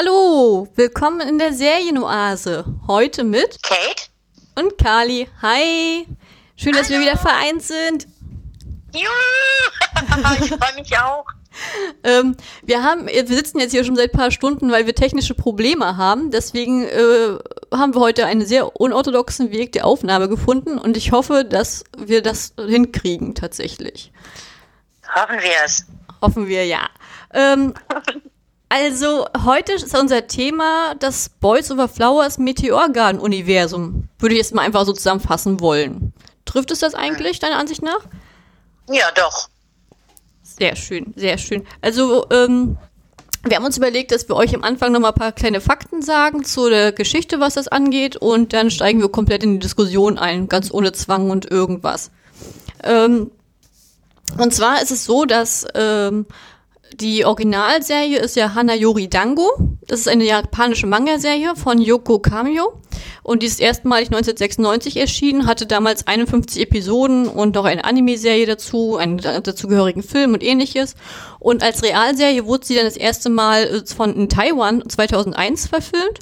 Hallo, willkommen in der Serienoase. Heute mit Kate und Kali. Hi, schön, dass wir wieder vereint sind. Juhu! ich freue mich auch. Ähm, wir haben, wir sitzen jetzt hier schon seit ein paar Stunden, weil wir technische Probleme haben. Deswegen äh, haben wir heute einen sehr unorthodoxen Weg der Aufnahme gefunden und ich hoffe, dass wir das hinkriegen tatsächlich. Hoffen wir es. Hoffen wir ja. Ähm, also heute ist unser Thema das Boys Over Flowers Meteorgarden-Universum. Würde ich jetzt mal einfach so zusammenfassen wollen. Trifft es das eigentlich, deiner Ansicht nach? Ja, doch. Sehr schön, sehr schön. Also, ähm, wir haben uns überlegt, dass wir euch am Anfang noch mal ein paar kleine Fakten sagen zu der Geschichte, was das angeht, und dann steigen wir komplett in die Diskussion ein, ganz ohne Zwang und irgendwas. Ähm, und zwar ist es so, dass ähm, die Originalserie ist ja Hanayori Dango. Das ist eine japanische Manga-Serie von Yoko Kamio. Und die ist erstmalig 1996 erschienen, hatte damals 51 Episoden und noch eine Anime-Serie dazu, einen dazugehörigen Film und ähnliches. Und als Realserie wurde sie dann das erste Mal äh, von in Taiwan 2001 verfilmt.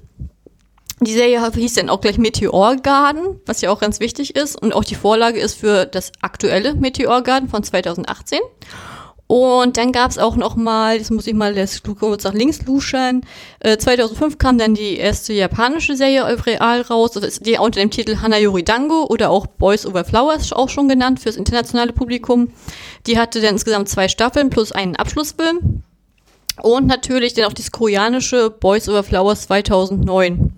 Die Serie hieß dann auch gleich Meteor Garden, was ja auch ganz wichtig ist. Und auch die Vorlage ist für das aktuelle Meteor Garden von 2018. Und dann gab es auch noch mal, jetzt muss ich mal das kurz nach links luschern, äh, 2005 kam dann die erste japanische Serie auf Real raus, das ist die unter dem Titel Hanayori Dango oder auch Boys Over Flowers auch schon genannt fürs internationale Publikum. Die hatte dann insgesamt zwei Staffeln plus einen Abschlussfilm. Und natürlich dann auch das koreanische Boys Over Flowers 2009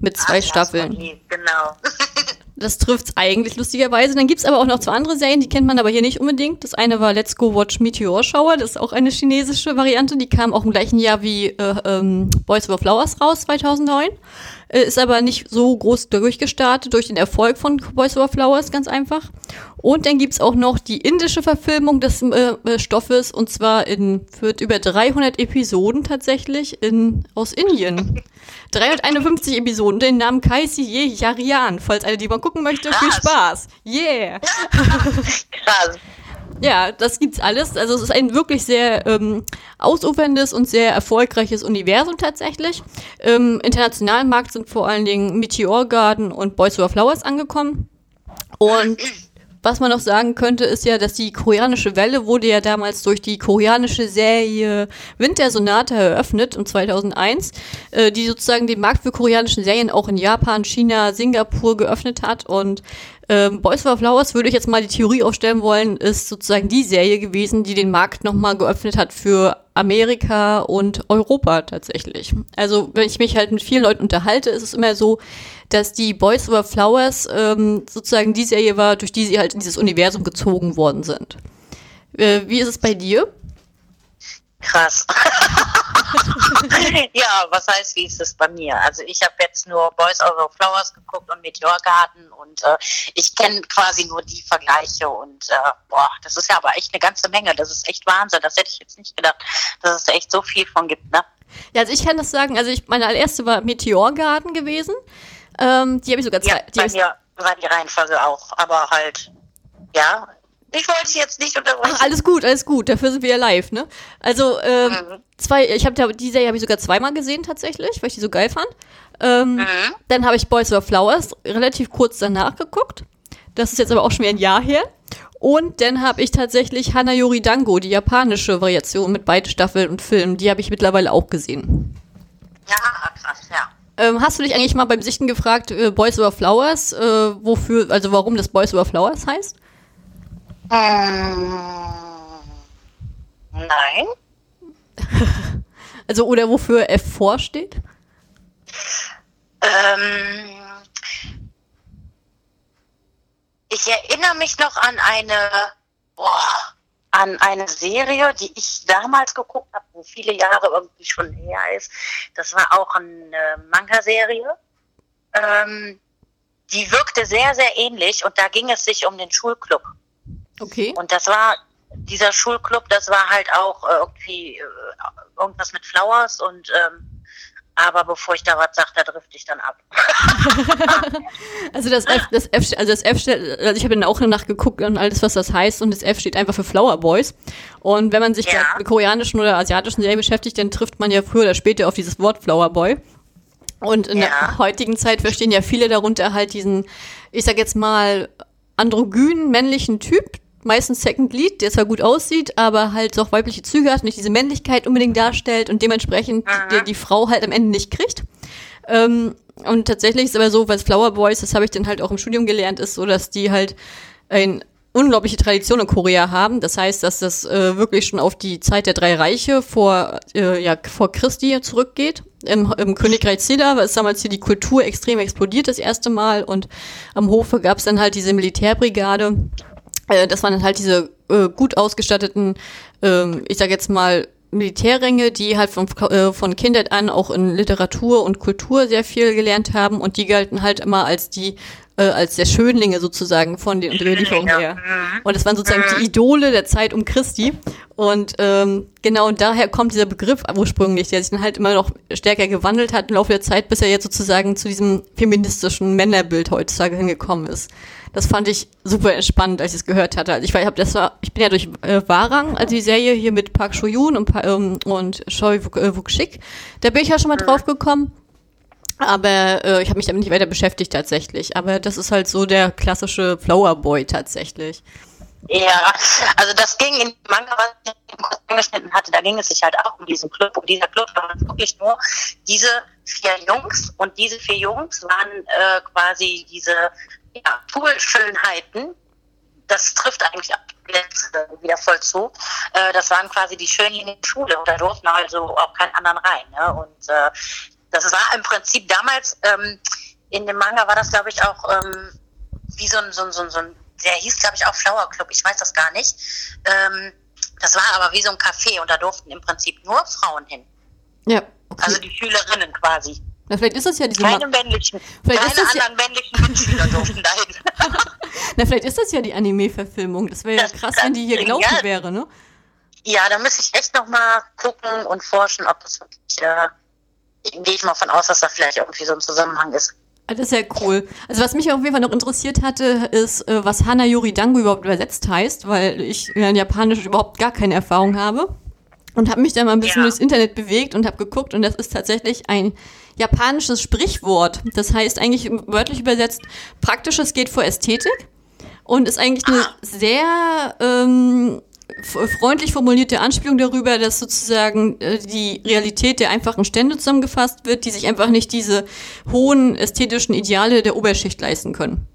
mit zwei Ach, Staffeln. Genau. Das trifft's eigentlich lustigerweise. Dann gibt's aber auch noch zwei andere Serien, die kennt man aber hier nicht unbedingt. Das eine war Let's Go Watch Meteor Shower. Das ist auch eine chinesische Variante. Die kam auch im gleichen Jahr wie äh, ähm, Boys Over Flowers raus, 2009. Äh, ist aber nicht so groß durchgestartet durch den Erfolg von Boys Over Flowers, ganz einfach. Und dann gibt's auch noch die indische Verfilmung des äh, äh Stoffes und zwar in wird über 300 Episoden tatsächlich in aus Indien. 351 Episoden, den Namen Kaisi Ye Yarian, falls einer die mal gucken möchte, Krass. viel Spaß. Yeah. Krass. Ja, das gibt's alles. Also es ist ein wirklich sehr ähm, ausuferndes und sehr erfolgreiches Universum tatsächlich. Im internationalen Markt sind vor allen Dingen Meteor Garden und Boys Over Flowers angekommen. Und was man noch sagen könnte, ist ja, dass die koreanische Welle wurde ja damals durch die koreanische Serie Wintersonate eröffnet im 2001, äh, die sozusagen den Markt für koreanische Serien auch in Japan, China, Singapur geöffnet hat und ähm, Boys for Flowers würde ich jetzt mal die Theorie aufstellen wollen, ist sozusagen die Serie gewesen, die den Markt nochmal geöffnet hat für Amerika und Europa tatsächlich. Also wenn ich mich halt mit vielen Leuten unterhalte, ist es immer so, dass die Boys Over Flowers ähm, sozusagen die Serie war, durch die sie halt in dieses Universum gezogen worden sind. Äh, wie ist es bei dir? Krass. ja, was heißt, wie ist es bei mir? Also ich habe jetzt nur Boys Over Flowers geguckt und Meteorgarten und äh, ich kenne quasi nur die Vergleiche und äh, boah, das ist ja aber echt eine ganze Menge. Das ist echt Wahnsinn. Das hätte ich jetzt nicht gedacht, dass es echt so viel von gibt, ne? Ja, also ich kann das sagen, also ich, meine allererste war Meteorgarten gewesen. Ähm, die habe ich sogar zwei. Ja, bei mir war die Reihenfolge auch, aber halt, ja, ich wollte jetzt nicht unterbrechen. Ach, alles gut, alles gut. Dafür sind wir ja live, ne? Also, ähm, mhm. zwei, ich habe die Serie habe ich sogar zweimal gesehen tatsächlich, weil ich die so geil fand. Ähm, mhm. Dann habe ich Boys Over Flowers relativ kurz danach geguckt. Das ist jetzt aber auch schon wieder ein Jahr her. Und dann habe ich tatsächlich Hanayori Dango, die japanische Variation mit beiden Staffeln und Filmen, die habe ich mittlerweile auch gesehen. Ja, krass, ja. Ähm, hast du dich eigentlich mal beim Sichten gefragt, äh, Boys Over Flowers, äh, wofür, also warum das Boys Over Flowers heißt? Ähm, nein. also, oder wofür F vorsteht? Ähm, ich erinnere mich noch an eine, boah, an eine Serie, die ich damals geguckt habe, wo viele Jahre irgendwie schon her ist. Das war auch eine Manga-Serie. Ähm, die wirkte sehr, sehr ähnlich und da ging es sich um den Schulclub. Okay. Und das war, dieser Schulclub, das war halt auch äh, irgendwie äh, irgendwas mit Flowers und ähm, Aber bevor ich da was sage, da drifte ich dann ab. also das F, das F, also das F steht, also ich habe dann auch eine Nacht geguckt und alles, was das heißt, und das F steht einfach für Flower Boys. Und wenn man sich ja. mit koreanischen oder asiatischen Serien beschäftigt, dann trifft man ja früher oder später auf dieses Wort Flower Boy. Und in ja. der heutigen Zeit verstehen ja viele darunter halt diesen, ich sag jetzt mal, androgynen männlichen Typ, meistens Second Lead, der zwar gut aussieht, aber halt auch weibliche Züge hat, nicht diese Männlichkeit unbedingt darstellt und dementsprechend die, die, Frau halt am Ende nicht kriegt. Ähm, und tatsächlich ist aber so, weil Flower Boys, das habe ich dann halt auch im Studium gelernt, ist so, dass die halt ein unglaubliche Tradition in Korea haben. Das heißt, dass das äh, wirklich schon auf die Zeit der drei Reiche vor, äh, ja, vor Christi zurückgeht. Im, im Königreich Silla ist damals hier die Kultur extrem explodiert das erste Mal und am Hofe gab es dann halt diese Militärbrigade. Äh, das waren halt diese äh, gut ausgestatteten, äh, ich sag jetzt mal, Militärränge, die halt von, äh, von Kindheit an auch in Literatur und Kultur sehr viel gelernt haben und die galten halt immer als die äh, als der Schönlinge sozusagen von den Überlieferungen her. Mhm. Und das waren sozusagen die mhm. Idole der Zeit um Christi. Und ähm, genau daher kommt dieser Begriff ursprünglich, der sich dann halt immer noch stärker gewandelt hat im Laufe der Zeit, bis er jetzt sozusagen zu diesem feministischen Männerbild heutzutage hingekommen ist. Das fand ich super spannend, als ich es gehört hatte. Also ich, war, hab das war, ich bin ja durch äh, Warang, also die Serie hier mit Park Seo-yoon und, ähm, und Choi Wook-shik, da bin ich ja schon mal mhm. drauf gekommen. Aber äh, ich habe mich damit nicht weiter beschäftigt tatsächlich. Aber das ist halt so der klassische Flower Boy tatsächlich. Ja, also das ging in Manga, was ich angeschnitten hatte, da ging es sich halt auch um diesen Club. Und dieser Club war wirklich nur diese vier Jungs. Und diese vier Jungs waren äh, quasi diese ja, Poolschönheiten. Das trifft eigentlich jetzt wieder voll zu. Äh, das waren quasi die Schönlinge der Schule. Und da durften also auch keinen anderen rein. Ne? Und äh, das war im Prinzip damals, ähm, in dem Manga war das, glaube ich, auch ähm, wie so ein, so ein, so ein, so ein der hieß, glaube ich, auch Flower Club, ich weiß das gar nicht. Ähm, das war aber wie so ein Café und da durften im Prinzip nur Frauen hin. Ja. Okay. Also die Schülerinnen quasi. Na, vielleicht ist das ja diese Keine männlichen, vielleicht keine anderen ja männlichen Mitschüler durften dahin. Na, vielleicht ist das ja die Anime-Verfilmung. Das wäre ja krass, wenn die hier gelaufen ja, wäre, ne? Ja, da müsste ich echt nochmal gucken und forschen, ob das wirklich äh, gehe ich mal von aus, dass da vielleicht irgendwie so ein Zusammenhang ist. Das ist ja cool. Also was mich auf jeden Fall noch interessiert hatte, ist, äh, was Hana Yuri Dango überhaupt übersetzt heißt, weil ich in Japanisch überhaupt gar keine Erfahrung habe. Und habe mich da mal ein bisschen ja. durchs Internet bewegt und habe geguckt und das ist tatsächlich ein japanisches Sprichwort. Das heißt eigentlich wörtlich übersetzt, praktisches geht vor Ästhetik und ist eigentlich eine ah. sehr ähm, freundlich formulierte Anspielung darüber, dass sozusagen äh, die Realität der einfachen Stände zusammengefasst wird, die sich einfach nicht diese hohen ästhetischen Ideale der Oberschicht leisten können.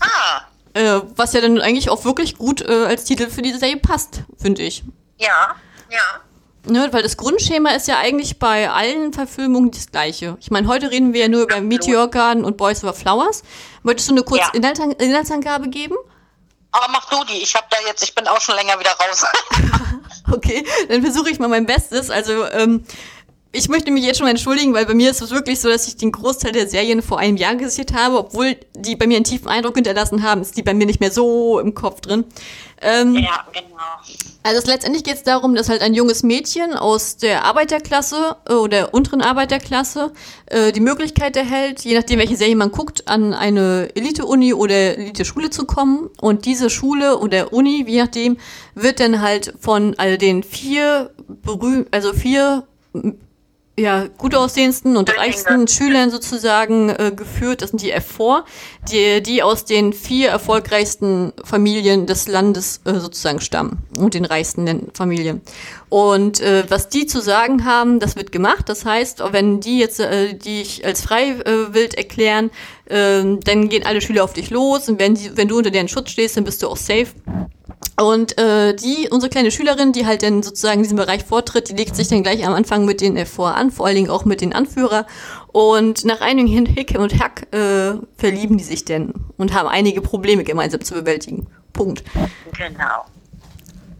Ah. Äh, was ja dann eigentlich auch wirklich gut äh, als Titel für diese Serie passt, finde ich. Ja, ja. Ne, weil das Grundschema ist ja eigentlich bei allen Verfilmungen das gleiche. Ich meine, heute reden wir ja nur über Meteor Garden und Boys Over Flowers. Möchtest du eine kurze ja. Inhaltsangabe geben? Aber mach du die. Ich habe da jetzt, ich bin auch schon länger wieder raus. okay, dann versuche ich mal mein Bestes. Also, ähm, ich möchte mich jetzt schon mal entschuldigen, weil bei mir ist es wirklich so, dass ich den Großteil der Serien vor einem Jahr gesichert habe, obwohl die bei mir einen tiefen Eindruck hinterlassen haben, ist die bei mir nicht mehr so im Kopf drin. Ähm, ja, genau. Also letztendlich geht es darum, dass halt ein junges Mädchen aus der Arbeiterklasse äh, oder unteren Arbeiterklasse äh, die Möglichkeit erhält, je nachdem welche Serie man guckt, an eine Elite-Uni oder Elite-Schule zu kommen. Und diese Schule oder Uni, je nachdem, wird dann halt von all den vier berühmt, also vier ja, gut aussehendsten und reichsten Schülern sozusagen äh, geführt. Das sind die F4, die, die aus den vier erfolgreichsten Familien des Landes äh, sozusagen stammen und den reichsten Familien. Und äh, was die zu sagen haben, das wird gemacht. Das heißt, wenn die jetzt äh, dich als freiwillig äh, erklären, äh, dann gehen alle Schüler auf dich los und wenn, die, wenn du unter deren Schutz stehst, dann bist du auch safe. Und äh, die, unsere kleine Schülerin, die halt dann sozusagen in diesem Bereich vortritt, die legt sich dann gleich am Anfang mit den F4 an, vor allen Dingen auch mit den Anführer. Und nach einigen Hick und Hack äh, verlieben die sich denn und haben einige Probleme gemeinsam zu bewältigen. Punkt. Genau.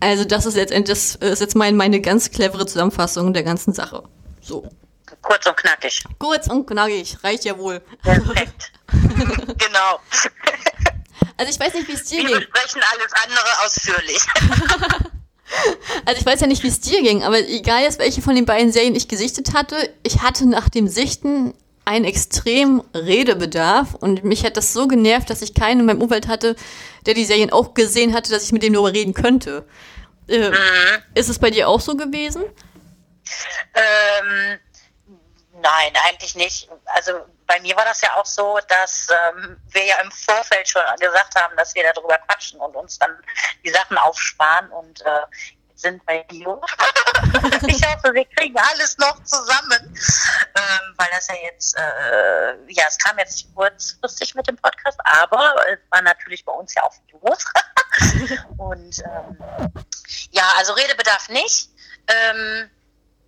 Also das ist jetzt, das ist jetzt mein, meine ganz clevere Zusammenfassung der ganzen Sache. So. Kurz und knackig. Kurz und knackig, reicht ja wohl. Perfekt. genau. Also ich weiß nicht, wie es dir geht. Wir besprechen alles andere ausführlich. Also ich weiß ja nicht, wie es dir ging, aber egal jetzt, welche von den beiden Serien ich gesichtet hatte, ich hatte nach dem Sichten einen extrem Redebedarf und mich hat das so genervt, dass ich keinen in meinem Umfeld hatte, der die Serien auch gesehen hatte, dass ich mit dem darüber reden könnte. Äh, mhm. Ist es bei dir auch so gewesen? Ähm, nein, eigentlich nicht. Also bei mir war das ja auch so, dass ähm, wir ja im Vorfeld schon gesagt haben, dass wir darüber quatschen und uns dann die Sachen aufsparen und äh, sind bei Bio. ich hoffe, wir kriegen alles noch zusammen, ähm, weil das ja jetzt, äh, ja, es kam jetzt kurzfristig mit dem Podcast, aber es war natürlich bei uns ja auch los. und ähm, ja, also Redebedarf nicht. Ähm,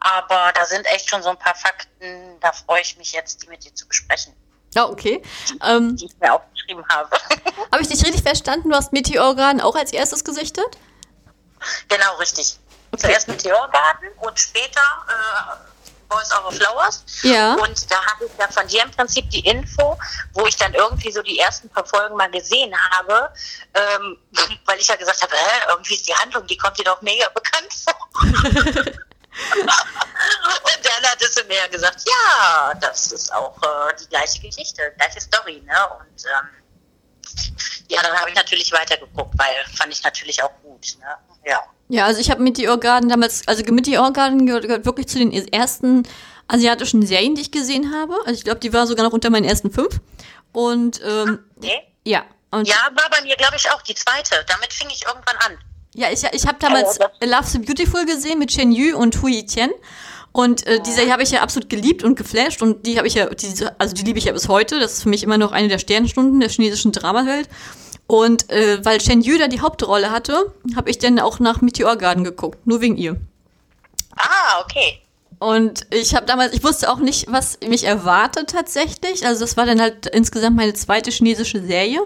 aber da sind echt schon so ein paar Fakten, da freue ich mich jetzt, die mit dir zu besprechen. Ja, okay. Ähm, die ich mir aufgeschrieben habe. habe ich dich richtig verstanden? Du hast Meteorgarten auch als erstes gesichtet? Genau, richtig. Zuerst Meteorgarten und später äh, Boys Over Flowers. Ja. Und da hatte ich ja von dir im Prinzip die Info, wo ich dann irgendwie so die ersten paar Folgen mal gesehen habe, ähm, weil ich ja gesagt habe, äh, irgendwie ist die Handlung, die kommt dir doch mega bekannt vor. und dann hat es mir gesagt, ja, das ist auch äh, die gleiche Geschichte, gleiche Story, ne? Und ähm, ja, dann habe ich natürlich weitergeguckt, weil fand ich natürlich auch gut, ne? Ja. Ja, also ich habe Meteor Garden damals, also Meteor Garden gehört, gehört wirklich zu den ersten asiatischen Serien, die ich gesehen habe. Also ich glaube, die war sogar noch unter meinen ersten fünf. Und ähm, okay. ja. Und ja, war bei mir, glaube ich, auch die zweite. Damit fing ich irgendwann an. Ja, ich, ich habe damals oh, Love so Beautiful gesehen mit Chen Yu und Hui Tian. Und äh, die Serie habe ich ja absolut geliebt und geflasht und die habe ich ja, die, also die liebe ich ja bis heute. Das ist für mich immer noch eine der Sternstunden der chinesischen Dramawelt. Und äh, weil Chen Yu da die Hauptrolle hatte, habe ich dann auch nach Meteor Garden geguckt, nur wegen ihr. Ah, okay. Und ich habe damals, ich wusste auch nicht, was mich erwartet tatsächlich. Also das war dann halt insgesamt meine zweite chinesische Serie.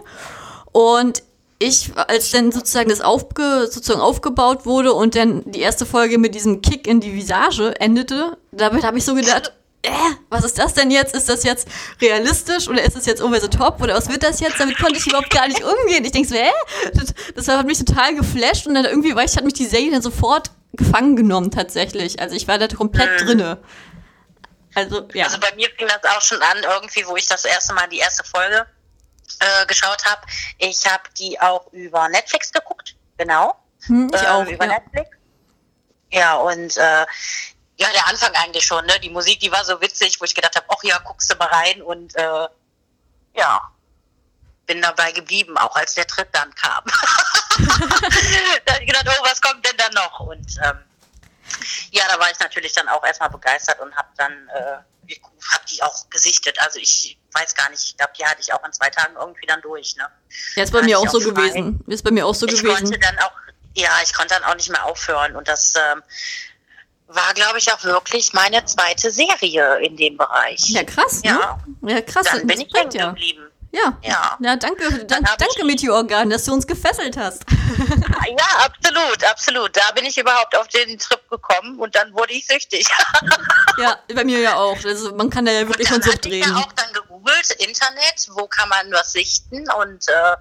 Und ich, als dann sozusagen das aufge, sozusagen aufgebaut wurde und dann die erste Folge mit diesem Kick in die Visage endete, damit habe ich so gedacht, äh, was ist das denn jetzt? Ist das jetzt realistisch oder ist es jetzt over the top oder was wird das jetzt? Damit konnte ich überhaupt gar nicht umgehen. Ich denke so, hä? Das, das hat mich total geflasht und dann irgendwie, weil ich, hat mich die Serie dann sofort gefangen genommen tatsächlich. Also ich war da komplett mhm. drinne. Also, ja. Also bei mir fing das auch schon an, irgendwie, wo ich das erste Mal die erste Folge äh, geschaut habe. Ich habe die auch über Netflix geguckt, genau. Hm, ich äh, auch. Über ja. Netflix. Ja, und äh, ja, der Anfang eigentlich schon, ne? Die Musik, die war so witzig, wo ich gedacht habe, ach ja, guckst du mal rein und äh, ja, bin dabei geblieben, auch als der Tritt dann kam. da habe ich gedacht, oh, was kommt denn da noch? Und ähm, ja, da war ich natürlich dann auch erstmal begeistert und habe dann äh, habe die auch gesichtet. Also ich weiß gar nicht, ich glaube, die hatte ich auch in zwei Tagen irgendwie dann durch. Ne? Ja, ist bei mir auch so frei. gewesen. Ist bei mir auch so ich gewesen. Konnte dann auch, ja, ich konnte dann auch nicht mehr aufhören. Und das ähm, war, glaube ich, auch wirklich meine zweite Serie in dem Bereich. Ja, krass. Ja, ne? ja krass. Dann bin ich hängen geblieben. Ja. ja. Ja, danke, dank, danke Meteorgan, dass du uns gefesselt hast. ja, absolut, absolut. Da bin ich überhaupt auf den Trip gekommen und dann wurde ich süchtig. ja, bei mir ja auch. Also man kann da ja wirklich von Sucht reden. Ich habe auch dann gegoogelt, Internet, wo kann man was sichten und äh,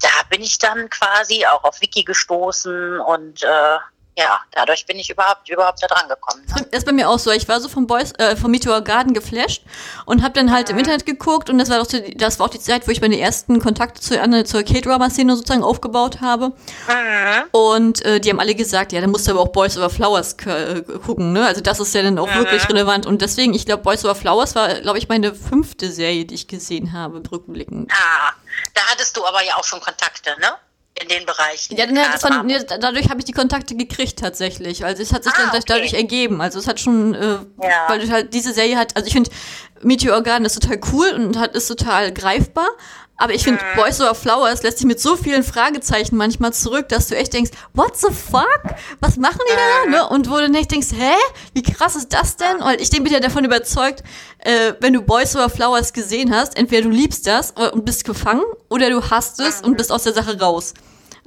da bin ich dann quasi auch auf Wiki gestoßen und äh, ja, dadurch bin ich überhaupt überhaupt da dran gekommen. Ne? Das ist bei mir auch so. Ich war so vom Boys, äh, vom Meteor Garden geflasht und habe dann halt mhm. im Internet geguckt und das war, auch die, das war auch die Zeit, wo ich meine ersten Kontakte zu, zur K-Drama-Szene sozusagen aufgebaut habe. Mhm. Und äh, die haben alle gesagt, ja, dann musst du aber auch Boys Over Flowers äh, gucken, ne? Also das ist ja dann auch mhm. wirklich relevant. Und deswegen, ich glaube, Boys Over Flowers war, glaube ich, meine fünfte Serie, die ich gesehen habe, rückblickend. Ah, da hattest du aber ja auch schon Kontakte, ne? In den Bereichen. Ja, von, nee, dadurch habe ich die Kontakte gekriegt tatsächlich. Also es hat sich ah, dann okay. dadurch ergeben. Also es hat schon, äh, ja. weil halt diese Serie hat, also ich finde Meteor Garden ist total cool und hat, ist total greifbar. Aber ich finde, mhm. Boys Over Flowers lässt sich mit so vielen Fragezeichen manchmal zurück, dass du echt denkst, what the fuck? Was machen die mhm. da? Ne? Und wo du nicht denkst, hä? Wie krass ist das denn? Und ich bin ja davon überzeugt, äh, wenn du Boys Over Flowers gesehen hast, entweder du liebst das und bist gefangen oder du hast es mhm. und bist aus der Sache raus.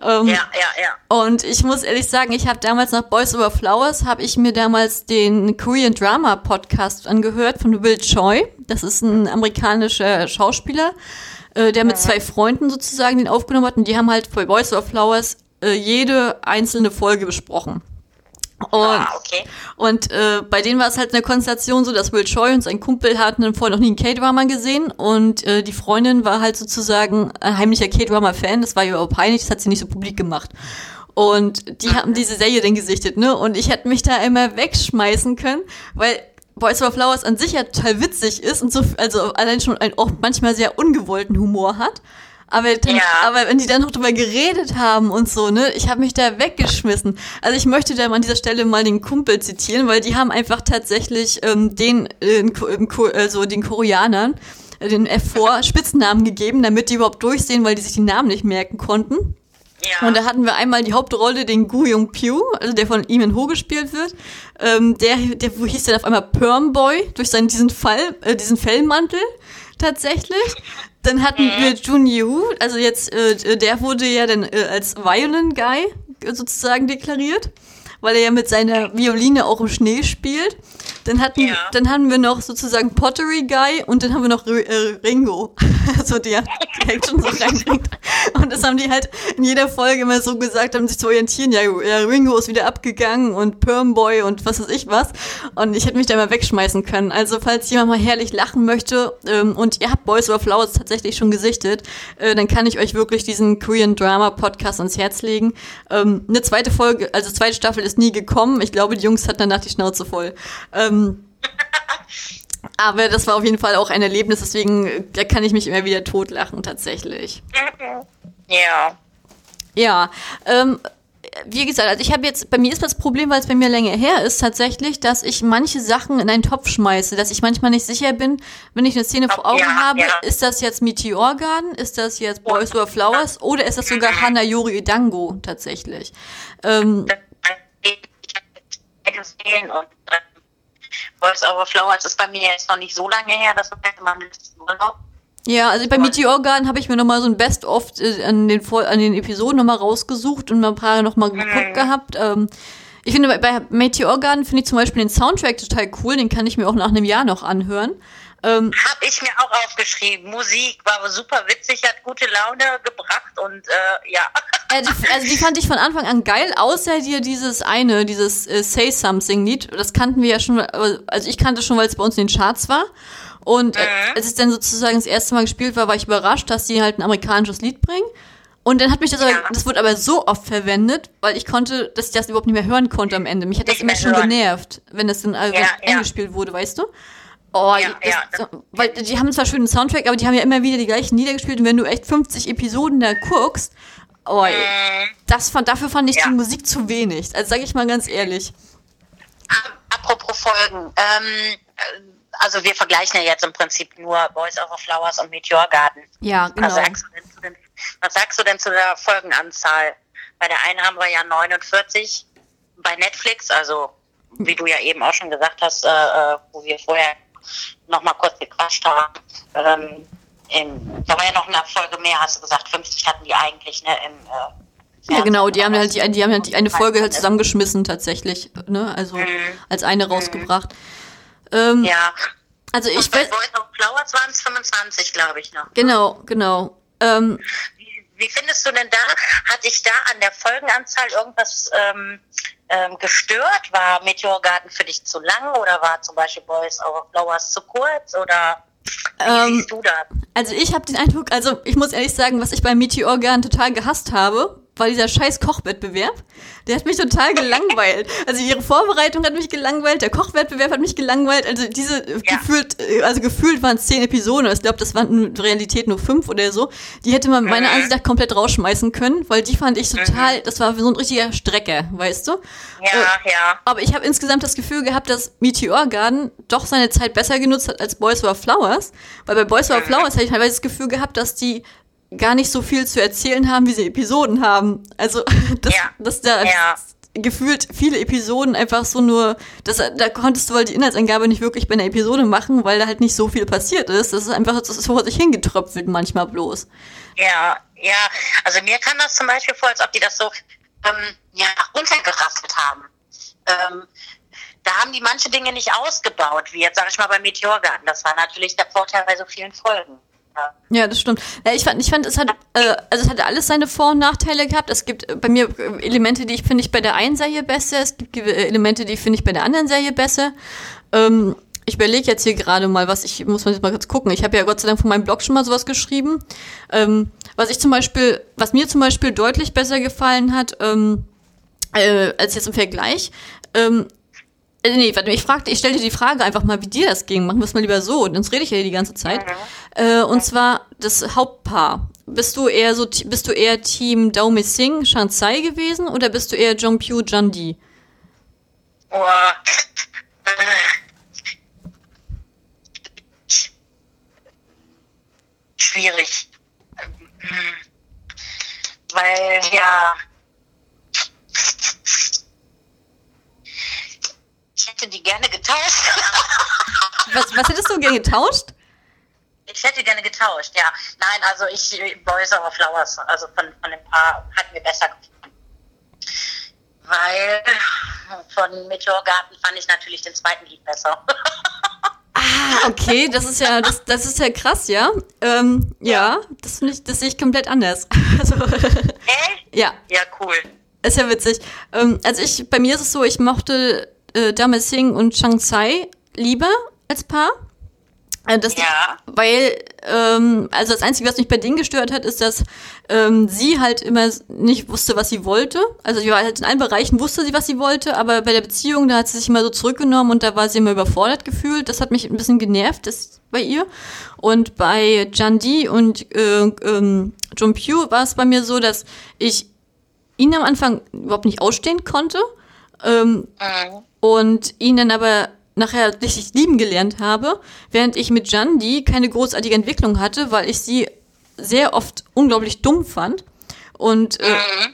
Ähm, ja, ja, ja. Und ich muss ehrlich sagen, ich habe damals nach Boys Over Flowers, habe ich mir damals den Korean Drama Podcast angehört von Will Choi. Das ist ein amerikanischer Schauspieler, äh, der mit zwei Freunden sozusagen den aufgenommen hat. Und die haben halt bei Boys Over Flowers äh, jede einzelne Folge besprochen. Und, Ah, okay. und äh, bei denen war es halt eine Konstellation so, dass Will Choi und sein Kumpel hatten vorher noch nie einen K-Drama gesehen und äh, die Freundin war halt sozusagen ein heimlicher K-Drama-Fan, das war ihr überhaupt peinlich, das hat sie nicht so publik gemacht. Und die haben diese Serie dann gesichtet, ne? Und ich hätte mich da immer wegschmeißen können, weil Boys Over Flowers an sich ja total witzig ist und so, also allein schon einen auch manchmal sehr ungewollten Humor hat. Aber, dann, Ja. aber wenn die dann noch drüber geredet haben und so, ne, ich habe mich da weggeschmissen. Also ich möchte da an dieser Stelle mal den Kumpel zitieren, weil die haben einfach tatsächlich ähm, den, äh, also den Koreanern äh, den F4 Spitznamen gegeben, damit die überhaupt durchsehen, weil die sich die Namen nicht merken konnten. Ja. Und da hatten wir einmal die Hauptrolle, den Gu Jung Pyo, also der von Lee Min Ho gespielt wird. Ähm, der, der wo hieß dann auf einmal Perm Boy durch seinen diesen Fall, äh, diesen Fellmantel tatsächlich. Dann hatten wir Jun Yu, also jetzt äh, der wurde ja dann äh, als Violin Guy sozusagen deklariert, weil er ja mit seiner Violine auch im Schnee spielt. Dann hatten, Ja. dann hatten wir noch sozusagen Pottery Guy und dann haben wir noch R äh, Ringo, so der Action so reinbringt. Und das haben die halt in jeder Folge immer so gesagt, um sich zu orientieren. Ja, ja Ringo ist wieder abgegangen und Perm Boy und was weiß ich was. Und ich hätte mich da mal wegschmeißen können. Also falls jemand mal herrlich lachen möchte ähm, und ihr habt Boys Over Flowers tatsächlich schon gesichtet, äh, dann kann ich euch wirklich diesen Korean Drama Podcast ans Herz legen. Ähm, eine zweite Folge, also zweite Staffel ist nie gekommen. Ich glaube, die Jungs hatten danach die Schnauze voll. Ähm, aber das war auf jeden Fall auch ein Erlebnis, deswegen da kann ich mich immer wieder totlachen tatsächlich. Ja. Ja, ähm, wie gesagt, also ich habe jetzt, bei mir ist das Problem, weil es bei mir länger her ist, tatsächlich, dass ich manche Sachen in einen Topf schmeiße, dass ich manchmal nicht sicher bin, wenn ich eine Szene vor Augen Ja, habe, ja. ist das jetzt Meteor Garden, ist das jetzt Boys Over Flowers oder ist das sogar Hana Yori Idango tatsächlich? Ähm, gesehen und ähm, Voice Over Flowers ist bei mir jetzt noch nicht so lange her, das war jetzt mal letzten Urlaub. Ja, also bei Meteor Garden habe ich mir nochmal so ein Best-of äh, an, den an den Episoden nochmal rausgesucht und mal ein paar nochmal geguckt gehabt. Ähm, ich finde, bei, bei Meteor Garden finde ich zum Beispiel den Soundtrack total cool, den kann ich mir auch nach einem Jahr noch anhören. Ähm, Hab ich mir auch aufgeschrieben. Musik war super witzig, hat gute Laune gebracht und äh, ja. äh, die, also die fand ich von Anfang an geil, außer dir dieses eine, dieses äh, Say Something Lied. Das kannten wir ja schon, äh, also ich kannte schon, weil es bei uns in den Charts war. Und äh, als es dann sozusagen das erste Mal gespielt war, war ich überrascht, dass die halt ein amerikanisches Lied bringen. Und dann hat mich das aber, Ja. das wurde aber so oft verwendet, weil ich konnte, dass ich das überhaupt nicht mehr hören konnte am Ende. Mich hat das Nicht immer schon hören. genervt, wenn das dann also Ja, ja. eingespielt wurde, weißt du? Oh, Ja, das, ja. so, weil die haben zwar schönen Soundtrack, aber die haben ja immer wieder die gleichen Lieder gespielt und wenn du echt 50 Episoden da guckst, oh, Mhm. das fand, dafür fand ich Ja. die Musik zu wenig. Also sag ich mal ganz ehrlich. Apropos Folgen. Ähm, äh, also wir vergleichen ja jetzt im Prinzip nur Boys Over Flowers und Meteor Garden. Ja, genau. Was, sagst du denn zu den, was sagst du denn zu der Folgenanzahl? Bei der einen haben wir ja 49 bei Netflix, also wie du ja eben auch schon gesagt hast, äh, äh, wo wir vorher noch mal kurz gequatscht haben. Ähm, in, da war ja noch eine Folge mehr, hast du gesagt, 50 hatten die eigentlich, ne? Im, äh, Ja, genau, die haben halt die, die haben halt die eine Folge halt zusammengeschmissen tatsächlich, ne? Also Mhm. als eine rausgebracht. Ähm, Ja. Also ich Und bei weiß, Boys of Flowers waren es 25, glaube ich noch. genau, genau. Ähm, Wie, wie findest du denn da, hat dich da an der Folgenanzahl irgendwas ähm, ähm, gestört? War Meteor Garden für dich zu lang oder war zum Beispiel Boys Over Flowers zu kurz? Oder wie Ähm, siehst du das? Also ich habe den Eindruck, also ich muss ehrlich sagen, was ich bei Meteor Garden total gehasst habe, war dieser scheiß Kochwettbewerb. Der hat mich total gelangweilt. Also ihre Vorbereitung hat mich gelangweilt, der Kochwettbewerb hat mich gelangweilt. Also diese Ja. gefühlt, äh, also gefühlt waren es zehn Episoden. Ich glaube, das waren in Realität nur fünf oder so. Die hätte man meiner Mhm. Ansicht nach komplett rausschmeißen können, weil die fand ich total, das war so ein richtiger Strecker, weißt du? Ja, äh, ja. Aber ich habe insgesamt das Gefühl gehabt, dass Meteor Garden doch seine Zeit besser genutzt hat als Boys Over Flowers. Weil bei Boys Over Flowers habe ich teilweise das Gefühl gehabt, dass die gar nicht so viel zu erzählen haben, wie sie Episoden haben. Also, dass, Ja. dass da Ja. gefühlt viele Episoden einfach so nur, dass, da konntest du halt die Inhaltsangabe nicht wirklich bei einer Episode machen, weil da halt nicht so viel passiert ist. Das ist einfach das ist vor sich hingetröpfelt manchmal bloß. Ja, ja. Also mir kam das zum Beispiel vor, als ob die das so ähm, ja, runtergerasselt haben. Ähm, da haben die manche Dinge nicht ausgebaut, wie jetzt sage ich mal bei Meteor Garden. Das war natürlich der Vorteil bei so vielen Folgen. Ja, das stimmt. Ja, ich fand, ich fand, es hat, äh, also es hatte alles seine Vor- und Nachteile gehabt. Es gibt äh, bei mir äh, Elemente, die ich finde ich bei der einen Serie besser. Es gibt äh, Elemente, die finde ich bei der anderen Serie besser. Ähm, ich überlege jetzt hier gerade mal, was ich, muss man jetzt mal kurz gucken. Ich habe ja Gott sei Dank von meinem Blog schon mal sowas geschrieben. Ähm, was ich zum Beispiel, was mir zum Beispiel deutlich besser gefallen hat, ähm, äh, als jetzt im Vergleich, ähm, äh, nee, warte, ich fragte, ich stellte die Frage einfach mal, wie dir das ging. Machen wir es mal lieber so, sonst rede ich ja die ganze Zeit. Äh, und zwar das Hauptpaar. Bist du eher so, bist du eher Team Daomi Singh, Shansai gewesen oder bist du eher Jongpyo Jandi? Boah. Schwierig. Weil, ja. Ich hätte die gerne getauscht. Was, was hättest du gerne getauscht? Ich hätte gerne getauscht, ja. Nein, also ich, Boys Over Flowers, also von, von dem Paar hat mir besser gefallen. Weil von Meteorgarten fand ich natürlich den zweiten Lied besser. Ah, okay, das ist ja, das, das ist ja krass, ja. Ähm, ja, das finde ich, das sehe ich komplett anders. Also, Echt? ja, Ja, cool. ist ja witzig. Ähm, also ich, bei mir ist es so, ich mochte äh, Dame Singh und Chang Tsai lieber als Paar. Äh, Das Ja. Weil, ähm, also das Einzige, was mich bei denen gestört hat, ist, dass ähm, sie halt immer nicht wusste, was sie wollte. Also sie war halt in allen Bereichen wusste sie, was sie wollte, aber bei der Beziehung, da hat sie sich immer so zurückgenommen und da war sie immer überfordert gefühlt. Das hat mich ein bisschen genervt, das bei ihr. Und bei Jandi und äh, ähm, Jungpyu war es bei mir so, dass ich ihn am Anfang überhaupt nicht ausstehen konnte. Ähm, Mhm. und ihn dann aber nachher richtig lieben gelernt habe, während ich mit Jandi keine großartige Entwicklung hatte, weil ich sie sehr oft unglaublich dumm fand. Und, äh,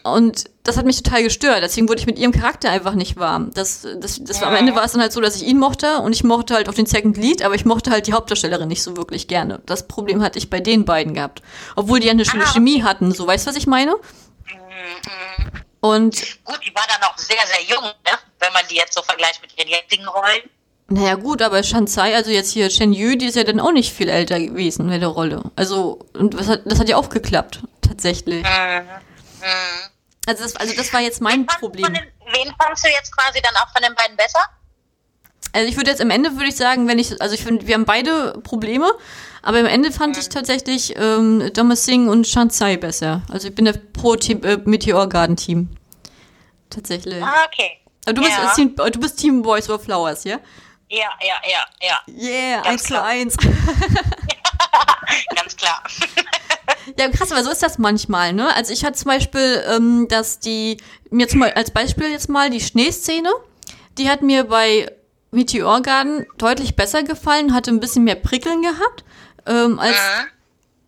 und das hat mich total gestört. Deswegen wurde ich mit ihrem Charakter einfach nicht warm. Das, das, das war, am Ende war es dann halt so, dass ich ihn mochte und ich mochte halt auch den Second Lead, aber ich mochte halt die Hauptdarstellerin nicht so wirklich gerne. Das Problem hatte ich bei den beiden gehabt. Obwohl die ja eine schöne Ah, Chemie hatten. So, weißt du, was ich meine? Mhm. Und Gut, die war dann auch sehr, sehr jung, ne? wenn man die jetzt so vergleicht mit ihren jetzigen Rollen. Naja gut, aber Shansai, also jetzt hier Shen Yu, die ist ja dann auch nicht viel älter gewesen bei der Rolle. Also, und das hat, das hat ja auch geklappt, tatsächlich. Mhm. Mhm. Also das, also das war jetzt mein du Problem. Den, wen fandst du jetzt quasi dann auch von den beiden besser? Also ich würde jetzt am Ende, würde ich sagen, wenn ich, also ich finde, wir haben beide Probleme, aber am Ende fand ich tatsächlich ähm, Thomas Singh und Shansai besser. Also ich bin der Pro-Team, äh, Meteor Garden Team. Tatsächlich. Ah, okay. Aber du bist, ja. Team, du bist Team Boys or Flowers, ja? Ja, ja, ja, ja. Yeah, Ganz 1 zu klar. 1. Ganz klar. Ja, krass, aber so ist das manchmal, ne? Also ich hatte zum Beispiel, ähm, dass die, mir zum Beispiel, als Beispiel jetzt mal die Schneeszene, die hat mir bei Meteor Garden deutlich besser gefallen, hatte ein bisschen mehr Prickeln gehabt, ähm, als, Mhm.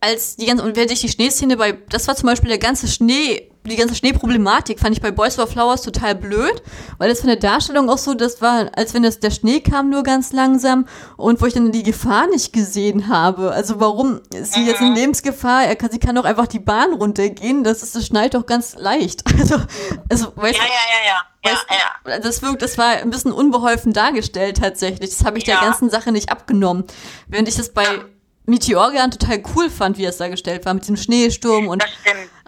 als die ganze, und während ich die Schneeszene bei, das war zum Beispiel der ganze Schnee, die ganze Schneeproblematik fand ich bei Boys Over Flowers total blöd, weil das von der Darstellung auch so, das war, als wenn das, der Schnee kam nur ganz langsam und wo ich dann die Gefahr nicht gesehen habe. Also warum ist sie jetzt in Lebensgefahr? Er kann, sie kann doch einfach die Bahn runtergehen, das ist, das schneit doch ganz leicht. Also, also, weißt Ja, du, ja, ja, ja. Ja, Weißt ja. Das wirkt, das war ein bisschen unbeholfen dargestellt tatsächlich. Das habe ich der Ja. ganzen Sache nicht abgenommen. Während ich das bei Meteorgan total cool fand, wie es dargestellt war, mit dem Schneesturm und, Das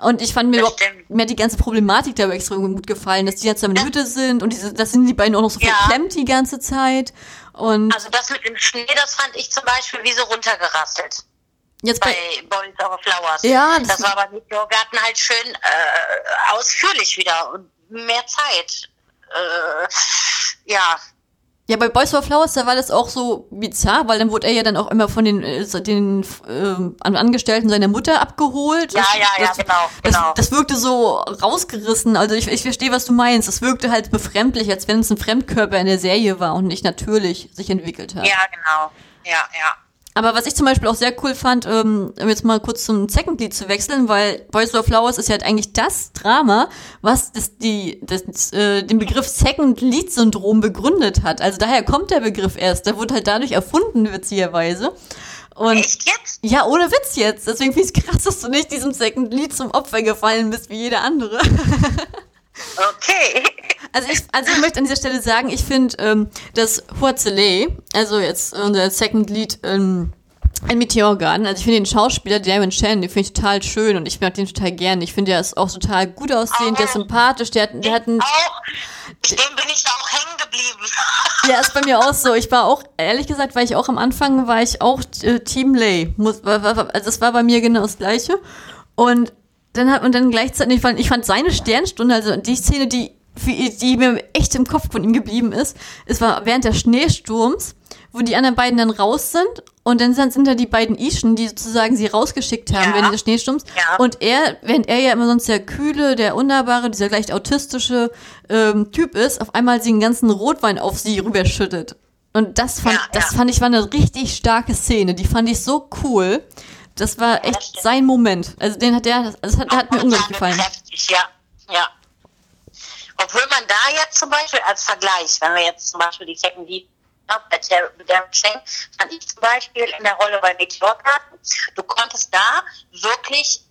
und ich fand mir Das überhaupt, mir die ganze Problematik dabei extrem gut gefallen, dass die jetzt in der Hütte sind und diese, das sind die beiden auch noch so Ja. verklemmt die ganze Zeit. Und Also das mit dem Schnee, das fand ich zum Beispiel wie so runtergerasselt. jetzt bei, bei Boys Over Flowers. Ja, das- das, war bei Meteorgarten halt schön äh, ausführlich wieder und mehr Zeit. Äh, ja, Ja, bei Boys for Flowers, da war das auch so bizarr, weil dann wurde er ja dann auch immer von den, äh, den ähm, Angestellten seiner Mutter abgeholt. Ja, Das- ja, ja, das, genau, Das, genau. das wirkte so rausgerissen. Also ich, ich verstehe, was du meinst. Es wirkte halt befremdlich, als wenn es ein Fremdkörper in der Serie war und nicht natürlich sich entwickelt hat. ja, genau. Ja, ja. Aber was ich zum Beispiel auch sehr cool fand, ähm, um jetzt mal kurz zum Second Lead zu wechseln, weil Boys for Flowers ist ja halt eigentlich das Drama, was das, die, das, äh, den Begriff Second Lead Syndrom begründet hat. Also daher kommt der Begriff erst. Der wurde halt dadurch erfunden, witzigerweise. Und Echt jetzt? ja, ohne Witz jetzt. Deswegen finde ich es krass, dass du nicht diesem Second Lead zum Opfer gefallen bist wie jeder andere. Okay. Also ich, also ich möchte an dieser Stelle sagen, ich finde, ähm, dass Huazele, also jetzt unser Second Lead, ähm, Ein Meteorgarten. Also ich finde den Schauspieler Damon Shannon, den finde ich total schön und ich mag den total gern. Ich finde, der ist auch total gut aussehend, der ist sympathisch, der hat, der hat einen... Auch, dem bin ich auch hängen geblieben. Ja, ist bei mir auch so. Ich war auch, ehrlich gesagt, war ich auch am Anfang, war ich auch äh, Team Lay. Muss, war, war, also es war bei mir genau das Gleiche. Und dann hat man dann gleichzeitig, ich fand, ich fand seine Sternstunde, also die Szene, die, die mir echt im Kopf von ihm geblieben ist, es war während des Schneesturms, wo die anderen beiden dann raus sind und dann sind, da die beiden Ischen, die sozusagen sie rausgeschickt haben Ja. während des Schneesturms. Ja. Und er, während er ja immer sonst der kühle, der unnahbare, dieser leicht autistische ähm, Typ ist, auf einmal sie den ganzen Rotwein auf sie rüberschüttet. Und das fand, Ja, das fand ich war eine richtig starke Szene. Die fand ich so cool. Das war das echt stimmt. sein Moment. Also den hat der, also das hat, der hat mir unglaublich gefallen. kräftig, Ja, ja. Obwohl man da jetzt zum Beispiel als Vergleich, wenn wir jetzt zum Beispiel die Second Lead mit der Cheng, fand ich zum Beispiel in der Rolle bei Meteorkarten, du konntest da wirklich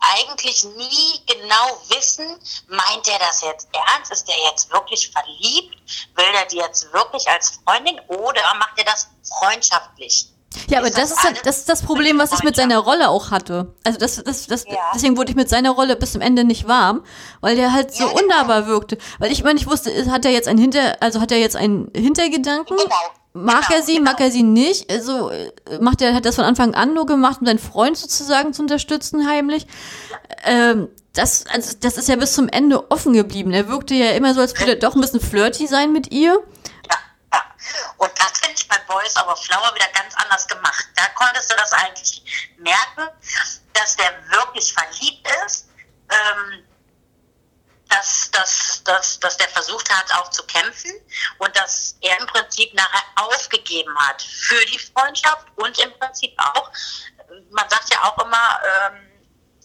eigentlich nie genau wissen, meint er das jetzt ernst? Ist der jetzt wirklich verliebt? Will er die jetzt wirklich als Freundin oder macht er das freundschaftlich? Ja, aber das das ist, das ist das Problem, was ich mit seiner Rolle auch hatte. Also das, das, das, Ja. deswegen wurde ich mit seiner Rolle bis zum Ende nicht warm, weil der halt so Ja, genau. unnahbar wirkte. Weil ich meine, ich wusste, hat er jetzt einen Hinter, also hat er jetzt einen Hintergedanken? Genau. Mag Genau, er sie, genau. mag er sie nicht? Also äh, macht er, hat das von Anfang an nur gemacht, um seinen Freund sozusagen zu unterstützen, heimlich. Ähm, das, also das ist ja bis zum Ende offen geblieben. Er wirkte ja immer so, als würde er doch ein bisschen flirty sein mit ihr. Und das finde ich bei Boys aber Flower wieder ganz anders gemacht. Da konntest du das eigentlich merken, dass der wirklich verliebt ist, ähm, dass, dass, dass, dass der versucht hat, auch zu kämpfen und dass er im Prinzip nachher aufgegeben hat für die Freundschaft und im Prinzip auch, man sagt ja auch immer, ähm,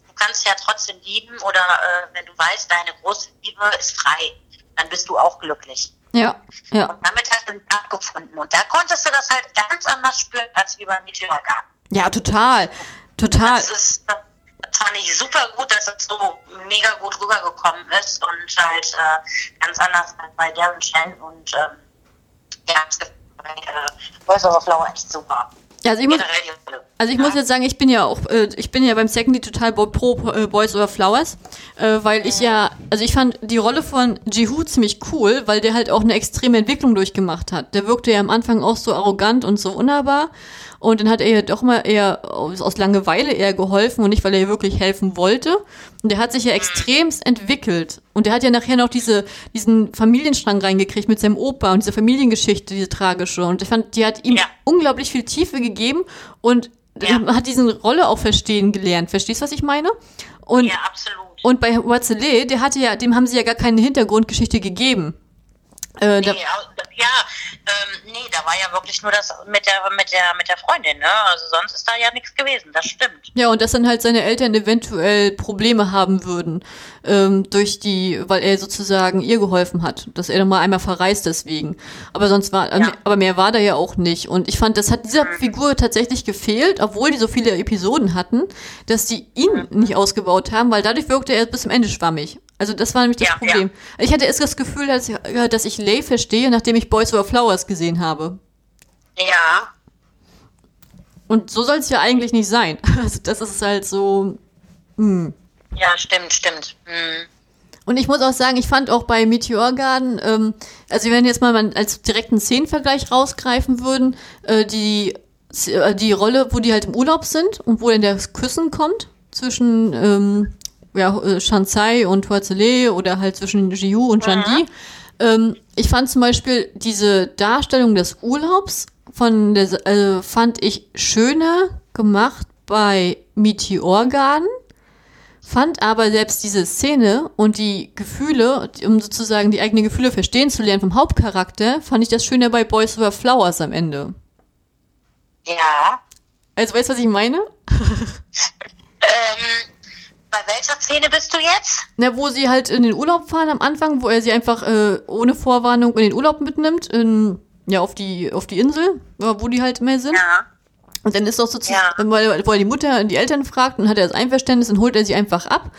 du kannst ja trotzdem lieben oder äh, wenn du weißt, deine große Liebe ist frei, dann bist du auch glücklich. Ja, ja. Und damit hast du ihn abgefunden. Und da konntest du das halt ganz anders spüren als wie beim Meteorgarten. Ja, total. Total. Das ist, das fand ich super gut, dass es so mega gut rübergekommen ist und halt äh, ganz anders als bei Darren Shen und ähm, ja, es gibt bei äh, Voice over Flower echt super. Ja, also ich muss. Also ich muss jetzt sagen, ich bin ja auch, äh, ich bin ja beim Second Lead total pro äh, Boys Over Flowers, äh, weil ich ja, also ich fand die Rolle von Jihu ziemlich cool, weil der halt auch eine extreme Entwicklung durchgemacht hat. Der wirkte ja am Anfang auch so arrogant und so unnahbar und dann hat er ja doch mal eher aus, Langeweile eher geholfen und nicht, weil er ihr wirklich helfen wollte. Und der hat sich ja extremst entwickelt. Und der hat ja nachher noch diese, diesen Familienstrang reingekriegt mit seinem Opa und diese Familiengeschichte, diese tragische. Und ich fand, die hat ihm Ja. unglaublich viel Tiefe gegeben und Ja. man hat diese Rolle auch verstehen gelernt. Verstehst du, was ich meine? Und, Ja, absolut. und bei Watzele, der hatte ja, dem haben sie ja gar keine Hintergrundgeschichte gegeben. Äh, da, Nee, au- ja, ähm, nee, da war ja wirklich nur das mit der, mit der, mit der Freundin, ne? Also sonst ist da ja nichts gewesen, das stimmt. ja, und dass dann halt seine Eltern eventuell Probleme haben würden, ähm, durch die, weil er sozusagen ihr geholfen hat, dass er dann mal einmal verreist deswegen. Aber sonst war, Ja. aber mehr war da ja auch nicht. Und ich fand, das hat dieser Figur tatsächlich gefehlt, obwohl die so viele Episoden hatten, dass die ihn nicht ausgebaut haben, weil dadurch wirkte er bis zum Ende schwammig. Also das war nämlich das Ja, Problem. Ich hatte erst das Gefühl, dass ich, ja, dass ich Lay verstehe, nachdem ich Boys Over Flowers gesehen habe. Ja, Und so soll es ja eigentlich nicht sein. Also das ist halt so. Ja, stimmt, stimmt. Hm. Und ich muss auch sagen, ich fand auch bei Meteor Garden, ähm, also wenn jetzt mal als direkten Szenenvergleich rausgreifen würden, äh, die, äh, die Rolle, wo die halt im Urlaub sind und wo dann das Küssen kommt zwischen ähm, ja, äh, Shansai und Huazele oder halt zwischen Jiu und Jandi. Ähm, ich fand zum Beispiel diese Darstellung des Urlaubs von der, äh, fand ich schöner gemacht bei Meteor Garden. Fand aber selbst diese Szene und die Gefühle, um sozusagen die eigenen Gefühle verstehen zu lernen vom Hauptcharakter, fand ich das schöner bei Boys Over Flowers am Ende. Ja. Also weißt du, was ich meine? Ähm, bei welcher Szene bist du jetzt? Na, wo sie halt in den Urlaub fahren am Anfang, wo er sie einfach äh, ohne Vorwarnung in den Urlaub mitnimmt, in, ja, auf die, auf die Insel, wo die halt immer sind. Ja. Und dann ist doch sozusagen, ja. weil, die Mutter die Eltern fragt und hat er das Einverständnis und holt er sie einfach ab.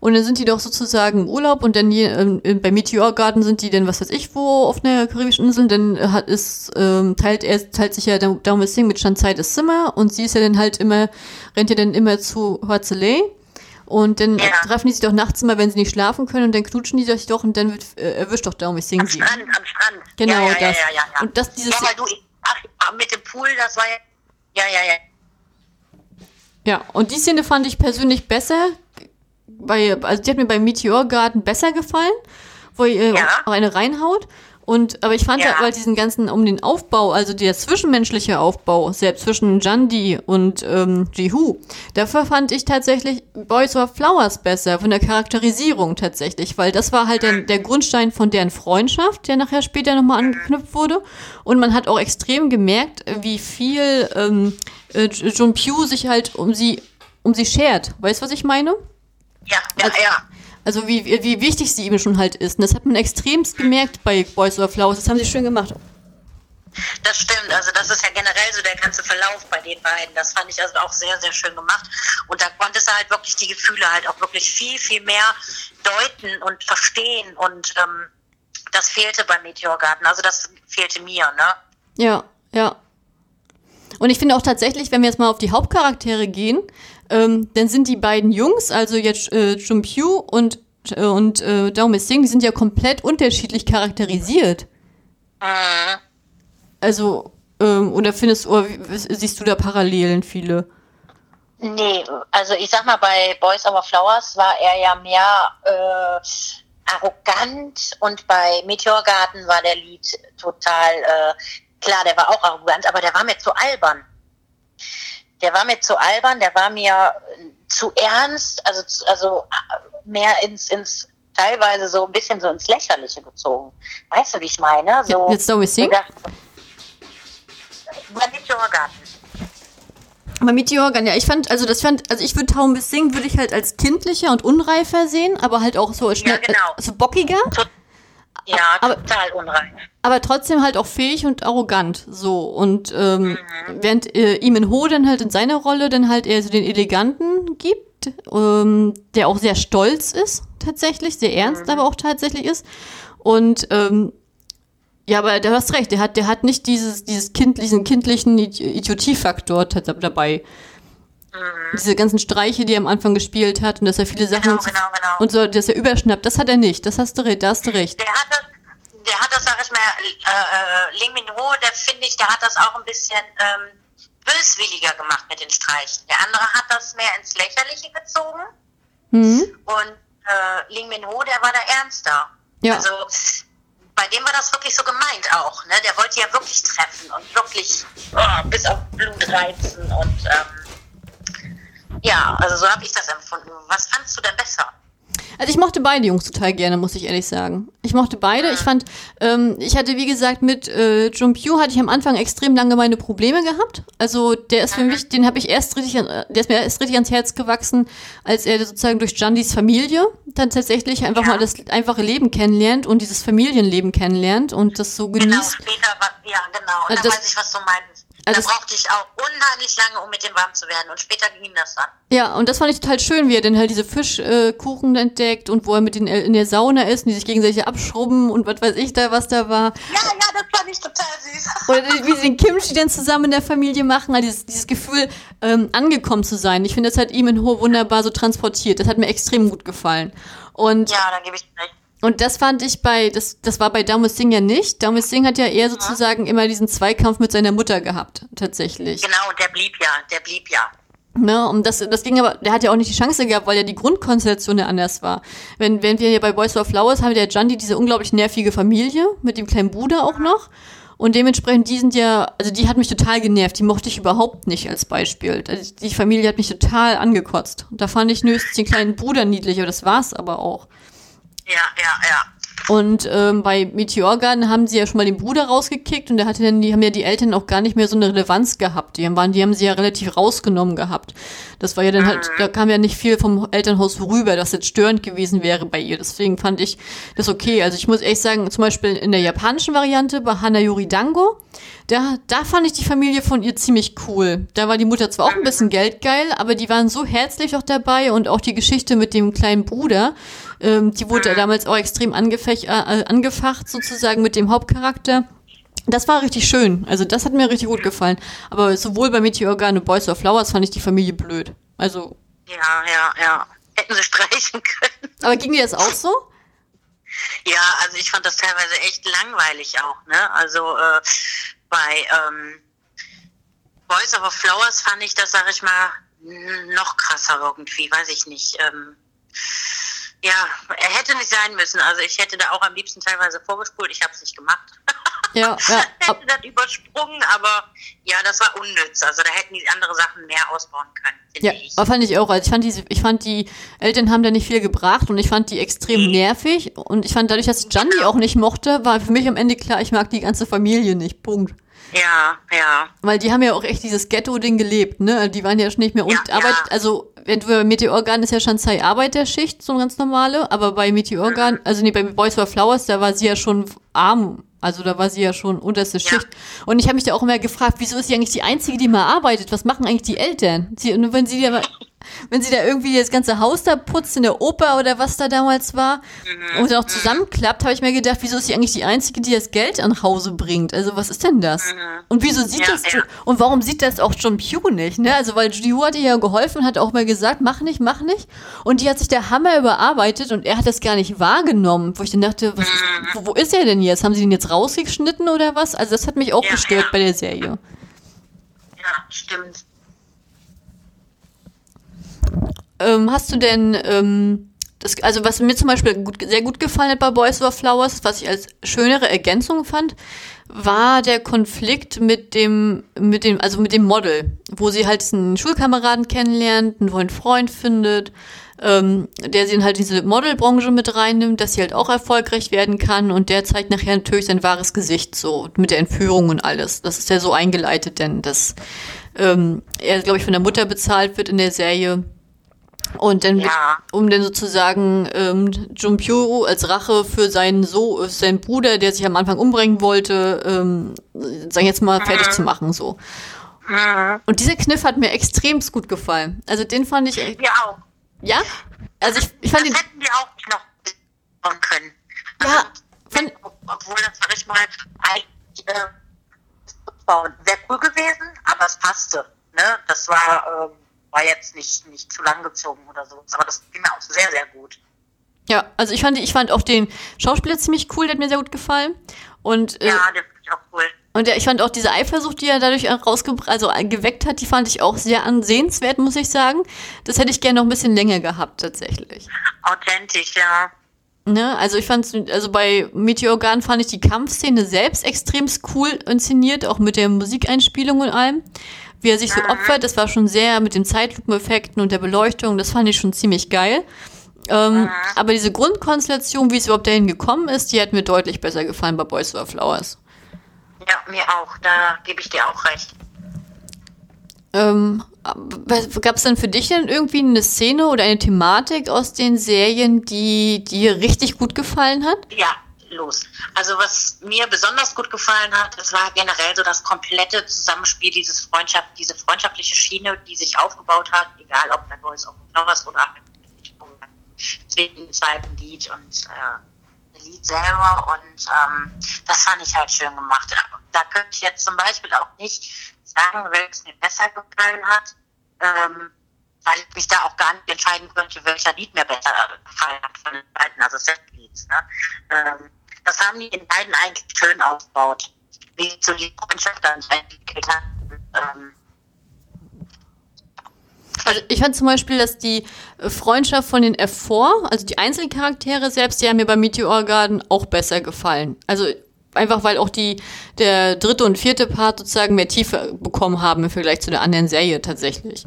Und dann sind die doch sozusagen im Urlaub und dann je, äh, bei Meteor Garden sind die dann, was weiß ich, wo auf einer karibischen Insel, dann hat ist, ähm, teilt er, teilt sich ja Daumen Singh mit Shanzai das Zimmer und sie ist ja dann halt immer, rennt ja dann immer zu Huazele. Und dann ja. treffen die sich doch nachts immer, wenn sie nicht schlafen können und dann knutschen die sich doch und dann wird, äh, erwischt doch Daumen Singh sie. Am Strand, am Strand. Genau, ja, ja, das. Ja, ja, ja, Und das, dieses. Ja, weil du, ach, mit dem Pool, das war ja ja, ja, ja. Ja, und die Szene fand ich persönlich besser. Bei, also die hat mir beim Meteor Garden besser gefallen, wo ihr ja. auch eine reinhaut. Und, aber ich fand ja. halt diesen ganzen, um den Aufbau, also der zwischenmenschliche Aufbau, selbst zwischen Jandi und ähm, Jihu, dafür fand ich tatsächlich Boys of Flowers besser, von der Charakterisierung tatsächlich, weil das war halt der, der Grundstein von deren Freundschaft, der nachher später nochmal angeknüpft wurde. Und man hat auch extrem gemerkt, wie viel ähm, äh, Jun Pugh sich halt um sie, um sie schert. Weißt du, was ich meine? Ja, ja, also, ja. Also wie, wie wichtig sie ihm schon halt ist. Und das hat man extremst gemerkt bei Boys Over Flowers. Das haben sie schön gemacht. Das stimmt, also das ist ja generell so der ganze Verlauf bei den beiden. Das fand ich also auch sehr, sehr schön gemacht. Und da konntest du halt wirklich die Gefühle halt auch wirklich viel, viel mehr deuten und verstehen. Und ähm, das fehlte beim Meteorgarten. Also das fehlte mir, ne? Ja, ja. Und ich finde auch tatsächlich, wenn wir jetzt mal auf die Hauptcharaktere gehen, ähm, dann sind die beiden Jungs, also jetzt äh, Jumpyu und, äh, und äh, Dao Singh, die sind ja komplett unterschiedlich charakterisiert. Mhm. Also, ähm, oder findest oder siehst du da Parallelen viele? Nee, also ich sag mal, bei Boys Over Flowers war er ja mehr äh, arrogant und bei Meteor Garden war der Lied total, äh, klar, der war auch arrogant, aber der war mir zu albern der war mir zu albern, der war mir zu ernst, also, also mehr ins, ins teilweise so ein bisschen so ins Lächerliche gezogen. Weißt du, wie ich meine? So, Jetzt so sing? Bei Meteorgarten. Bei Meteorgarten, ja, ich fand, also das fand, also ich würde Taum bis Sing würde ich halt als kindlicher und unreifer sehen, aber halt auch so schnell, ja, genau. also bockiger. Tot ja, aber, total unrein. Aber trotzdem halt auch fähig und arrogant. So. Und ähm, mhm. während äh, ihm in Ho dann halt in seiner Rolle dann halt eher so den Eleganten gibt, ähm, der auch sehr stolz ist, tatsächlich, sehr ernst, mhm. aber auch tatsächlich ist. Und ähm, ja, aber du hast recht, der hat, der hat nicht dieses, dieses kind, diesen kindlichen Idiotiefaktor dabei. Mhm. Diese ganzen Streiche, die er am Anfang gespielt hat und dass er viele Sachen genau, genau, genau. und so, dass er überschnappt, das hat er nicht. Das hast du recht, da hast du recht. Der hat das, der hat das, sag ich mal, äh, äh, Ling Min Ho, der finde ich, der hat das auch ein bisschen ähm, böswilliger gemacht mit den Streichen. Der andere hat das mehr ins Lächerliche gezogen. Mhm. Und äh, Ling Min Ho, der war da ernster. Ja. Also bei dem war das wirklich so gemeint auch. Ne? Der wollte ja wirklich treffen und wirklich oh, bis auf Blut reizen und ähm, ja, also so habe ich das empfunden. Was fandst du denn besser? Also ich mochte beide Jungs total gerne, muss ich ehrlich sagen. Ich mochte beide. Ich fand, ähm, ich hatte wie gesagt mit äh, Jun Pugh hatte ich am Anfang extrem lange meine Probleme gehabt. Also der ist für mhm. mich, den habe ich erst richtig, an, der ist mir erst richtig ans Herz gewachsen, als er sozusagen durch Jandis Familie dann tatsächlich einfach ja. mal das einfache Leben kennenlernt und dieses Familienleben kennenlernt und das so genau, genießt. Genau, später, ja genau. Und also da weiß ich, was du meinst. Also da brauchte ich auch unheimlich lange, um mit dem warm zu werden. Und später ging das dann. Ja, und das fand ich total schön, wie er dann halt diese Fischkuchen äh, entdeckt und wo er mit den äh, in der Sauna ist und die sich gegenseitig abschrubben und was weiß ich da, was da war. Ja, ja, das fand ich total süß. Oder wie sie den Kimchi dann zusammen in der Familie machen, halt dieses, dieses Gefühl, ähm, angekommen zu sein. Ich finde, das hat ihm in Ho wunderbar so transportiert. Das hat mir extrem gut gefallen. Und ja, da gebe ich recht. Und das fand ich bei, das, das war bei Damus Singh ja nicht. Damus Singh hat ja eher sozusagen immer diesen Zweikampf mit seiner Mutter gehabt, tatsächlich. Genau, der blieb ja, der blieb ja. Ne, und das, das ging aber, der hat ja auch nicht die Chance gehabt, weil ja die Grundkonstellation ja anders war. Wenn, wenn wir hier bei Boys of Flowers haben, der Jandi diese unglaublich nervige Familie mit dem kleinen Bruder auch noch. Und dementsprechend, die sind ja, also die hat mich total genervt, die mochte ich überhaupt nicht als Beispiel. Die Familie hat mich total angekotzt. Und da fand ich höchstens den kleinen Bruder niedlich, aber das war's aber auch. Ja, ja, ja. Und ähm, bei Meteorgarden haben sie ja schon mal den Bruder rausgekickt und da hatte dann, die haben ja die Eltern auch gar nicht mehr so eine Relevanz gehabt. Die haben, die haben sie ja relativ rausgenommen gehabt. Das war ja dann halt, mhm. da kam ja nicht viel vom Elternhaus rüber, das jetzt störend gewesen wäre bei ihr. Deswegen fand ich das okay. Also ich muss echt sagen, zum Beispiel in der japanischen Variante bei Hanayori Dango, Da, da fand ich die Familie von ihr ziemlich cool. Da war die Mutter zwar auch ein bisschen geldgeil, aber die waren so herzlich auch dabei und auch die Geschichte mit dem kleinen Bruder, ähm, die wurde damals auch extrem angefech, äh, angefacht sozusagen mit dem Hauptcharakter. Das war richtig schön. Also das hat mir richtig gut gefallen. Aber sowohl bei Meteor Gun und Boys of Flowers fand ich die Familie blöd. Also. Ja, ja, ja. Hätten sie streichen können. Aber ging dir das auch so? Ja, also ich fand das teilweise echt langweilig auch, ne? Also äh, bei ähm, Boys of Flowers fand ich das, sag ich mal, noch krasser irgendwie, weiß ich nicht. Ähm, ja, er hätte nicht sein müssen. Also ich hätte da auch am liebsten teilweise vorgespult. Ich habe es nicht gemacht. Ja, ja. hätte das übersprungen, aber ja, das war unnütz. Also da hätten die andere Sachen mehr ausbauen können. Ja, ich. fand ich auch. Also ich fand die, ich fand die Eltern haben da nicht viel gebracht und ich fand die extrem Mhm. nervig und ich fand dadurch, dass ich die auch nicht mochte, war für mich am Ende klar, ich mag die ganze Familie nicht. Punkt. Ja, ja. Weil die haben ja auch echt dieses Ghetto-Ding gelebt, ne? Die waren ja schon nicht mehr Ja, und Arbeit, ja. also wenn du bei Meteorgarden ist ja Shanzai Arbeiterschicht, so eine ganz normale, aber bei Meteorgarden, Mhm. also nee, bei Boys for Flowers, da war sie ja schon arm, also da war sie ja schon unterste Ja. Schicht. Und ich habe mich da auch immer gefragt, wieso ist sie eigentlich die Einzige, die mal arbeitet? Was machen eigentlich die Eltern? Sie, und wenn sie da, wenn sie da irgendwie das ganze Haus da putzt in der Oper oder was da damals war Mhm. und auch zusammenklappt, habe ich mir gedacht, wieso ist sie eigentlich die Einzige, die das Geld nach Hause bringt? Also was ist denn das? Und wieso sieht Mhm. Ja, das ja. Und warum sieht das auch John Pugh nicht? Ne? Also weil Judy Hu hat ihr ja geholfen, hat auch mal gesagt, mach nicht, mach nicht. Und die hat sich der Hammer überarbeitet und er hat das gar nicht wahrgenommen, wo ich dann dachte, was Mhm. ist, wo, wo ist er denn jetzt? Haben sie ihn jetzt rausgeschnitten oder was? Also das hat mich auch Ja, gestört bei der Serie. Ja, stimmt. Ähm, hast du denn, ähm, das, also was mir zum Beispiel gut, sehr gut gefallen hat bei Boys Over Flowers, was ich als schönere Ergänzung fand, war der Konflikt mit dem, mit dem, also mit dem Model, wo sie halt einen Schulkameraden kennenlernt, einen neuen Freund findet, ähm, der sie in halt diese Modelbranche mit reinnimmt, dass sie halt auch erfolgreich werden kann und der zeigt nachher natürlich sein wahres Gesicht so mit der Entführung und alles. Das ist ja so eingeleitet, denn dass ähm, er, glaube ich, von der Mutter bezahlt wird in der Serie. Und dann, Ja. um dann sozusagen ähm, Junpyo als Rache für seinen so seinen Bruder, der sich am Anfang umbringen wollte, ähm, sagen jetzt mal fertig zu machen so. Mhm. Und dieser Kniff hat mir extrem gut gefallen. Also den fand ich echt, Wir auch. ja. Also ich, ich fand das den, hätten wir auch noch bauen können. Ja, fand- obwohl das, sag ich mal, eigentlich äh, wäre cool gewesen, aber es passte. Ne? Das war, ähm, war jetzt nicht, nicht zu lang gezogen oder so. Aber das ging mir auch sehr, sehr gut. ja, also ich fand, ich fand auch den Schauspieler ziemlich cool, der hat mir sehr gut gefallen. Und äh, Ja, der finde ich auch cool. Und ja, ich fand auch diese Eifersucht, die er dadurch rausgebracht, also geweckt hat, die fand ich auch sehr ansehenswert, muss ich sagen. Das hätte ich gerne noch ein bisschen länger gehabt, tatsächlich. Authentisch, ja. Ne? Also ich fand, also bei Meteorgan fand ich die Kampfszene selbst extrem cool inszeniert, auch mit der Musikeinspielung und allem. Wie er sich so opfert, das war schon sehr mit den Zeitlupeneffekten und der Beleuchtung, das fand ich schon ziemlich geil. Ähm, aber diese Grundkonstellation, wie es überhaupt dahin gekommen ist, die hat mir deutlich besser gefallen bei Boys Over Flowers. Ja, mir auch. Da gebe ich dir auch recht. Ähm, Gab es denn für dich denn irgendwie eine Szene oder eine Thematik aus den Serien, die dir richtig gut gefallen hat? Ja, los. Also was mir besonders gut gefallen hat, das war generell so das komplette Zusammenspiel dieses Freundschaft, diese freundschaftliche Schiene, die sich aufgebaut hat, egal ob bei Boys of Flowers oder dem zweiten Lied und äh, Lied selber und ähm, das fand ich halt schön gemacht. Da könnte ich jetzt zum Beispiel auch nicht sagen, welches mir besser gefallen hat, ähm, weil ich mich da auch gar nicht entscheiden könnte, welcher Lied mir besser gefallen hat von den beiden, also Set-Leads. Ne? Ähm, das haben die in beiden eigentlich schön aufgebaut, wie so die Freundschaft dann entwickelt hat. Ähm, Also ich fand zum Beispiel, dass die Freundschaft von den F4, also die Einzelcharaktere selbst, die haben mir bei Meteor Garden auch besser gefallen. Also einfach weil auch die der dritte und vierte Part sozusagen mehr Tiefe bekommen haben im Vergleich zu der anderen Serie tatsächlich.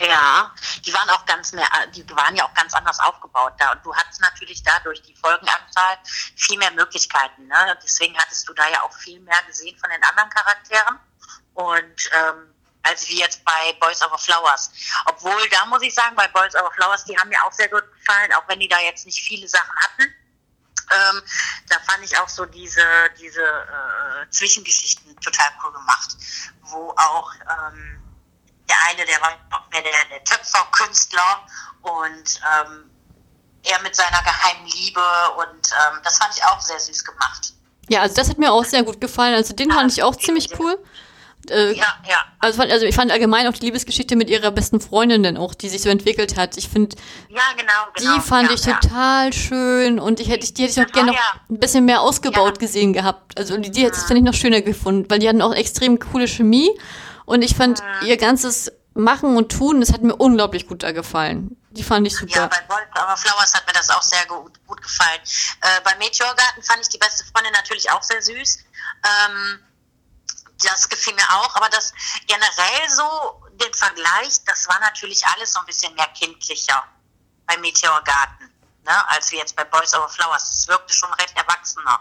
Ja, die waren auch ganz mehr, die waren ja auch ganz anders aufgebaut da und du hattest natürlich dadurch die Folgenanzahl viel mehr Möglichkeiten. Ne? Deswegen hattest du da ja auch viel mehr gesehen von den anderen Charakteren und ähm, als wie jetzt bei Boys Over Flowers. Obwohl, da muss ich sagen, bei Boys Over Flowers, die haben mir auch sehr gut gefallen, auch wenn die da jetzt nicht viele Sachen hatten. Ähm, da fand ich auch so diese, diese äh, Zwischengeschichten total cool gemacht, wo auch ähm, der eine, der war mehr der, der Töpferkünstler und ähm, er mit seiner geheimen Liebe und ähm, das fand ich auch sehr süß gemacht. Ja, also das hat mir auch sehr gut gefallen. Also den fand ich auch ziemlich cool. Äh, ja, ja. Also, also ich fand allgemein auch die Liebesgeschichte mit ihrer besten Freundin dann auch, die sich so entwickelt hat. Ich finde, ja, genau, genau, die fand ja, ich total ja. schön und ich hätte, die hätte ich auch gerne noch ein bisschen mehr ausgebaut gesehen gehabt. Also die, die mhm. finde ich noch schöner gefunden, weil die hatten auch extrem coole Chemie und ich fand mhm. ihr ganzes Machen und Tun, das hat mir unglaublich gut da gefallen. Die fand ich super. Ja, bei Wallflower Flowers hat mir das auch sehr gut, gut gefallen. Äh, bei Meteorgarten fand ich die beste Freundin natürlich auch sehr süß. Ähm, das gefiel mir auch, aber das generell so, den Vergleich, das war natürlich alles so ein bisschen mehr kindlicher bei Meteorgarten, ne, als wir jetzt bei Boys Over Flowers. Es wirkte schon recht erwachsener.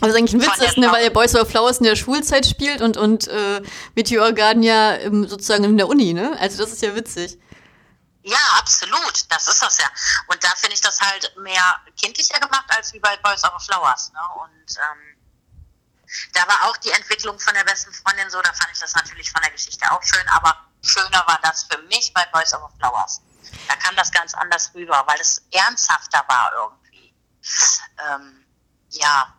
Was eigentlich ein Witz ist, ne, weil Boys Over Flowers in der Schulzeit spielt und, und äh, Meteor Garden ja im, sozusagen in der Uni, ne? Also das ist ja witzig. Ja, absolut. Das ist das ja. Und da finde ich das halt mehr kindlicher gemacht als wie bei Boys Over Flowers. Ne? Und ähm, da war auch die Entwicklung von der besten Freundin so, da fand ich das natürlich von der Geschichte auch schön, aber schöner war das für mich bei Boys Over Flowers. Da kam das ganz anders rüber, weil es ernsthafter war irgendwie. Ähm, ja,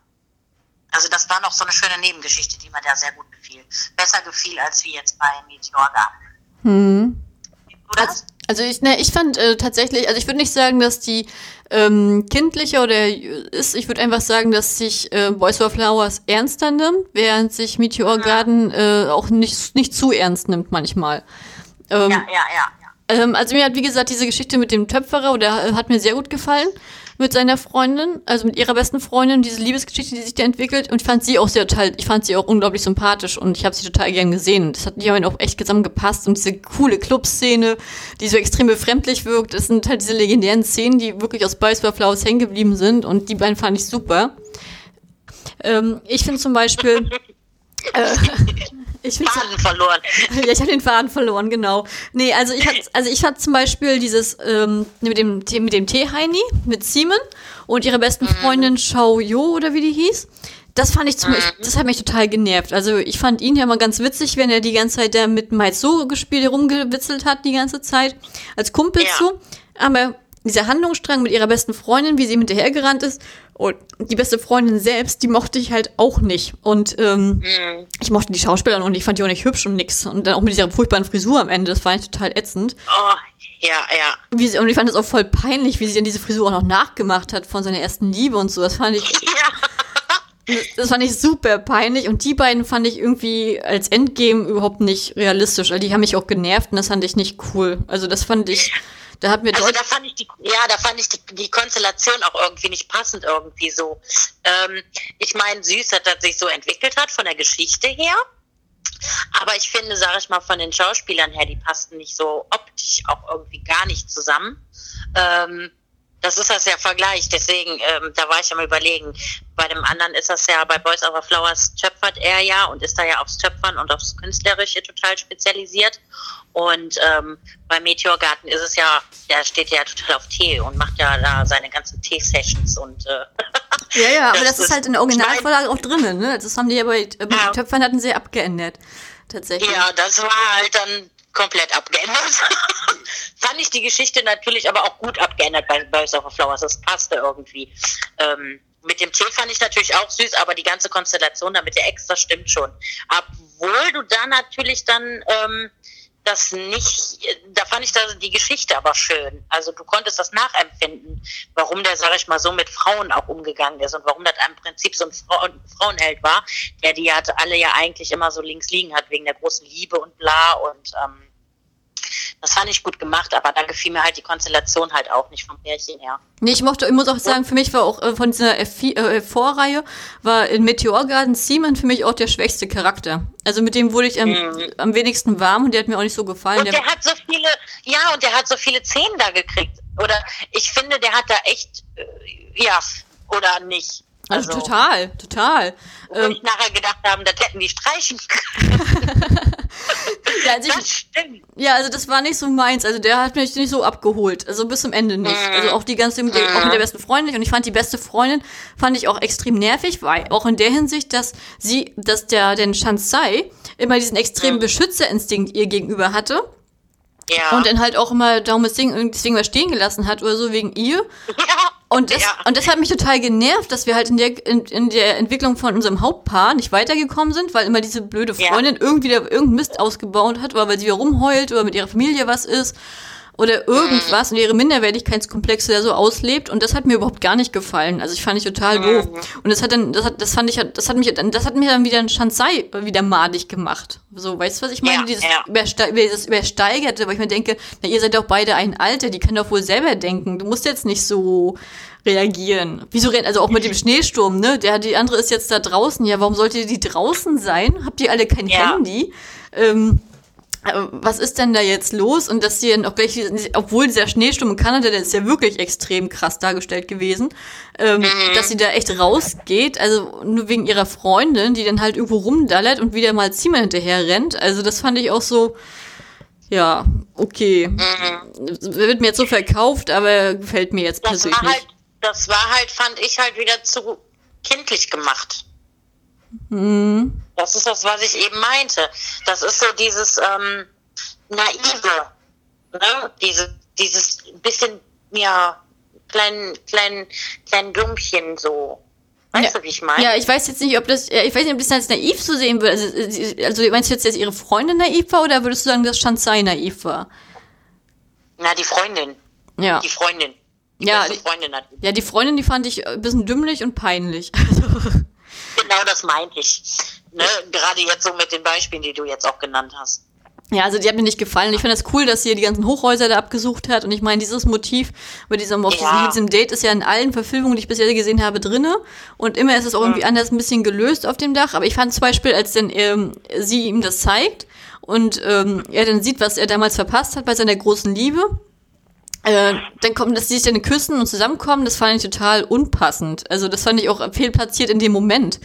also das war noch so eine schöne Nebengeschichte, die mir da sehr gut gefiel. Besser gefiel als wie jetzt bei Meteorgarten. Hm. Also, also ich, ne, ich fand äh, tatsächlich, also ich würde nicht sagen, dass die ähm, kindlicher oder ist, ich würde einfach sagen, dass sich äh, Boys of Flowers ernster nimmt, während sich Meteor Garden äh, auch nicht, nicht zu ernst nimmt manchmal. Ähm, ja, ja, ja. Ähm, also mir hat, wie gesagt, diese Geschichte mit dem Töpferer, oder äh, hat mir sehr gut gefallen mit seiner Freundin, also mit ihrer besten Freundin, diese Liebesgeschichte, die sich da entwickelt. Und ich fand sie auch sehr total, ich fand sie auch unglaublich sympathisch und ich habe sie total gern gesehen. Das hat die haben auch echt zusammen gepasst und diese coole Clubszene, die so extrem befremdlich wirkt. Das sind halt diese legendären Szenen, die wirklich aus Flowers hängen geblieben sind und die beiden fand ich super. Ähm, ich finde zum Beispiel. äh, ich Faden verloren. Ja, ich habe den Faden verloren, genau. Nee, also ich hatte also ich hatte zum Beispiel dieses ähm, mit dem mit dem Tee-Heini, mit Simon und ihrer besten mhm. Freundin Shao Yo oder wie die hieß. Das fand ich zum Beispiel, mhm. das hat mich total genervt. Also ich fand ihn ja mal ganz witzig, wenn er die ganze Zeit da mit Maizo gespielt, rumgewitzelt hat die ganze Zeit. Als Kumpel ja. zu. Aber dieser Handlungsstrang mit ihrer besten Freundin, wie sie hinterhergerannt ist, und die beste Freundin selbst, die mochte ich halt auch nicht. Und ähm, mhm. ich mochte die Schauspielerin und ich fand die auch nicht hübsch und nix. Und dann auch mit dieser furchtbaren Frisur am Ende, das fand ich total ätzend. Oh, ja, ja. Sie, und ich fand das auch voll peinlich, wie sie dann diese Frisur auch noch nachgemacht hat von seiner ersten Liebe und so. Das fand ich. Ja. Das fand ich super peinlich und die beiden fand ich irgendwie als Endgame überhaupt nicht realistisch. Also die haben mich auch genervt und das fand ich nicht cool. Also das fand ich. Da hat mir also da fand ich die, ja, da fand ich die, die Konstellation auch irgendwie nicht passend irgendwie so. Ähm, ich meine, süß, dass das sich so entwickelt hat von der Geschichte her. Aber ich finde, sage ich mal, von den Schauspielern her, die passten nicht so optisch auch irgendwie gar nicht zusammen. Ähm, das ist das ja Vergleich. Deswegen, ähm, da war ich am überlegen. Bei dem anderen ist das ja, bei Boys Over Flowers töpfert er ja und ist da ja aufs Töpfern und aufs Künstlerische total spezialisiert. Und ähm, bei Meteorgarten ist es ja, der steht ja total auf Tee und macht ja da seine ganzen Tee-Sessions und äh, Ja, ja, aber das, das ist halt in der Originalvorlage auch drinnen, ne? Das haben die ja bei, bei ja. Töpfern hatten sie abgeändert. Tatsächlich. Ja, das war halt dann komplett abgeändert. Fand ich die Geschichte natürlich aber auch gut abgeändert bei Boys of Flowers. Das passte irgendwie. Ähm, mit dem Tee fand ich natürlich auch süß, aber die ganze Konstellation da mit der Ex, das stimmt schon. Obwohl du da natürlich dann ähm, das nicht, da fand ich das, die Geschichte aber schön. Also du konntest das nachempfinden, warum der, sag ich mal, so mit Frauen auch umgegangen ist und warum das im Prinzip so ein Frauen, Frauenheld war, der die hat alle ja eigentlich immer so links liegen hat wegen der großen Liebe und bla und ähm, das fand ich gut gemacht, aber da gefiel mir halt die Konstellation halt auch nicht vom Pärchen her. Nee, ich mochte, ich muss auch sagen, für mich war auch äh, von dieser F4-Reihe, äh, war in Meteor Garden Seaman für mich auch der schwächste Charakter. Also mit dem wurde ich am, mhm. am wenigsten warm und der hat mir auch nicht so gefallen. Und der, der hat so viele, ja, und der hat so viele Szenen da gekriegt. Oder ich finde, der hat da echt, äh, ja, oder nicht. Also, also total, total. Wo ähm, ich nachher gedacht haben, das hätten die streichen können. ja, also das stimmt. Ja, also das war nicht so meins. Also der hat mich nicht so abgeholt. Also bis zum Ende nicht. Mhm. Also auch die ganze, mhm. auch mit der besten Freundin nicht. Und ich fand die beste Freundin, fand ich auch extrem nervig, weil auch in der Hinsicht, dass sie, dass der, den Shansai immer diesen extremen mhm. Beschützerinstinkt ihr gegenüber hatte. Ja. Und dann halt auch immer darum deswegen, deswegen mal stehen gelassen hat oder so wegen ihr. Ja. Und das, ja. und das hat mich total genervt, dass wir halt in der, in, in der Entwicklung von unserem Hauptpaar nicht weitergekommen sind, weil immer diese blöde Freundin ja. irgendwie da irgendeinen Mist ausgebaut hat, oder weil sie wieder rumheult oder mit ihrer Familie was ist oder irgendwas mhm. und ihre Minderwertigkeitskomplexe da so auslebt und das hat mir überhaupt gar nicht gefallen. Also ich fand ich total mhm. doof. Und das hat dann, das hat, das fand ich, das hat mich, das hat mir dann wieder ein Schanzei wieder madig gemacht. So, weißt du, was ich meine? Ja, dieses, ja. Überste dieses Übersteigerte, weil ich mir denke, na, ihr seid doch beide ein Alter, die können doch wohl selber denken. Du musst jetzt nicht so reagieren. Wieso rennt, also auch mit dem Schneesturm, ne? Der, die andere ist jetzt da draußen. Ja, warum sollte die draußen sein? Habt ihr alle kein ja. Handy? Ähm, was ist denn da jetzt los? Und dass sie dann auch gleich, obwohl dieser Schneesturm in Kanada, der ist ja wirklich extrem krass dargestellt gewesen, ähm, mhm. dass sie da echt rausgeht, also nur wegen ihrer Freundin, die dann halt irgendwo rumdallert und wieder mal Zimmer hinterher rennt. Also das fand ich auch so, ja, okay. Mhm. Wird mir jetzt so verkauft, aber gefällt mir jetzt das persönlich war halt, Das war halt, fand ich halt wieder zu kindlich gemacht. Mhm. Das ist das, was ich eben meinte. Das ist so dieses ähm, naive, ne? Diese, dieses bisschen, ja, kleinen, kleinen, kleinen Dummchen so. Weißt ja. du, wie ich meine? Ja, ich weiß jetzt nicht, ob das, ich weiß nicht, ob das als naiv zu sehen würde. Also, also meinst du jetzt, dass ihre Freundin naiv war oder würdest du sagen, dass Shanzai naiv war? Na, die Freundin. Ja. Die Freundin. Die ja, die, Freundin hat. ja, die Freundin, die fand ich ein bisschen dümmlich und peinlich. genau das meinte ich. Ne? Gerade jetzt so mit den Beispielen, die du jetzt auch genannt hast. Ja, also die hat mir nicht gefallen. Ich finde es das cool, dass sie die ganzen Hochhäuser da abgesucht hat. Und ich meine, dieses Motiv bei diesem, auf ja. diesem Date ist ja in allen Verfilmungen, die ich bisher gesehen habe, drinne. Und immer ist es auch irgendwie anders ein bisschen gelöst auf dem Dach. Aber ich fand zum Beispiel, als dann ähm, sie ihm das zeigt und ähm, er dann sieht, was er damals verpasst hat bei seiner großen Liebe, äh, dann kommen, dass sie sich dann küssen und zusammenkommen, das fand ich total unpassend. Also das fand ich auch fehlplatziert in dem Moment.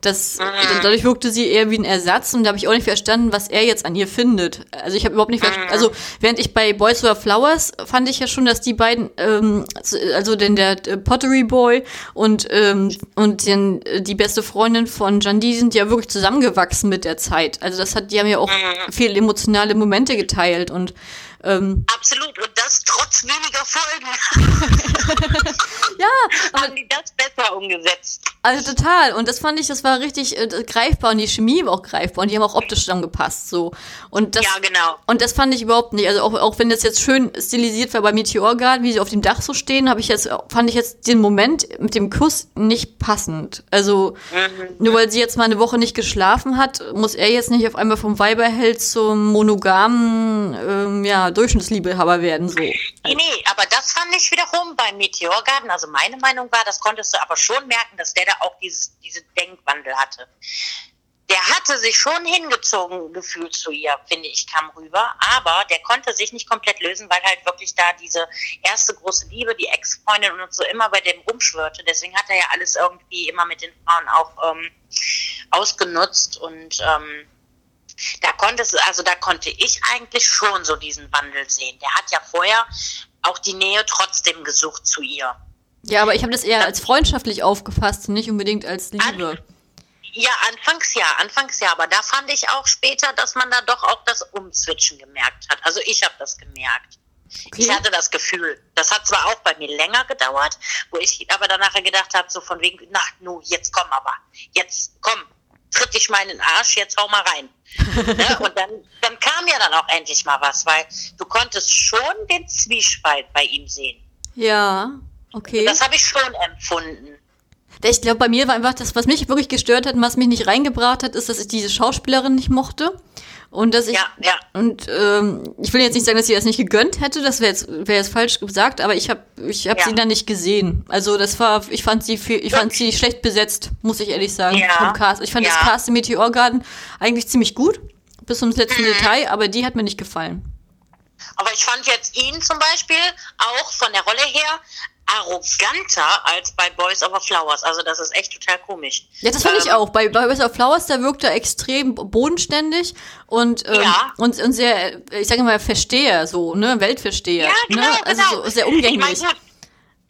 Das, mhm. dadurch wirkte sie eher wie ein Ersatz und da habe ich auch nicht verstanden, was er jetzt an ihr findet. Also ich habe überhaupt nicht verstanden. Mhm. Also während ich bei Boys Over Flowers fand ich ja schon, dass die beiden, ähm, also denn der Pottery Boy und ähm, und den, die beste Freundin von Jandy sind ja wirklich zusammengewachsen mit der Zeit. Also das hat, die haben ja auch mhm. viele emotionale Momente geteilt und ähm, Absolut, und das trotz weniger Folgen. ja, aber, haben die das besser umgesetzt. Also total, und das fand ich, das war richtig äh, greifbar und die Chemie war auch greifbar und die haben auch optisch zusammengepasst. So. Und das, ja, genau. Und das fand ich überhaupt nicht. Also auch, auch wenn das jetzt schön stilisiert war bei Meteor Garden, wie sie auf dem Dach so stehen, habe ich jetzt, fand ich jetzt den Moment mit dem Kuss nicht passend. Also mhm. nur weil sie jetzt mal eine Woche nicht geschlafen hat, muss er jetzt nicht auf einmal vom Weiberheld zum monogamen, ähm, ja, Durchschnittsliebhaber werden, so. Nee, nee, aber das fand ich wiederum beim Meteorgarten, also meine Meinung war, das konntest du aber schon merken, dass der da auch dieses, diese Denkwandel hatte. Der hatte sich schon hingezogen gefühlt zu ihr, finde ich, kam rüber, aber der konnte sich nicht komplett lösen, weil halt wirklich da diese erste große Liebe, die Ex-Freundin und so immer bei dem rumschwirrte. Deswegen hat er ja alles irgendwie immer mit den Frauen auch ähm, ausgenutzt und ähm, da konnte es, also da konnte ich eigentlich schon so diesen Wandel sehen. Der hat ja vorher auch die Nähe trotzdem gesucht zu ihr. Ja, aber ich habe das eher als freundschaftlich aufgefasst, nicht unbedingt als Liebe. An, ja, anfangs ja, anfangs ja, aber da fand ich auch später, dass man da doch auch das Umzwitschen gemerkt hat. Also ich habe das gemerkt. Okay. Ich hatte das Gefühl. Das hat zwar auch bei mir länger gedauert, wo ich aber danach gedacht habe, so von wegen, na, nu, jetzt komm aber, jetzt komm, tritt dich mal in den Arsch, jetzt hau mal rein. ja, und dann, dann kam ja dann auch endlich mal was, weil du konntest schon den Zwiespalt bei ihm sehen. Ja, okay. Das habe ich schon empfunden. Ich glaube, bei mir war einfach das, was mich wirklich gestört hat und was mich nicht reingebracht hat, ist, dass ich diese Schauspielerin nicht mochte. Und dass ich ja, ja. und ähm, ich will jetzt nicht sagen, dass sie das nicht gegönnt hätte, das wäre jetzt wäre jetzt falsch gesagt, aber ich habe ich habe ja. sie da nicht gesehen. Also das war ich fand sie viel, ich fand sie schlecht besetzt, muss ich ehrlich sagen, ja. vom Cast. Ich fand das Cast im Meteor Garden eigentlich ziemlich gut bis zum letzten mhm. Detail, aber die hat mir nicht gefallen. Aber ich fand jetzt ihn zum Beispiel auch von der Rolle her arroganter als bei Boys Over Flowers. Also das ist echt total komisch. Ja, das fand ähm, ich auch. Bei, bei Boys Over Flowers, da wirkt er extrem bodenständig und, ähm, ja. und, und sehr, ich sage mal, Versteher, so, ne, Weltversteher. Ja, genau, ne? Also genau. So, sehr umgänglich. Ich mein,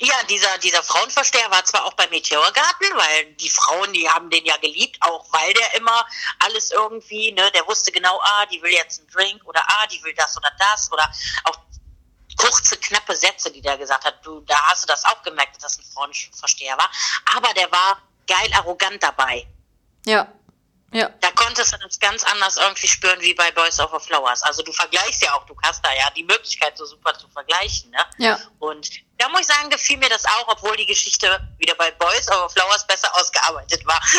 ja, dieser, dieser Frauenversteher war zwar auch beim Meteorgarten, weil die Frauen, die haben den ja geliebt, auch weil der immer alles irgendwie, ne, der wusste genau, ah, die will jetzt einen Drink oder ah, die will das oder das oder auch kurze, knappe Sätze, die der gesagt hat. Du, da hast du das auch gemerkt, dass das ein Frauenversteher war. Aber der war geil arrogant dabei. Ja. Ja. Da konntest du das ganz anders irgendwie spüren wie bei Boys Over Flowers. Also du vergleichst ja auch, du hast da ja die Möglichkeit, so super zu vergleichen. Ne? Ja. Und da muss ich sagen, gefiel mir das auch, obwohl die Geschichte wieder bei Boys Over Flowers besser ausgearbeitet war.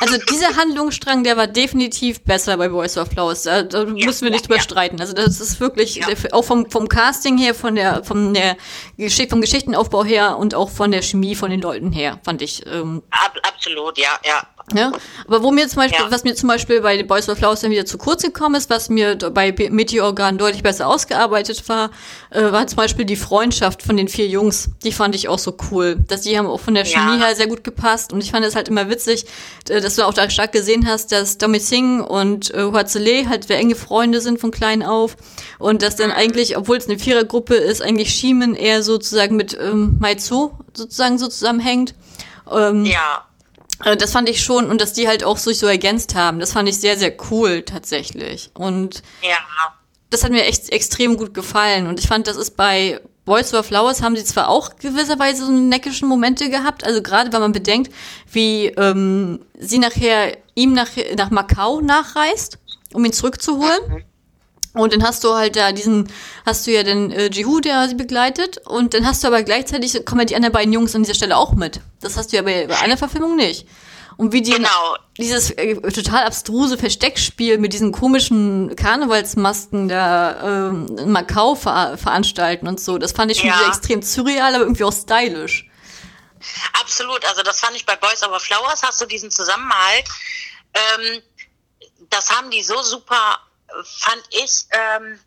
Also dieser Handlungsstrang, der war definitiv besser bei Boys Over Flowers. Da, da ja, müssen wir nicht drüber ja. streiten. Also das ist wirklich, ja. auch vom, vom Casting her, von der, vom, der Geschichte, vom Geschichtenaufbau her und auch von der Chemie von den Leuten her, fand ich. Ähm, Ab, absolut, ja, ja. Ja, aber wo mir zum Beispiel, ja. was mir zum Beispiel bei Boys of Flowers dann wieder zu kurz gekommen ist, was mir bei Meteorgan deutlich besser ausgearbeitet war, äh, war zum Beispiel die Freundschaft von den vier Jungs. Die fand ich auch so cool. Dass die haben auch von der Chemie ja. her sehr gut gepasst. Und ich fand es halt immer witzig, äh, dass du auch da stark gesehen hast, dass Domi Singh und äh, Huazele halt sehr enge Freunde sind von klein auf. Und dass dann eigentlich, obwohl es eine Vierergruppe ist, eigentlich Shiemen eher sozusagen mit ähm, Maizu sozusagen so zusammenhängt. Ähm, ja. Äh, das fand ich schon und dass die halt auch sich so ergänzt haben, das fand ich sehr, sehr cool tatsächlich. Und ja. das hat mir echt extrem gut gefallen. Und ich fand, das ist bei Boys Over Flowers haben sie zwar auch gewisserweise so neckischen Momente gehabt, also gerade wenn man bedenkt, wie ähm, sie nachher ihm nach, nach Macau nachreist, um ihn zurückzuholen. Mhm. Und dann hast du halt da diesen, hast du ja den äh, Jihu, der sie begleitet. Und dann hast du aber gleichzeitig, kommen ja die anderen beiden Jungs an dieser Stelle auch mit. Das hast du ja bei, bei einer Verfilmung nicht. Und wie die genau. dieses äh, total abstruse Versteckspiel mit diesen komischen Karnevalsmasken da äh, in Macau ver veranstalten und so, das fand ich schon ja. wieder extrem surreal, aber irgendwie auch stylisch. Absolut, also das fand ich bei Boys Over Flowers, hast du diesen Zusammenhalt. Ähm, das haben die so super fand ich, ähm,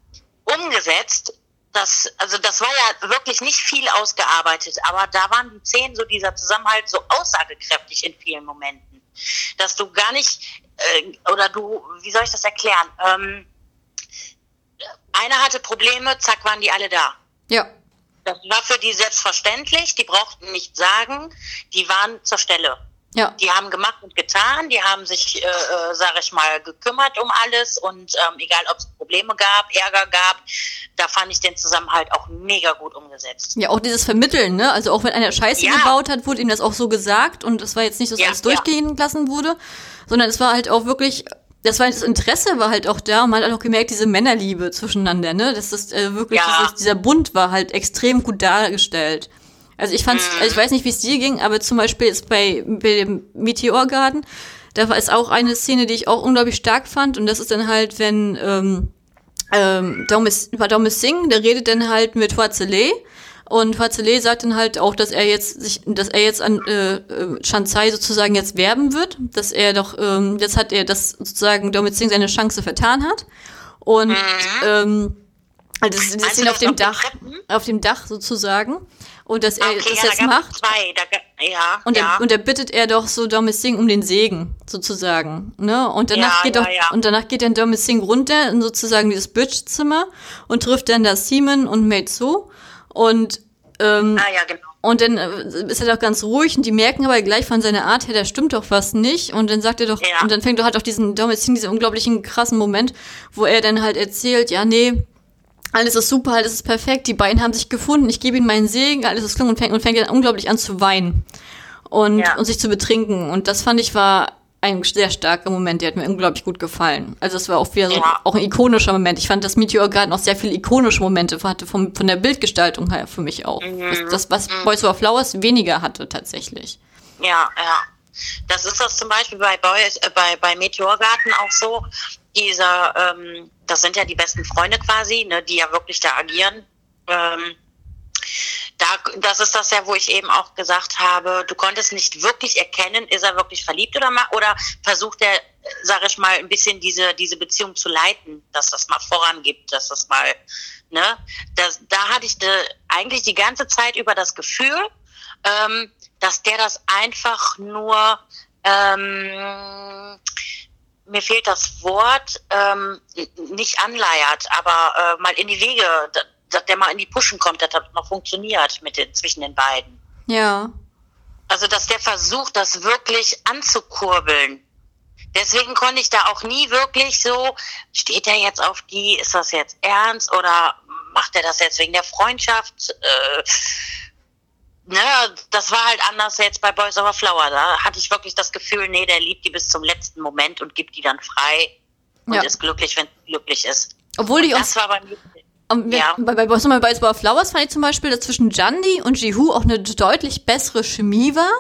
umgesetzt. Das, also das war ja wirklich nicht viel ausgearbeitet, aber da waren die Szenen, so dieser Zusammenhalt so aussagekräftig in vielen Momenten, dass du gar nicht, äh, oder du, wie soll ich das erklären? Ähm, einer hatte Probleme, zack, waren die alle da. Ja. Das war für die selbstverständlich, die brauchten nicht sagen, die waren zur Stelle. Ja. Die haben gemacht und getan, die haben sich, äh, äh, sage ich mal, gekümmert um alles und ähm, egal, ob es Probleme gab, Ärger gab, da fand ich den Zusammenhalt auch mega gut umgesetzt. Ja, auch dieses Vermitteln, ne? Also auch wenn einer Scheiße ja. gebaut hat, wurde ihm das auch so gesagt und es war jetzt nicht, dass ja, alles durchgehen lassen wurde, sondern es war halt auch wirklich das war das Interesse war halt auch da und man hat auch gemerkt, diese Männerliebe zwischeneinander, ne? Das ist äh, wirklich, ja. dieses, dieser Bund war halt extrem gut dargestellt. Also ich fand's, also ich weiß nicht, wie es dir ging, aber zum Beispiel ist bei, bei dem Meteorgarten, da war es auch eine Szene, die ich auch unglaublich stark fand. Und das ist dann halt, wenn ähm, ähm, Daumes, Daumes Singh, der redet dann halt mit Huazele. Und Huazele sagt dann halt auch, dass er jetzt sich, dass er jetzt an äh, äh Shanzai sozusagen jetzt werben wird, dass er doch, ähm, jetzt hat er das sozusagen Daumes Singh seine Chance vertan hat. Und mhm. ähm, also das, das sind auf dem Dach, auf dem Dach sozusagen und dass er okay, das ja, jetzt da macht. Zwei. Da, ja, und, ja. Er, und er bittet er doch so Domis Singh um den Segen, sozusagen. Ne? Und danach ja, geht doch, und danach geht dann Domis Singh runter in sozusagen dieses Bridge-Zimmer und trifft dann da Simon und Meizu. Und ähm, ah, ja, genau. Und dann äh, ist er doch ganz ruhig und die merken aber gleich von seiner Art her, da stimmt doch was nicht. Und dann sagt er doch, ja. und dann fängt er halt auch diesen Domis Singh, diesen unglaublichen krassen Moment, wo er dann halt erzählt, ja, nee, alles ist super, alles ist perfekt, die beiden haben sich gefunden, ich gebe ihnen meinen Segen, alles ist klug und fängt, und fängt dann unglaublich an zu weinen und, ja. und sich zu betrinken. Und das fand ich war ein sehr starker Moment, der hat mir unglaublich gut gefallen. Also es war auch wieder so ja. auch ein ikonischer Moment. Ich fand, dass Meteor Garden auch sehr viele ikonische Momente hatte, vom, von der Bildgestaltung her für mich auch. Mhm. Das, was mhm. Boys Over Flowers weniger hatte tatsächlich. Ja, ja. Das ist das zum Beispiel bei Boys, äh, bei, bei Meteorgarten auch so. Dieser, ähm, das sind ja die besten Freunde quasi, ne, die ja wirklich da agieren. Ähm, da, das ist das ja, wo ich eben auch gesagt habe, du konntest nicht wirklich erkennen, ist er wirklich verliebt oder, oder versucht er sage ich mal, ein bisschen diese, diese Beziehung zu leiten, dass das mal vorangibt, dass das mal, ne, das, da hatte ich de, eigentlich die ganze Zeit über das Gefühl, ähm, dass der das einfach nur, ähm, mir fehlt das Wort, ähm, nicht anleiert, aber äh, mal in die Wege, dass der mal in die Puschen kommt, das noch funktioniert mit den, zwischen den beiden. Ja. Also, dass der versucht, das wirklich anzukurbeln. Deswegen konnte ich da auch nie wirklich so, steht er jetzt auf die, ist das jetzt ernst oder macht er das jetzt wegen der Freundschaft? Äh, ne, das war halt anders jetzt bei Boys Over Flower. Da hatte ich wirklich das Gefühl, nee, der liebt die bis zum letzten Moment und gibt die dann frei und ja. ist glücklich, wenn sie glücklich ist. Obwohl die auch. Das war bei mir. Um, ja. Bei, bei, bei, bei Over Flowers fand ich zum Beispiel, dass zwischen Jandi und Jihu auch eine deutlich bessere Chemie war.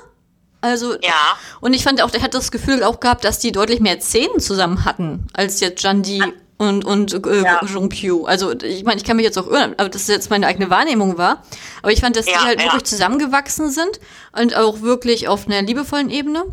Also, ja. Und ich fand auch, der hat das Gefühl auch gehabt, dass die deutlich mehr Szenen zusammen hatten, als jetzt Jandi und, und äh, ja. Jungpyu. Also ich meine, ich kann mich jetzt auch irren, aber das jetzt meine eigene Wahrnehmung war. Aber ich fand, dass ja, die halt ja. wirklich zusammengewachsen sind und auch wirklich auf einer liebevollen Ebene.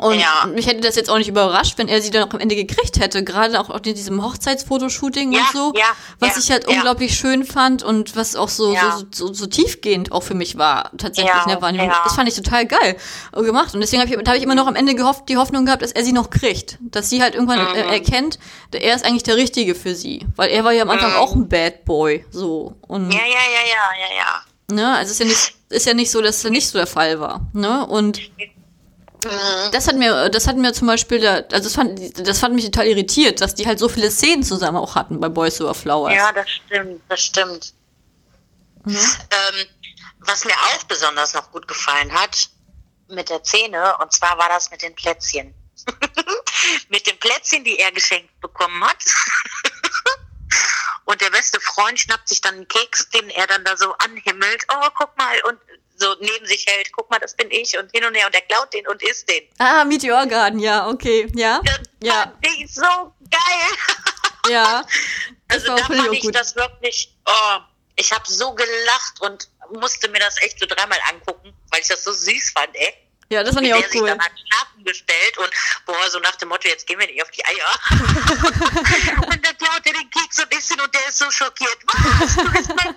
Und ja. mich hätte das jetzt auch nicht überrascht, wenn er sie dann auch am Ende gekriegt hätte. Gerade auch in diesem Hochzeitsfotoshooting ja, und so. Ja, was ich halt unglaublich schön fand und was auch so, so, so, so, tiefgehend auch für mich war, tatsächlich in der Wahrnehmung. Das fand ich total geil gemacht. Und deswegen habe ich, hab ich immer noch am Ende gehofft, die Hoffnung gehabt, dass er sie noch kriegt. Dass sie halt irgendwann mhm. erkennt, er ist eigentlich der Richtige für sie. Weil er war ja am Anfang mhm. auch ein Bad Boy. So. Und ja, ja, ja, ja, ja, ja. Ne? Also ist ja nicht, ist ja nicht so, dass das nicht so der Fall war. Ne? Und. Das hat mir, das hat mir zum Beispiel, also das fand, das fand mich total irritiert, dass die halt so viele Szenen zusammen auch hatten bei Boys Over Flowers. Ja, das stimmt, das stimmt. Mhm. Ähm, was mir auch besonders noch gut gefallen hat mit der Szene, und zwar war das mit den Plätzchen. mit den Plätzchen, die er geschenkt bekommen hat. und der beste Freund schnappt sich dann einen Keks, den er dann da so anhimmelt. Oh, guck mal, und so neben sich hält, guck mal, das bin ich und hin und her und er klaut den und isst den. Ah, Meteor Garden, ja, okay, ja. Das ja. fand ich so geil. Ja. also da fand ich gut. das wirklich, oh, ich habe so gelacht und musste mir das echt so dreimal angucken, weil ich das so süß fand, ey. Ja, das fand ich auch cool. sich dann an Schlafen gestellt und boah, so nach dem Motto, jetzt gehen wir nicht auf die Eier. und dann klaut er den Keks und isst ihn und der ist so schockiert. Was? Du bist mein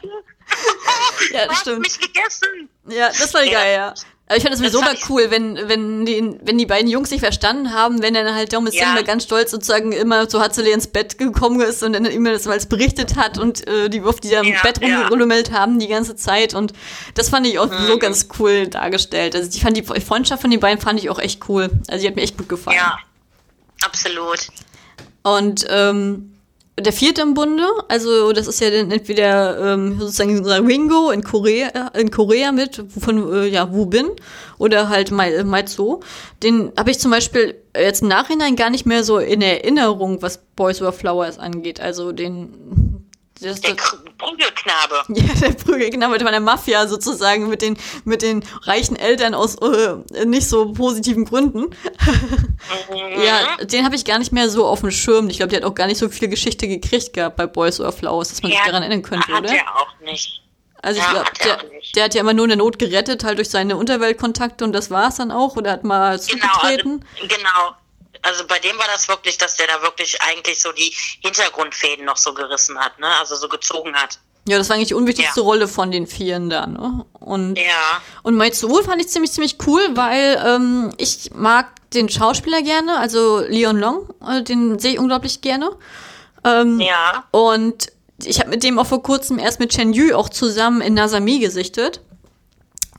ja, das stimmt. mich gegessen. Ja, das war ja. geil, ja. Aber ich fand es sowieso mal cool, wenn, wenn, die, wenn die beiden Jungs sich verstanden haben, wenn dann halt Thomas ja. ganz stolz sozusagen immer zu Hatzele ins Bett gekommen ist und dann ihm das mal berichtet hat und äh, die oft die da im ja, Bett rumgerummelt ja. haben die ganze Zeit und das fand ich auch mhm. so ganz cool dargestellt. Also ich fand die Freundschaft von den beiden fand ich auch echt cool. Also die hat mir echt gut gefallen. Ja, absolut. Und ähm, der vierte im Bunde, also das ist ja dann entweder ähm, sozusagen Ringo in Korea, in Korea mit von äh, ja Wu Bin oder halt Mai, Mai Zo. Den habe ich zum Beispiel jetzt im Nachhinein gar nicht mehr so in Erinnerung, was Boys Over Flowers angeht. Also den das, der Prügelknabe. Ja, der Prügelknabe von der Mafia sozusagen mit den, mit den reichen Eltern aus äh, nicht so positiven Gründen. Mhm. ja, den habe ich gar nicht mehr so auf dem Schirm. Ich glaube, der hat auch gar nicht so viel Geschichte gekriegt gehabt bei Boys or Flowers, dass man ja, sich daran erinnern könnte, hat oder? Hat er auch nicht. Also ich ja, glaube, der, der, hat ja immer nur in der Not gerettet, halt durch seine Unterweltkontakte und das war es dann auch. Oder hat mal zugetreten. Genau, also, genau also bei dem war das wirklich, dass der da wirklich eigentlich so die Hintergrundfäden noch so gerissen hat, ne? Also so gezogen hat. Ja, das war eigentlich die unwichtigste ja. Rolle von den Vieren da, ne? Und, ja. und Wohl fand ich ziemlich, ziemlich cool, weil ähm, ich mag den Schauspieler gerne, also Leon Long, äh, den sehe ich unglaublich gerne. Ähm, ja. Und ich habe mit dem auch vor kurzem erst mit Chen Yu auch zusammen in Nasami gesichtet.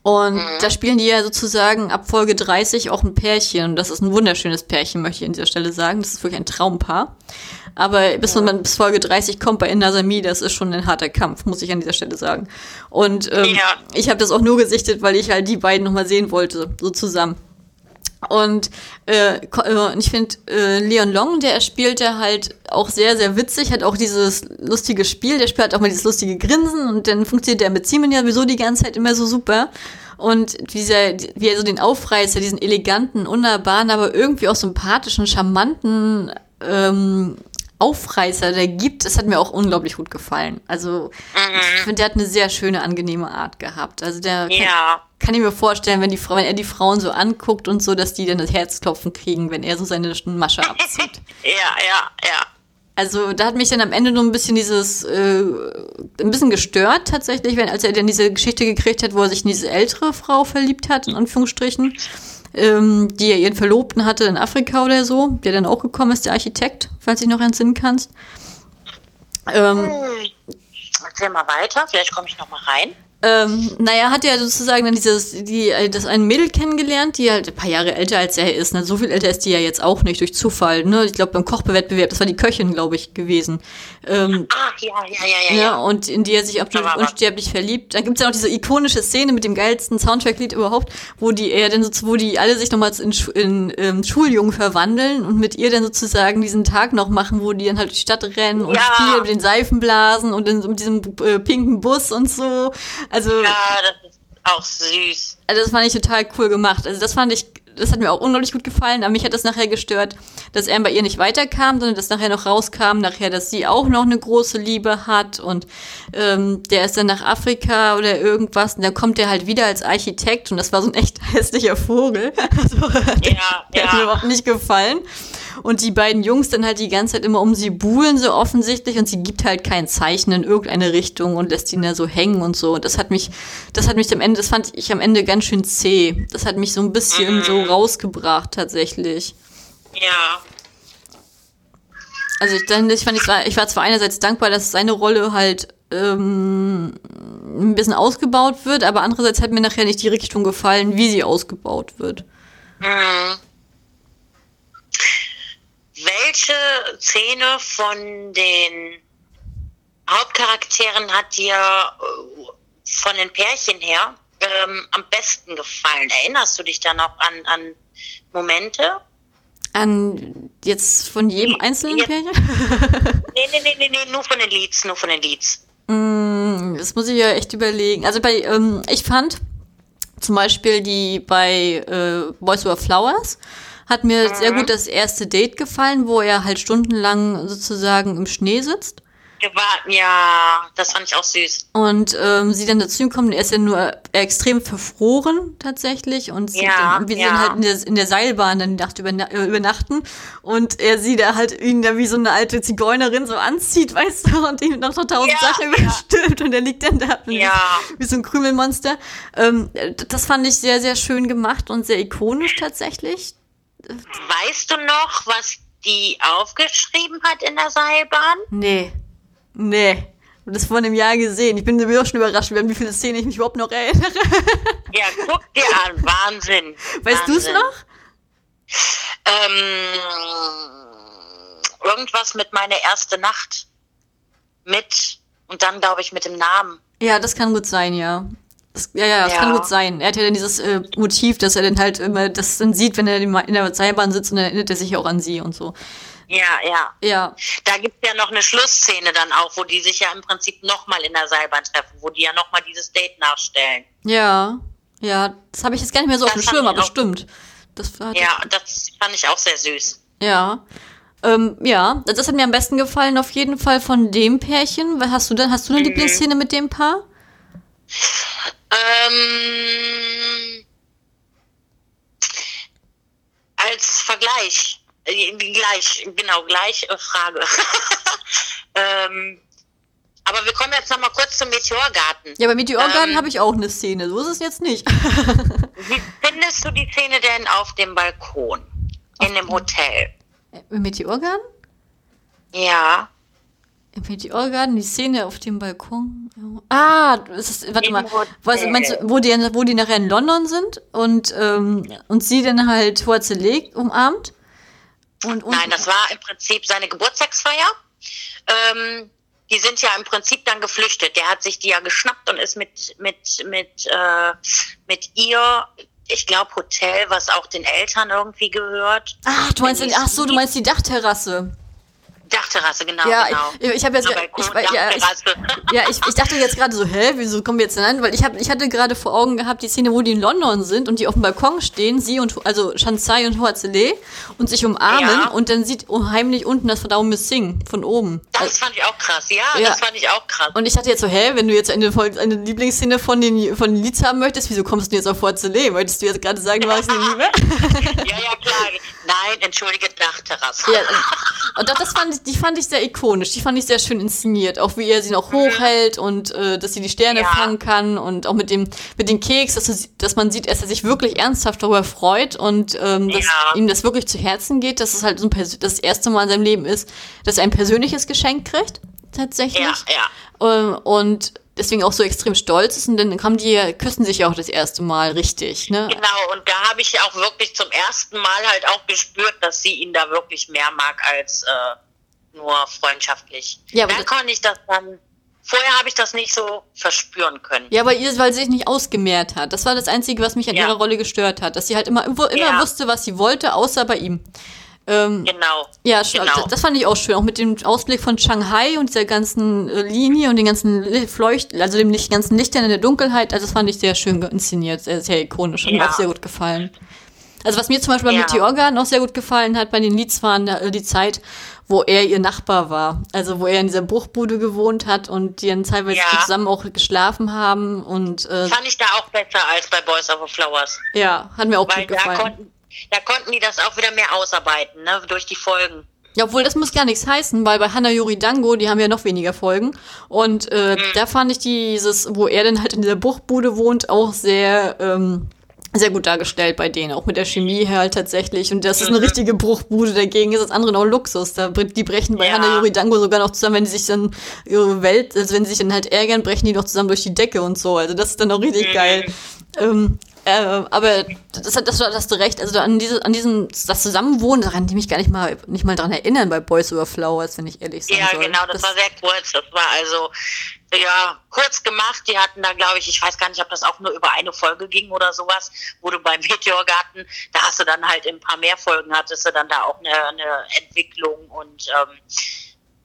Und mhm. da spielen die ja sozusagen ab Folge 30 auch ein Pärchen. Und das ist ein wunderschönes Pärchen, möchte ich an dieser Stelle sagen. Das ist wirklich ein Traumpaar. Aber bis man bis Folge 30 kommt bei Inasami, das ist schon ein harter Kampf, muss ich an dieser Stelle sagen. Und ähm, ja. ich habe das auch nur gesichtet, weil ich halt die beiden nochmal sehen wollte, so zusammen. Und äh, äh ich finde, äh, Leon Long, der spielt ja halt auch sehr, sehr witzig, hat auch dieses lustige Spiel, der spielt halt auch mal dieses lustige Grinsen und dann funktioniert der mit Simon ja sowieso die ganze Zeit immer so super. Und dieser, wie er so den Aufreißer, diesen eleganten, unnahbaren, aber irgendwie auch sympathischen, charmanten ähm, Aufreißer der gibt, das hat mir auch unglaublich gut gefallen. Also mhm. ich finde, der hat eine sehr schöne, angenehme Art gehabt. Also der ja. kann, kann ich mir vorstellen, wenn, die, wenn er die Frauen so anguckt und so, dass die dann das Herzklopfen kriegen, wenn er so seine Masche abzieht. ja, ja, ja. Also da hat mich dann am Ende nur ein bisschen dieses, äh, ein bisschen gestört tatsächlich, wenn, als er dann diese Geschichte gekriegt hat, wo er sich in diese ältere Frau verliebt hat, in Anführungsstrichen ähm, die ja ihren Verlobten hatte in Afrika oder so, der dann auch gekommen ist, der Architekt, falls du dich noch entsinnen kannst. Ähm, hm. Erzähl mal weiter, vielleicht komme ich noch mal rein. Ähm, naja, hat ja sozusagen dann dieses, die, äh, das ein Mädel kennengelernt, die halt ein paar Jahre älter als er ist. Ne? So viel älter ist die ja jetzt auch nicht durch Zufall. Ne? Ich glaube beim Kochbewettbewerb, das war die Köchin, glaube ich, gewesen. Ähm, Ach, ja, ja, ja, ja, ja. Und in die er sich absolut unsterblich verliebt. Dann gibt's ja noch diese ikonische Szene mit dem geilsten Soundtrack-Lied überhaupt, wo die er dann so, wo die alle sich nochmals in, in, in ähm, Schuljungen verwandeln und mit ihr dann sozusagen diesen Tag noch machen, wo die dann halt durch die Stadt rennen und ja. spielen mit den Seifenblasen und in, mit diesem äh, pinken Bus und so. Also, ja, das ist auch süß. Also das fand ich total cool gemacht. Also das fand ich, das hat mir auch unglaublich gut gefallen. Aber mich hat das nachher gestört, dass er bei ihr nicht weiterkam, sondern dass nachher noch rauskam, nachher, dass sie auch noch eine große Liebe hat und ähm, der ist dann nach Afrika oder irgendwas und dann kommt er halt wieder als Architekt und das war so ein echt hässlicher Vogel. Also, ja, der, der ja. hat mir überhaupt nicht gefallen. Und die beiden Jungs dann halt die ganze Zeit immer um sie buhlen, so offensichtlich. Und sie gibt halt kein Zeichen in irgendeine Richtung und lässt ihn da so hängen und so. Und das hat mich, das hat mich am Ende, das fand ich am Ende ganz schön zäh. Das hat mich so ein bisschen mhm. so rausgebracht, tatsächlich. Ja. Also ich, dann, ich, fand, ich, war, ich war zwar einerseits dankbar, dass seine Rolle halt ähm, ein bisschen ausgebaut wird, aber andererseits hat mir nachher nicht die Richtung gefallen, wie sie ausgebaut wird. Mhm. Welche Szene von den Hauptcharakteren hat dir äh, von den Pärchen her ähm, am besten gefallen? Erinnerst du dich da noch an, an Momente? An jetzt von jedem einzelnen jetzt, Pärchen? nee, nee, nee, nee, nee, nur von den Leads, nur von den Leads. Mm, das muss ich ja echt überlegen. Also bei, ähm, ich fand zum Beispiel die bei äh, Voice Over Flowers, hat mir mhm. sehr gut das erste Date gefallen, wo er halt stundenlang sozusagen im Schnee sitzt. Ja, das fand ich auch süß. Und ähm, sie dann dazu kommen, er ist ja nur extrem verfroren tatsächlich und sie ja, dann, wie ja. halt in der, in der Seilbahn dann die Nacht übernachten und er sie da halt ihn da wie so eine alte Zigeunerin so anzieht, weißt du, und ihm noch so tausend ja, Sachen überstülpt und er liegt dann da ja. wie, wie so ein Krümelmonster. Ähm, das fand ich sehr, sehr schön gemacht und sehr ikonisch tatsächlich. Weißt du noch, was die aufgeschrieben hat in der Seilbahn? Nee. Nee. Und das vor einem Jahr gesehen. Ich bin sowieso schon überrascht, wie viele Szenen ich mich überhaupt noch erinnere. Ja, guck dir an. Wahnsinn. Weißt du es noch? Ähm, irgendwas mit meiner erste Nacht. Mit. Und dann, glaube ich, mit dem Namen. Ja, das kann gut sein, ja. Das, ja, ja, das ja. kann gut sein. Er hat ja dann dieses äh, Motiv, dass er dann halt immer das dann sieht, wenn er in der Seilbahn sitzt und dann erinnert er sich auch an sie und so. Ja, ja. Ja. Da gibt es ja noch eine Schlussszene dann auch, wo die sich ja im Prinzip nochmal in der Seilbahn treffen, wo die ja nochmal dieses Date nachstellen. Ja, ja, das habe ich jetzt gar nicht mehr so das auf dem Schirm, aber stimmt. Das ja, das fand ich auch sehr süß. Ja. Ähm, ja, das hat mir am besten gefallen, auf jeden Fall von dem Pärchen. Hast du denn, hast du eine mhm. Lieblingsszene mit dem Paar? Ähm, als Vergleich, äh, gleich, genau, gleich äh, Frage. ähm, aber wir kommen jetzt noch mal kurz zum Meteorgarten. Ja, bei Meteorgarten ähm, habe ich auch eine Szene. So ist es jetzt nicht. wie findest du die Szene denn auf dem Balkon in dem Hotel? Im Meteorgarten? Ja. Im Meteorgarten, die Szene auf dem Balkon. Ah, ist, warte Im mal, was, meinst du, wo die, wo die nachher in London sind und, ähm, und sie dann halt Horze legt, umarmt? Und, und, Nein, das war im Prinzip seine Geburtstagsfeier. Ähm, die sind ja im Prinzip dann geflüchtet. Der hat sich die ja geschnappt und ist mit, mit, mit, äh, mit ihr ich glaube, Hotel, was auch den Eltern irgendwie gehört. Ach, du meinst, ach so, du meinst die Dachterrasse. Dachterrasse, genau, ja, genau. ich, ich habe jetzt, ich, Balkon, ja, ich, ja, ich, ich dachte jetzt gerade so, hä, wieso kommen wir jetzt denn an? Weil ich hab, ich hatte gerade vor Augen gehabt die Szene, wo die in London sind und die auf dem Balkon stehen, sie und also Shansai und Hoazele und sich umarmen Ja. und dann sieht heimlich unten das verdaumte Sing von oben. Das fand ich auch krass, ja, Ja. das fand ich auch krass. Und ich dachte jetzt so, hä, wenn du jetzt eine, eine Lieblingsszene von den, von den Lieds haben möchtest, wieso kommst du jetzt auf Hoazele? Wolltest du jetzt gerade sagen, du ihn nicht mehr? ja, ja, klar. Nein, entschuldige, Dachterrasse. Ja, und doch, das fand ich, die fand ich sehr ikonisch, die fand ich sehr schön inszeniert, auch wie er sie noch hochhält und äh, dass sie die Sterne Ja. fangen kann und auch mit dem mit dem Keks, dass, du, dass man sieht, dass er sich wirklich ernsthaft darüber freut und ähm, dass Ja. ihm das wirklich zu Herzen geht, dass es halt so ein Pers- das erste Mal in seinem Leben ist, dass er ein persönliches Geschenk kriegt, tatsächlich. Ja, ja. Ähm, und deswegen auch so extrem stolz ist und dann haben die, küssen sich ja auch das erste Mal richtig, ne? Genau, und da habe ich auch wirklich zum ersten Mal halt auch gespürt, dass sie ihn da wirklich mehr mag als äh, nur freundschaftlich. Ja, aber da das- konnte ich das dann. Vorher habe ich das nicht so verspüren können. Ja, weil ihr, weil sie sich nicht ausgemehrt hat. Das war das Einzige, was mich an Ja. ihrer Rolle gestört hat. Dass sie halt immer, immer Ja. wusste, was sie wollte, außer bei ihm. Ähm, Genau. ja, genau. das, fand ich auch schön. Auch mit dem Ausblick von Shanghai und dieser ganzen äh, Linie und den ganzen Fleucht, also dem ganzen Lichtern in der Dunkelheit. Also das fand ich sehr schön inszeniert, sehr, sehr ikonisch. Mir Ja. auch sehr gut gefallen. Also was mir zum Beispiel bei Ja. Meteorgarden auch sehr gut gefallen hat bei den Leads waren äh, die Zeit, wo er ihr Nachbar war. Also wo er in dieser Bruchbude gewohnt hat und die dann teilweise Ja. zusammen auch geschlafen haben und äh, Fand ich da auch besser als bei Boys Over Flowers. ja, hat mir auch Weil gut da gefallen. konnten, da konnten die das auch wieder mehr ausarbeiten, ne? Durch die Folgen. Ja, obwohl das muss gar nichts heißen, weil bei Hana Yuri Dango, die haben ja noch weniger Folgen. Und äh, Mhm. da fand ich dieses, wo er dann halt in dieser Bruchbude wohnt, auch sehr, ähm, sehr gut dargestellt bei denen, auch mit der Chemie halt tatsächlich. Und das ist Mhm. eine richtige Bruchbude, dagegen ist das andere noch Luxus. Da, die brechen bei Ja. Hana Yuri Dango sogar noch zusammen, wenn die sich dann ihre Welt, also wenn sie sich dann halt ärgern, brechen die noch zusammen durch die Decke und so. Also das ist dann auch richtig Mhm. geil. Ähm, äh, aber das, hat- das, das hast du recht. Also an, diese, an diesem das Zusammenwohnen, daran kann ich mich gar nicht mal nicht mal dran erinnern bei Boys Over Flowers, wenn ich ehrlich sein Ja, soll. genau, das, war sehr kurz. Das war also, ja, kurz gemacht. Die hatten da, glaube ich, ich weiß gar nicht, ob das auch nur über eine Folge ging oder sowas, wo du beim Meteorgarten, da hast du dann halt in ein paar mehr Folgen hattest du dann da auch eine, eine Entwicklung und ähm,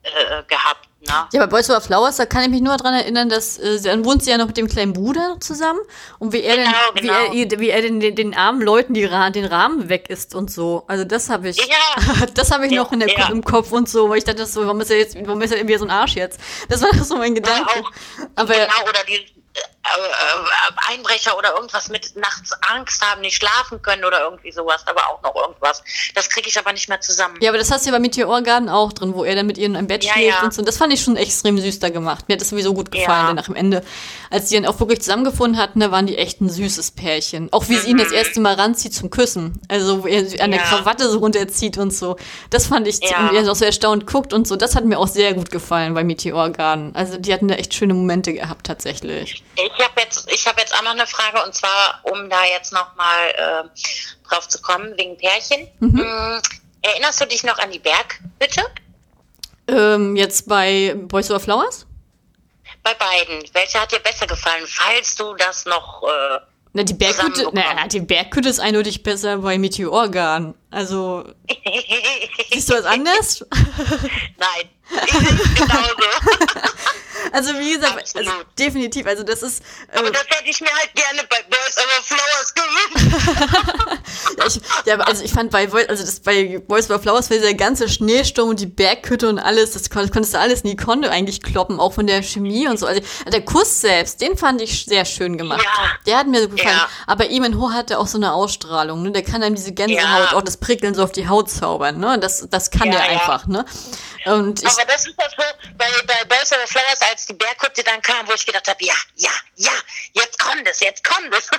äh, gehabt, ne? Ja, bei Boys Over Flowers, da kann ich mich nur daran erinnern, dass äh, dann wohnt sie ja noch mit dem kleinen Bruder zusammen und wie er Genau, denn, genau. wie er, wie er den, den, den armen Leuten die, den Rahmen weg ist und so. Also das habe ich, Ja. das habe ich Ja, noch in der, ja. im Kopf und so, weil ich dachte so, warum ist er jetzt, warum ist er irgendwie so ein Arsch jetzt? Das war so mein Gedanke. Aber genau, oder die Einbrecher oder irgendwas mit nachts Angst haben, nicht schlafen können oder irgendwie sowas, aber auch noch irgendwas. Das kriege ich aber nicht mehr zusammen. Ja, aber das hast du ja bei Meteorgarden auch drin, wo er dann mit ihr in einem Bett Ja, schläft ja. und so. Das fand ich schon extrem süß da gemacht. Mir hat das sowieso gut gefallen, Ja. denn nach dem Ende, als die dann auch wirklich zusammengefunden hatten, da waren die echt ein süßes Pärchen. Auch wie sie ihn das erste Mal ranzieht zum Küssen. Also, wo er sie an der Mhm. Krawatte so runterzieht und so. Das fand ich, Ja. und er auch so erstaunt guckt und so. Das hat mir auch sehr gut gefallen bei Meteorgarden. Also, die hatten da echt schöne Momente gehabt, tatsächlich. Ich habe jetzt, ich habe jetzt auch noch eine Frage und zwar, um da jetzt nochmal äh, drauf zu kommen, wegen Pärchen. Mhm. Mm, erinnerst du dich noch an die Berghütte? Ähm, jetzt bei Boys Over Flowers? Bei beiden. Welche hat dir besser gefallen, falls du das noch. Äh, Na, die Berghütte, na, die Berghütte ist eindeutig besser bei Meteorgarden. Also, siehst du was anders? Nein, ich seh's genauso. Also wie gesagt, also, definitiv. Also das ist, Aber äh, das hätte ich mir halt gerne bei Boys Over Flowers gewünscht. ja, ich, ja, aber also ich fand bei Boy- also das bei Boys Over Flowers war der ganze Schneesturm und die Berghütte und alles, das kon- konntest du alles in die Konde eigentlich kloppen, auch von der Chemie und so. Also der Kuss selbst, den fand ich sehr schön gemacht. Ja. Der hat mir so gefallen. Ja. Aber Eamon Ho hatte auch so eine Ausstrahlung, ne? Der kann einem diese Gänsehaut, Ja. auch das Prickeln so auf die Haut zaubern, ne? Das, das kann Ja, der einfach, ne? Und ich, Aber das ist das so, bei, bei Boys Over Flowers, als die Berghütte dann kam, wo ich gedacht habe, ja, ja, ja, jetzt kommt es, jetzt kommt es.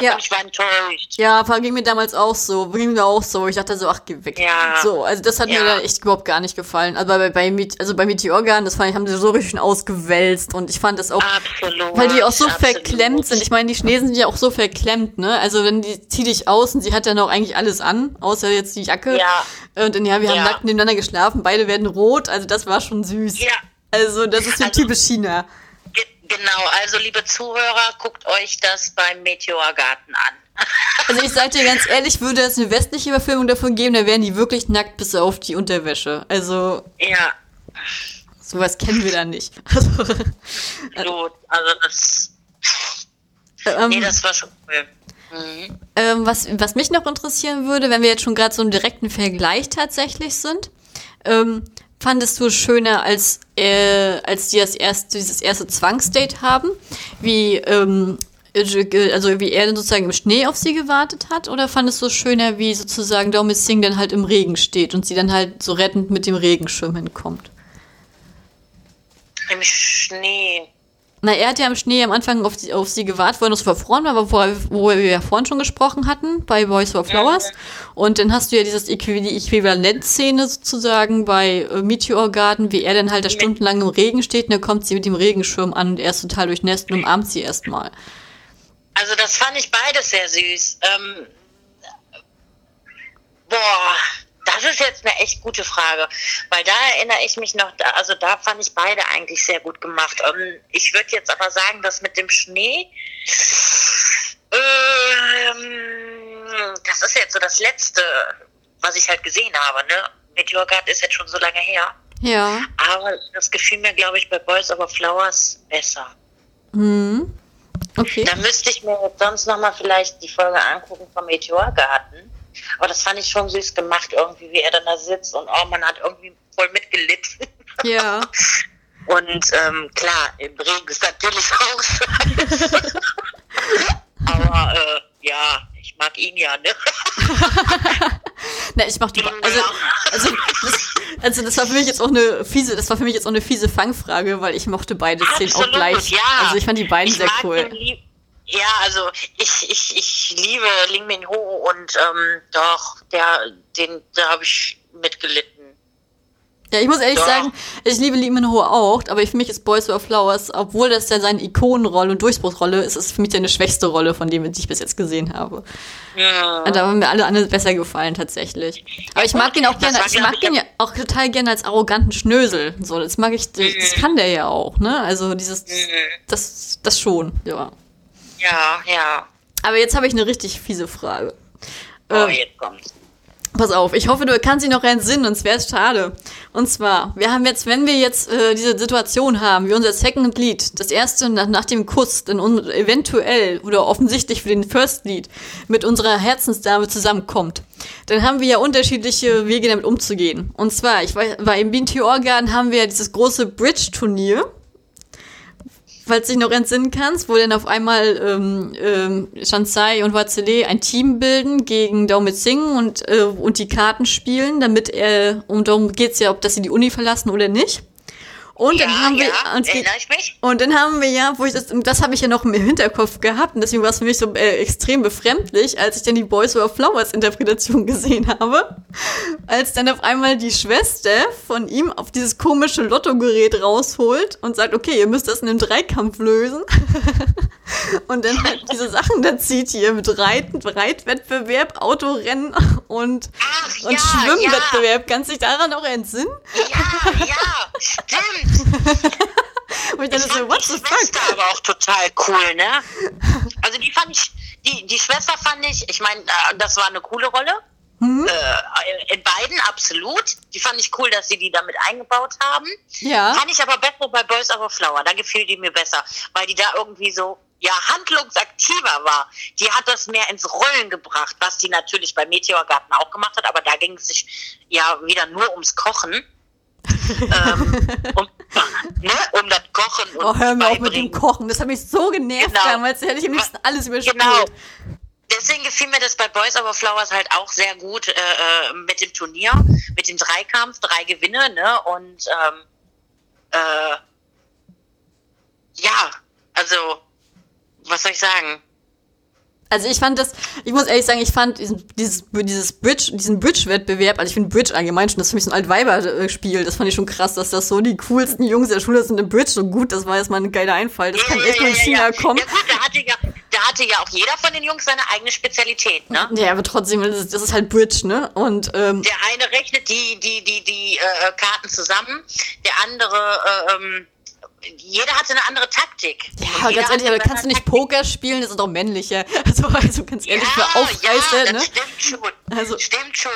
Ja. Und ich war enttäuscht. Ja, war- ging mir damals auch so. Ging mir auch so. Ich dachte so, ach, geh weg. Ja. So, also das hat mir Ja. dann echt überhaupt gar nicht gefallen. Also bei, bei, also bei Meteorgarden, das fand ich, haben sie so richtig ausgewälzt und ich fand das auch, Absolut. weil die auch so absolut. verklemmt sind. Ich meine, die Chinesen sind ja auch so verklemmt, ne? Also wenn die zieh dich aus und sie hat ja noch eigentlich alles an, außer jetzt die Jacke. Ja. Und dann, ja, wir haben Ja. nackt nebeneinander geschlafen, beide werden rot, also das war schon süß. Ja. Also das ist so Also- typisch China. Ge- Genau, also liebe Zuhörer, guckt euch das beim Meteorgarten an. Also ich sag dir ganz ehrlich, würde es eine westliche Überfilmung davon geben, dann wären die wirklich nackt bis auf die Unterwäsche. Also. Ja. Sowas kennen wir da nicht. Also, also das. Ähm, nee, das war schon cool. Mhm. Ähm, was, was mich noch interessieren würde, wenn wir jetzt schon gerade so einen direkten Vergleich tatsächlich sind, ähm, fandest du schöner, als, äh, als die das erste, dieses erste Zwangsdate haben? Wie, ähm, also wie er dann sozusagen im Schnee auf sie gewartet hat? Oder fandest du schöner, wie sozusagen Domi Singh dann halt im Regen steht und sie dann halt so rettend mit dem Regenschirm hinkommt? Im Schnee. Na, er hat ja im Schnee am Anfang auf, die, auf sie gewartet, wo er noch so verfroren war, wo, wo wir ja vorhin schon gesprochen hatten, bei Boys for Flowers. Mhm. Und dann hast du ja dieses Äqu die Äquivalent-Szene sozusagen bei äh, Meteor Garden, wie er dann halt da stundenlang im Regen steht und dann kommt sie mit dem Regenschirm an und er ist total durchnässt und umarmt sie erstmal. Also das fand ich beides sehr süß. Ähm, boah, das ist jetzt eine echt gute Frage, weil da erinnere ich mich noch, also da fand ich beide eigentlich sehr gut gemacht. Ähm, ich würde jetzt aber sagen, dass mit dem Schnee, ähm, das ist jetzt so das Letzte, was ich halt gesehen habe. Ne? Meteorgard ist jetzt schon so lange her. Ja. Aber das gefiel mir, glaube ich, bei Boys Over Flowers besser. Mhm. Okay. Da müsste ich mir jetzt sonst nochmal vielleicht die Folge angucken vom Meteorgarten. Aber das fand ich schon süß gemacht, irgendwie, wie er dann da sitzt und oh, man hat irgendwie voll mitgelitten. Ja. Und ähm, klar, im Regen ist natürlich auch scheiße. Aber äh, ja, ich mag ihn ja, ne? Na, ich mach die. Also, also, das, also das war für mich jetzt auch eine fiese, das war für mich jetzt auch eine fiese Fangfrage, weil ich mochte beide Szenen auch gleich. Ja. Also ich fand die beiden ich sehr cool. Ja, also ich, ich, ich liebe Ling Min Ho und ähm, doch, der, den, da habe ich mitgelitten. Ja, ich muss ehrlich Doch. sagen, ich liebe Lee Min Ho auch, aber für mich ist Boys Over Flowers, obwohl das ja seine Ikonenrolle und Durchbruchsrolle ist, ist für mich eine schwächste Rolle von dem, die ich bis jetzt gesehen habe. Ja. Und da haben mir alle anderen besser gefallen tatsächlich. Aber ich mag ihn auch gerne, ich mag ihn ja auch total gerne als arroganten Schnösel. So, das mag ich, das kann der ja auch, ne? Also dieses, das, das schon, ja. Ja, ja. Aber jetzt habe ich eine richtig fiese Frage. Oh, ähm, jetzt kommt's. Pass auf, ich hoffe, du kannst dich noch entsinnen, sonst wäre es schade. Und zwar, wir haben jetzt, wenn wir jetzt äh, diese Situation haben, wie unser Second Lead, das erste nach, nach dem Kuss, dann eventuell oder offensichtlich für den First Lead mit unserer Herzensdame zusammenkommt, dann haben wir ja unterschiedliche Wege damit umzugehen. Und zwar, ich war, im BNT Organ haben wir ja dieses große Bridge-Turnier falls du dich noch entsinnen kannst, wo dann auf einmal ähm, ähm, Shansai und Watzele ein Team bilden gegen Daumit Singh und, äh, und die Karten spielen, damit er, um darum geht's ja, ob dass sie die Uni verlassen oder nicht. Und ja, dann haben wir ja, uns und dann haben wir ja, wo ich das, das habe ich ja noch im Hinterkopf gehabt und deswegen war es für mich so äh, extrem befremdlich, als ich dann die Boys Over Flowers Interpretation gesehen habe, als dann auf einmal die Schwester von ihm auf dieses komische Lottogerät rausholt und sagt, okay, ihr müsst das in einem Dreikampf lösen. und dann halt diese Sachen da zieht hier mit Reiten, Reitwettbewerb, Autorennen und, Ach, und ja, Schwimmwettbewerb. Ja. Kannst du dich daran noch entsinnen? Ja, ja, stimmt. Und ich dachte so, what the fuck? aber auch total cool, ne? Also die fand ich, die, die Schwester fand ich, ich meine, äh, das war eine coole Rolle. Mhm. Äh, in beiden absolut. Die fand ich cool, dass sie die damit eingebaut haben. Ja. Fand ich aber besser bei Boys Over Flower. Da gefiel die mir besser, weil die da irgendwie so ja handlungsaktiver war. Die hat das mehr ins Rollen gebracht, was die natürlich bei Meteorgarten auch gemacht hat, aber da ging es sich ja wieder nur ums Kochen ähm, um, ne, um das Kochen und Oh, hör mir auf mit dem Kochen. Das hat mich so genervt genau. damals. Da hätte ich am liebsten alles überspielt. Genau. Deswegen gefiel mir das bei Boys Over Flowers halt auch sehr gut äh, äh, mit dem Turnier, mit dem Dreikampf, drei Gewinne, ne? Und ähm, äh, ja, also, was soll ich sagen? Also ich fand das, ich muss ehrlich sagen, ich fand diesen, dieses, dieses Bridge, diesen Bridge-Wettbewerb, also ich finde Bridge allgemein schon, das ist für mich so ein Altweiber-Spiel, das fand ich schon krass, dass das so die coolsten Jungs der Schule sind im Bridge so gut, das war erstmal ein geiler Einfall, das kann echt nur in China ja, kommen. Ja gut, da hatte, ja, da hatte ja auch jeder von den Jungs seine eigene Spezialität, ne? Ja, aber trotzdem, das ist, das ist halt Bridge, ne? Und, ähm, Der eine rechnet die, die, die, die äh, Karten zusammen, der andere, äh, ähm, jeder hatte eine andere Taktik Taktik. Ja, ganz ehrlich, aber kannst du nicht Poker spielen? Das ist doch männlicher. Also, also ganz ehrlich, ja, für Aufreißer, ja, das ne? stimmt schon. Also, stimmt schon.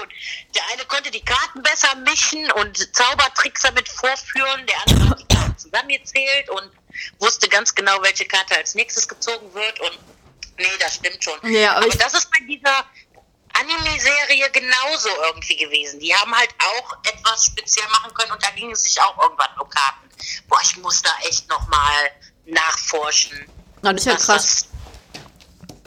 Der eine konnte die Karten besser mischen und Zaubertricks damit vorführen, der andere hat die Karten zusammengezählt und wusste ganz genau, welche Karte als nächstes gezogen wird und nee, das stimmt schon. Ja, aber, aber das ist bei dieser Anime-Serie genauso irgendwie gewesen. Die haben halt auch etwas speziell machen können und da ging es sich auch irgendwann um Karten. Boah, ich muss da echt nochmal nachforschen. Na, das ist ja krass.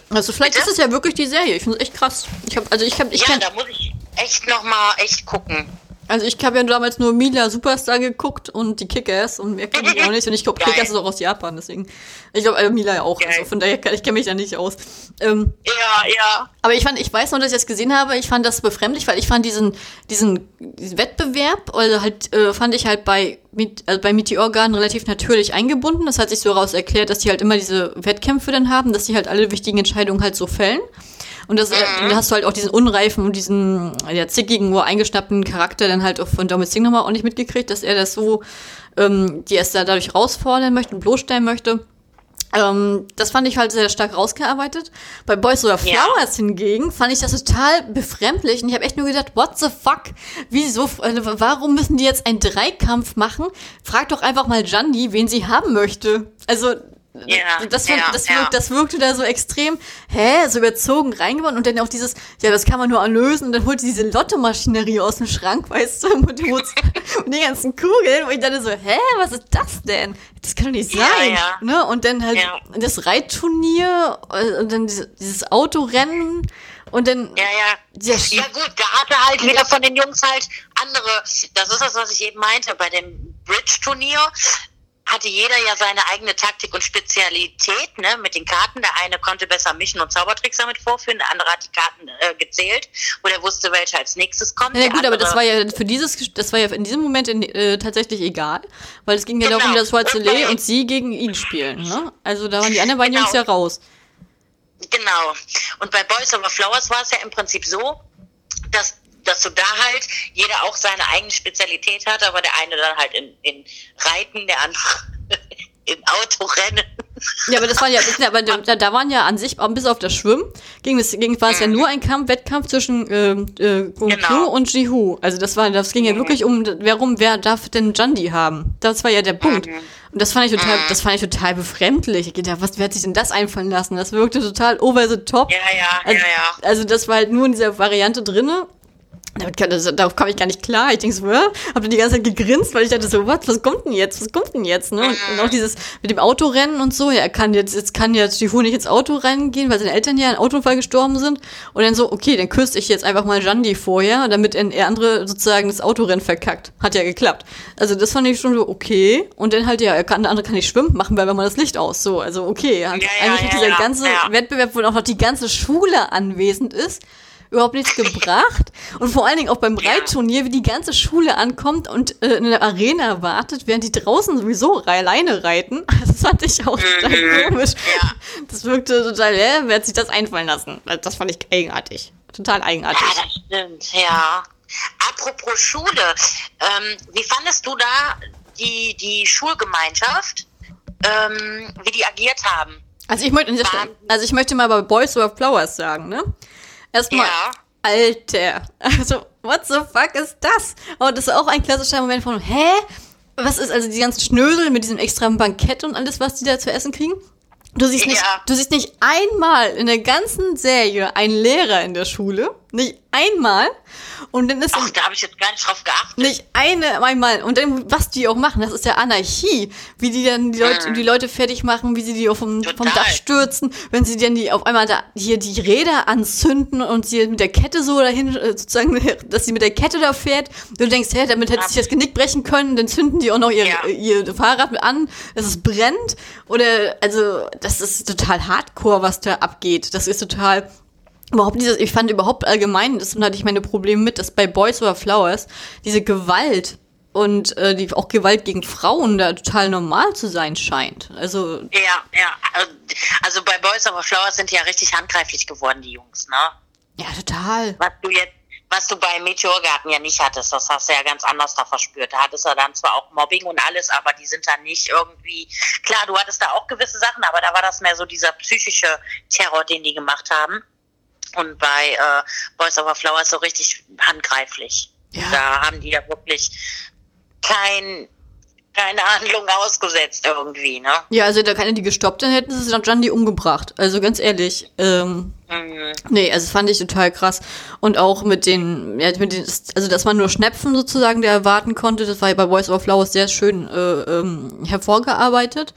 Also vielleicht Bitte? ist es ja wirklich die Serie. Ich finde es echt krass. Ich hab, also ich hab, ich ja, da muss ich echt nochmal echt gucken. Also ich habe ja damals nur Mila Superstar geguckt und die Kickers und mehr kenne ich auch nicht. Und ich glaube, Kickers ist auch aus Japan, deswegen. Ich glaube, äh, Mila ja auch. Also Geil. Also von daher, ich kenne mich da nicht aus. Ähm, ja, ja. Aber ich fand, ich weiß noch, dass ich das gesehen habe, ich fand das befremdlich, weil ich fand diesen, diesen, diesen Wettbewerb, also halt, äh, fand ich halt bei, also bei Meteorgarden relativ natürlich eingebunden. Das hat sich so daraus erklärt, dass die halt immer diese Wettkämpfe dann haben, dass die halt alle wichtigen Entscheidungen halt so fällen. Und das, mhm. dann hast du halt auch diesen unreifen und diesen ja, zickigen, nur eingeschnappten Charakter dann halt auch von Dominic Singh nochmal auch nicht mitgekriegt, dass er das so, ähm, die erst da dadurch herausfordern möchte und bloßstellen möchte. Ähm, das fand ich halt sehr stark rausgearbeitet. Bei Boys oder Flowers ja. hingegen fand ich das total befremdlich und ich habe echt nur gedacht, what the fuck? Wieso, äh, warum müssen die jetzt einen Dreikampf machen? Frag doch einfach mal Jandy, wen sie haben möchte. Also, ja, das, fand, ja, das, wirkt, das wirkte da so extrem, hä, so überzogen reingeworfen und dann auch dieses, ja, das kann man nur erlösen und dann holt diese Lotto-Maschinerie aus dem Schrank, weißt du, und die, und die ganzen Kugeln, wo ich dachte so, hä, was ist das denn? Das kann doch nicht sein, ja, ne? Und dann halt das Reitturnier äh, und dann dieses Autorennen und dann. Ja, ja. Ja, gut, da hatte halt wieder von den Jungs halt andere. Das ist das, was ich eben meinte. Bei dem Bridge-Turnier hatte jeder ja seine eigene Taktik und Spezialität, ne, mit den Karten. Der eine konnte besser mischen und Zaubertricks damit vorführen, der andere hat die Karten äh, gezählt, wo der wusste, welcher als nächstes kommt. Ja, gut, aber das war ja für dieses, das war ja in diesem Moment in, äh, tatsächlich egal, weil es ging ja genau. darum, dass Schwarze und sie gegen ihn spielen, ne? Also da waren die anderen beiden genau. Jungs ja raus. Genau. Und bei Boys Over Flowers war es ja im Prinzip so, dass dass du da halt jeder auch seine eigene Spezialität hat, aber der eine dann halt in, in Reiten, der andere in Autorennen. Ja, aber das war ja, das, aber da, da waren ja an sich, bis auf das Schwimmen, ging es, ging, war es ja mhm. nur ein Kampf, Wettkampf zwischen äh, äh, Goku genau. und Jihu. Also das war, das ging ja mhm. wirklich um, warum, wer darf denn Jandi haben? Das war ja der Punkt. Mhm. Und das fand ich total, das fand ich total befremdlich. Ich dachte, was, wer hat sich denn das einfallen lassen? Das wirkte total over the top. Ja, ja, also, ja, ja. Also das war halt nur in dieser Variante drinne damit kann, darauf kam ich gar nicht klar. Ich denke so, hab dann die ganze Zeit gegrinst, weil ich dachte so, was, was kommt denn jetzt? Was kommt denn jetzt? Ne? Und, und auch dieses mit dem Autorennen und so, ja, er kann jetzt, jetzt kann jetzt die nicht ins Autorennen gehen, weil seine Eltern ja in Autounfall gestorben sind. Und dann so, okay, dann küsste ich jetzt einfach mal Jandy vorher, damit er andere sozusagen das Autorennen verkackt. Hat ja geklappt. Also das fand ich schon so, okay. Und dann halt, ja, er kann, der andere kann nicht schwimmen, machen wir mal das Licht aus. So, also okay. Ja, eigentlich ja, dieser ganze Wettbewerb, wo auch noch die ganze Schule anwesend ist überhaupt nichts gebracht. Und vor allen Dingen auch beim Reitturnier, wie die ganze Schule ankommt und äh, in der Arena wartet, während die draußen sowieso alleine reiten. Das fand ich auch total mhm. komisch. Ja. Das wirkte total, äh, wer hat sich das einfallen lassen? Das fand ich eigenartig. Total eigenartig. Ja, das stimmt, ja. Apropos Schule, ähm, wie fandest du da die, die Schulgemeinschaft, ähm, wie die agiert haben? Also ich, möchte, also ich möchte mal bei Boys Over Flowers sagen, ne? Erstmal, ja. Alter. Also, what the fuck ist das? Aber das ist auch ein klassischer Moment von, hä? Was ist also die ganzen Schnösel mit diesem extra Bankett und alles, was die da zu essen kriegen? Du siehst nicht, ja. du siehst nicht einmal in der ganzen Serie einen Lehrer in der Schule. Nicht einmal. Und dann ist. Ach, da habe ich jetzt gar nicht drauf geachtet. Nicht eine einmal. Und dann, was die auch machen, das ist ja Anarchie. Wie die dann die Leute, mhm. die Leute fertig machen, wie sie die vom, vom Dach stürzen, wenn sie dann die auf einmal da hier die Räder anzünden und sie mit der Kette so dahin, äh, sozusagen, dass sie mit der Kette da fährt. Du denkst, hä, damit hätte sich das Genick brechen können, dann zünden die auch noch ihr, ja. ihr Fahrrad mit an, dass es brennt. Oder, also, das ist total hardcore, was da abgeht. Das ist total überhaupt dieses, ich fand überhaupt allgemein, das hatte ich meine Probleme mit, dass bei Boys Over Flowers diese Gewalt und äh, die auch Gewalt gegen Frauen da total normal zu sein scheint. Also ja, ja, also bei Boys Over Flowers sind die ja richtig handgreiflich geworden, die Jungs, ne? Ja, total. Was du jetzt was du bei Meteorgarten ja nicht hattest. Das hast du ja ganz anders da verspürt. Da hattest du dann zwar auch Mobbing und alles, aber die sind dann nicht irgendwie, klar, du hattest da auch gewisse Sachen, aber da war das mehr so dieser psychische Terror, den die gemacht haben. Und bei äh, Boys Over Flowers so richtig handgreiflich. Ja. Da haben die ja wirklich kein, keine Handlung ausgesetzt irgendwie, ne? Ja, also da keine die gestoppt, dann hätten sie Gianni umgebracht. Also ganz ehrlich. Ähm, Mhm. nee, also fand ich total krass. Und auch mit den, ja, mit den, also dass man nur Schnepfen sozusagen der erwarten konnte, das war ja bei Voice of Flowers sehr schön äh, ähm, hervorgearbeitet.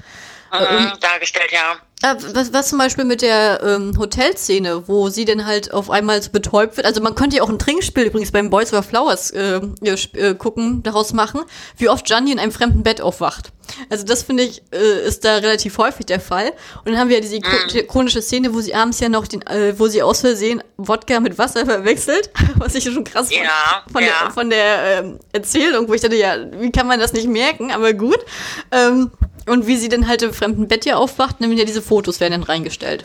Mhm, dargestellt, ja. Äh, was, was zum Beispiel mit der ähm, Hotelszene, wo sie dann halt auf einmal so betäubt wird. Also man könnte ja auch ein Trinkspiel übrigens beim Boys Over Flowers äh, ja, sp- äh, gucken, daraus machen, wie oft Gianni in einem fremden Bett aufwacht. Also das finde ich, äh, ist da relativ häufig der Fall. Und dann haben wir ja diese iko- ikonische Szene, wo sie abends ja noch den, äh, wo sie aus Versehen Wodka mit Wasser verwechselt, was ich schon krass Ja, von ja. der, von der ähm, Erzählung, wo ich dachte, ja, wie kann man das nicht merken, aber gut. Ähm, und wie sie dann halt im fremden Bett hier aufwacht, nämlich ja diese Fotos werden dann reingestellt.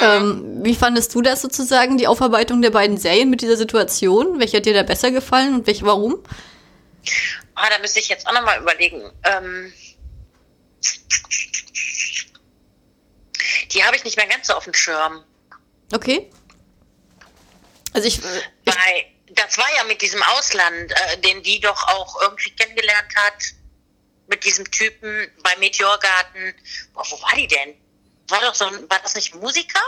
Ähm, wie fandest du das sozusagen, die Aufarbeitung der beiden Serien mit dieser Situation? Welche hat dir da besser gefallen und welche warum? Ah, da müsste ich jetzt auch nochmal überlegen. Ähm, die habe ich nicht mehr ganz so auf dem Schirm. Okay. Also ich, Weil das war ja mit diesem Ausland, äh, den die doch auch irgendwie kennengelernt hat. Mit diesem Typen bei Meteorgarten. Boah, wo war die denn? War doch so ein, war das nicht Musiker?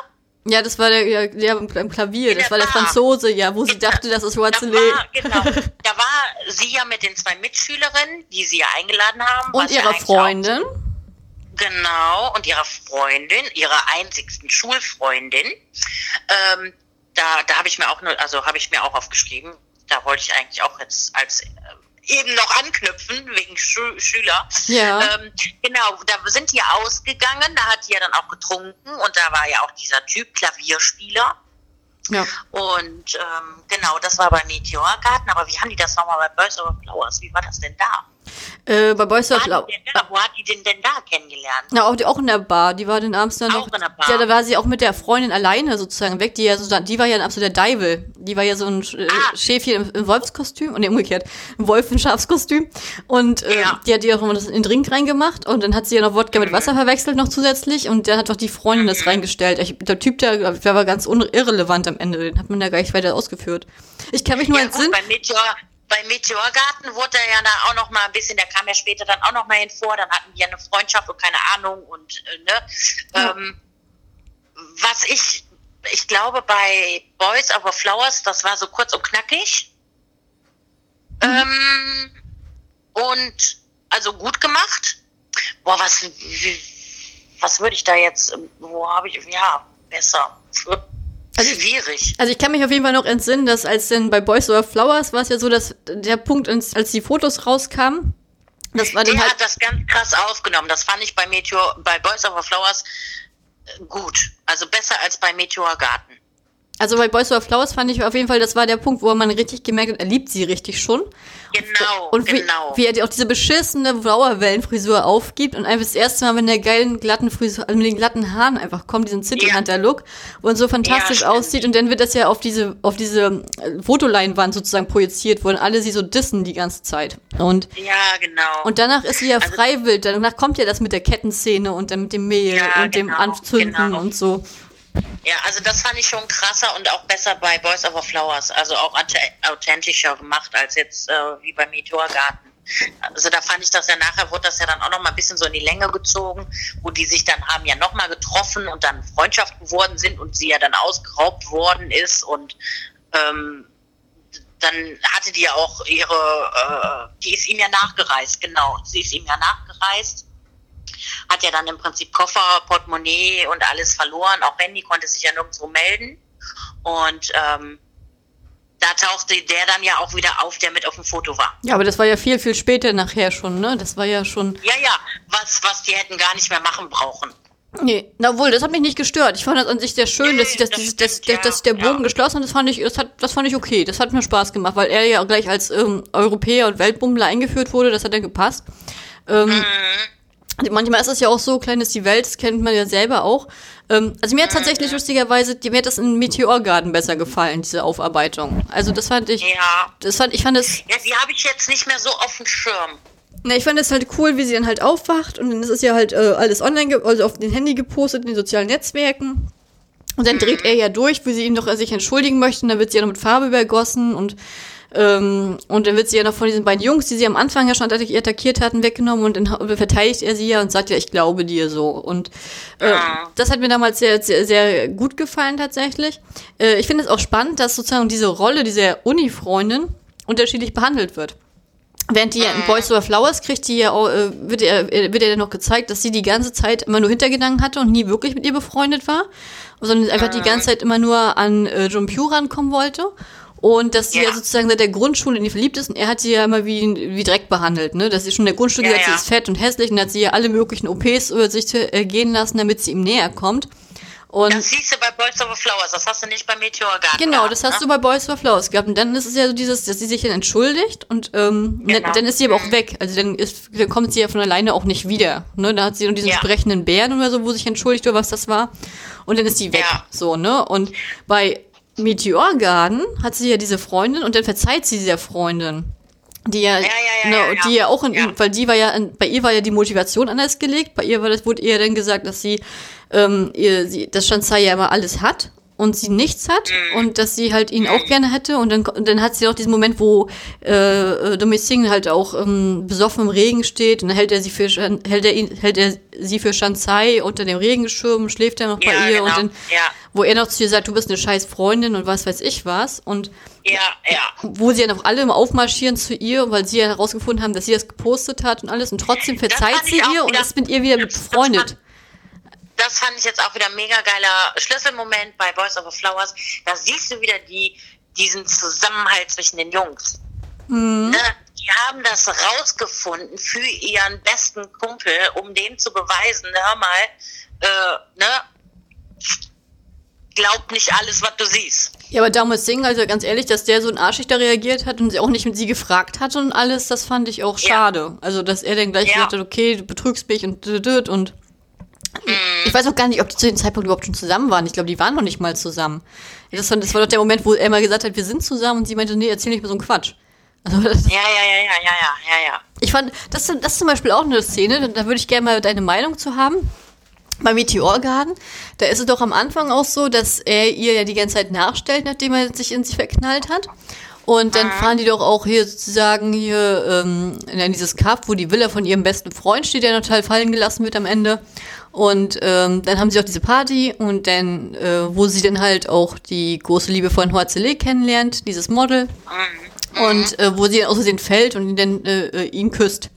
ja, das war der, ja, der am Klavier, das der war der Bar. Franzose, ja, wo sie dachte, das ist Da Watzele. war, genau, da war sie ja mit den zwei Mitschülerinnen, die sie ja eingeladen haben. Und ja ihrer Freundin. Auch, genau, und ihrer Freundin, ihrer einzigsten Schulfreundin. Ähm, da da habe ich mir auch nur, also habe ich mir auch aufgeschrieben, da wollte ich eigentlich auch jetzt als äh, eben noch anknüpfen, wegen Schü Schüler. Ja. Ähm, genau, da sind die ausgegangen, da hat die ja dann auch getrunken und da war ja auch dieser Typ Klavierspieler. Ja. Und ähm, genau, das war bei Meteorgarten, aber wie haben die das nochmal bei Boys Over Flowers? Wie war das denn da? Äh, bei Boys War Love. Wo hat die den denn da kennengelernt? Na, auch, die- auch in der Bar. Die war abends dann Auch noch. in der Bar. Ja, da war sie auch mit der Freundin alleine sozusagen weg. Die ja so, die war ja ein absoluter Deivel. Die war ja so ein äh, Ah. Schäfchen im, im Wolfskostüm. Und nee, umgekehrt. Ein Wolf in Schafskostüm. Und äh, Ja. die hat die auch immer das in den Drink reingemacht. Und dann hat sie ja noch Wodka Mhm. mit Wasser verwechselt noch zusätzlich. Und dann hat doch die Freundin das reingestellt. Ich, der Typ, der, der war ganz irrelevant am Ende. Den hat man da gar nicht weiter ausgeführt. Ich kann mich nur Ja, entsinnen. bei, Meteor, bei Meteorgarten wurde er ja da auch noch mal ein bisschen, der kam ja später dann auch noch mal hinvor, dann hatten ja eine Freundschaft und keine Ahnung und äh, ne. Ja. Ähm, was ich, ich glaube bei Boys Over Flowers, das war so kurz und knackig. Ähm, und also gut gemacht. Boah, was, wie, was würde ich da jetzt, wo habe ich, ja, besser. Also- Schwierig. Also ich kann mich auf jeden Fall noch entsinnen, dass als denn bei Boys Over Flowers war es ja so, dass der Punkt, ins- als die Fotos rauskamen, das war Der halt. hat das ganz krass aufgenommen. Das fand ich bei Meteor, bei Boys Over Flowers äh, gut. Also besser als bei Meteorgarten. Also bei Boys Over Flowers fand ich auf jeden Fall, das war der Punkt, wo man richtig gemerkt hat, er liebt sie richtig schon. Genau, Und wie, genau. wie er auch diese beschissene Dauerwellenfrisur aufgibt und einfach das erste Mal mit der geilen glatten Frisur, also mit den glatten Haaren einfach kommt, diesen City Hunter Look und so fantastisch Ja, aussieht und dann wird das ja auf diese auf diese äh, Fotoleinwand sozusagen projiziert, wo dann alle sie so dissen die ganze Zeit. Und ja, genau. Und danach ist sie ja Also- freiwillig. Danach kommt ja das mit der Kettenszene und dann mit dem Mehl Ja, und dem genau, Anzünden genau. und so. Ja, also das fand ich schon krasser und auch besser bei Boys Over Flowers. Also auch auth- authentischer gemacht als jetzt äh, wie bei Meteorgarten. Also da fand ich das ja nachher, wurde das ja dann auch noch mal ein bisschen so in die Länge gezogen, wo die sich dann haben ja noch mal getroffen und dann Freundschaft geworden sind und sie ja dann ausgeraubt worden ist und ähm, dann hatte die ja auch ihre, äh, die ist ihm ja nachgereist, genau, sie ist ihm ja nachgereist, hat ja dann im Prinzip Koffer, Portemonnaie und alles verloren, auch Randy konnte sich ja nirgendwo melden und ähm, da tauchte der dann ja auch wieder auf, der mit auf dem Foto war. Ja, aber das war ja viel, viel später nachher schon, ne? Das war ja schon. Ja, ja, was, was die hätten gar nicht mehr machen brauchen. Nee, na wohl, das hat mich nicht gestört. Ich fand das an sich sehr schön, Nee, dass, dass, das dieses- dass, stimmt, dass, der ja, Bogen ja. geschlossen hat. Das fand ich, das hat, das fand ich okay. Das hat mir Spaß gemacht, weil er ja gleich als ähm, Europäer und Weltbummler eingeführt wurde. Das hat dann gepasst. Ähm, Mhm. Manchmal ist es ja auch so, klein ist die Welt, das kennt man ja selber auch. Ähm, also mir hat tatsächlich lustigerweise, mir hat das in Meteor Garden besser gefallen, diese Aufarbeitung. Also das fand ich, Ja. das fand, ich fand es, Ja, die habe ich jetzt nicht mehr so auf dem Schirm. na, ich fand es halt cool, wie sie dann halt aufwacht und dann ist es ja halt äh, alles online, also auf den Handy gepostet, in den sozialen Netzwerken. Und dann dreht er ja durch, wie sie ihm noch äh, sich entschuldigen möchte und dann wird sie ja noch mit Farbe übergossen und ähm, und dann wird sie ja noch von diesen beiden Jungs, die sie am Anfang ja schon attack- attackiert hatten, weggenommen und dann verteidigt er sie ja und sagt ja, ich glaube dir so. Und äh, Ja. das hat mir damals sehr, sehr, sehr gut gefallen tatsächlich. Äh, ich finde es auch spannend, dass sozusagen diese Rolle dieser Uni-Freundin unterschiedlich behandelt wird. Während die ja in Boys Over Flowers kriegt, die ja auch, äh, wird, er, äh, wird ja dann noch gezeigt, dass sie die ganze Zeit immer nur Hintergedanken hatte und nie wirklich mit ihr befreundet war, sondern einfach die ganze Zeit immer nur an äh, John Pugh rankommen wollte. Und dass sie ja. Ja. sozusagen seit der Grundschule in die verliebt ist und er hat sie ja immer wie, wie Dreck behandelt, ne? Dass sie schon in der Grundschule Ja, gesagt, ja. sie ist fett und hässlich und hat sie ja alle möglichen OPs über sich äh, gehen lassen, damit sie ihm näher kommt. Und Das siehst du bei Boys Over Flowers, das hast du nicht bei Meteor. Genau, gehabt, das hast ne? du bei Boys Over Flowers gehabt. Und dann ist es ja so dieses, dass sie sich dann entschuldigt und ähm, Genau. dann, dann ist sie aber auch weg. Also dann, ist, dann kommt sie ja von alleine auch nicht wieder. Ne? Da hat sie nur diesen Ja. sprechenden Bären oder so, wo sich entschuldigt oder was das war. Und dann ist sie weg. Ja. So, ne? Und bei Meteor Garden hat sie ja diese Freundin und dann verzeiht sie dieser Freundin. Die ja, ja, ja, ne, ja, die ja auch in, weil die war ja, in, bei ihr war ja die Motivation anders gelegt. Bei ihr war das, wurde ihr dann gesagt, dass sie, ähm, ihr, sie, dass Shansai ja immer alles hat und sie nichts hat Mhm. und dass sie halt ihn auch gerne hätte und dann, und dann hat sie auch diesen Moment, wo äh, äh, Dominic Singh halt auch ähm, besoffen im Regen steht und dann hält er sie für hält er ihn, hält er sie für Shansai unter dem Regenschirm, schläft er noch bei Ja, ihr genau. und dann, Ja. wo er noch zu ihr sagt, du bist eine scheiß Freundin und was weiß ich was und Ja, ja. wo sie ja noch alle Aufmarschieren zu ihr, weil sie ja herausgefunden haben, dass sie das gepostet hat und alles und trotzdem verzeiht sie ihr und ist mit ihr wieder befreundet. Das fand ich jetzt auch wieder ein mega geiler Schlüsselmoment bei Boys Over Flowers. Da siehst du wieder die, diesen Zusammenhalt zwischen den Jungs. Mhm. Ne? Die haben das rausgefunden für ihren besten Kumpel, um dem zu beweisen, hör mal, äh, ne? Glaub nicht alles, was du siehst. Ja, aber Damos Singh, also ganz ehrlich, dass der so ein arschig da reagiert hat und sie auch nicht mit sie gefragt hat und alles, das fand ich auch Ja. schade. Also, dass er dann gleich Ja. gesagt hat, okay, du betrügst mich und und. Ich weiß auch gar nicht, ob die zu dem Zeitpunkt überhaupt schon zusammen waren. Ich glaube, die waren noch nicht mal zusammen. Das war, das war doch der Moment, wo er mal gesagt hat, wir sind zusammen und sie meinte, nee, erzähl nicht mehr so einen Quatsch. Also, Ja, ja, ja, ja, ja, ja, ja, ja. Ich fand, das, das ist zum Beispiel auch eine Szene, da- würde ich gerne mal deine Meinung zu haben. Bei Meteor Garden, da ist es doch am Anfang auch so, dass er ihr ja die ganze Zeit nachstellt, nachdem er sich in sich verknallt hat. Und dann fahren die doch auch hier sozusagen hier ähm, in dieses Kaff, wo die Villa von ihrem besten Freund steht, der total fallen gelassen wird am Ende. Und ähm, dann haben sie auch diese Party und dann, äh, wo sie dann halt auch die große Liebe von Hoazele kennenlernt, dieses Model und äh, wo sie aus Versehen fällt und ihn dann äh, äh, ihn küsst.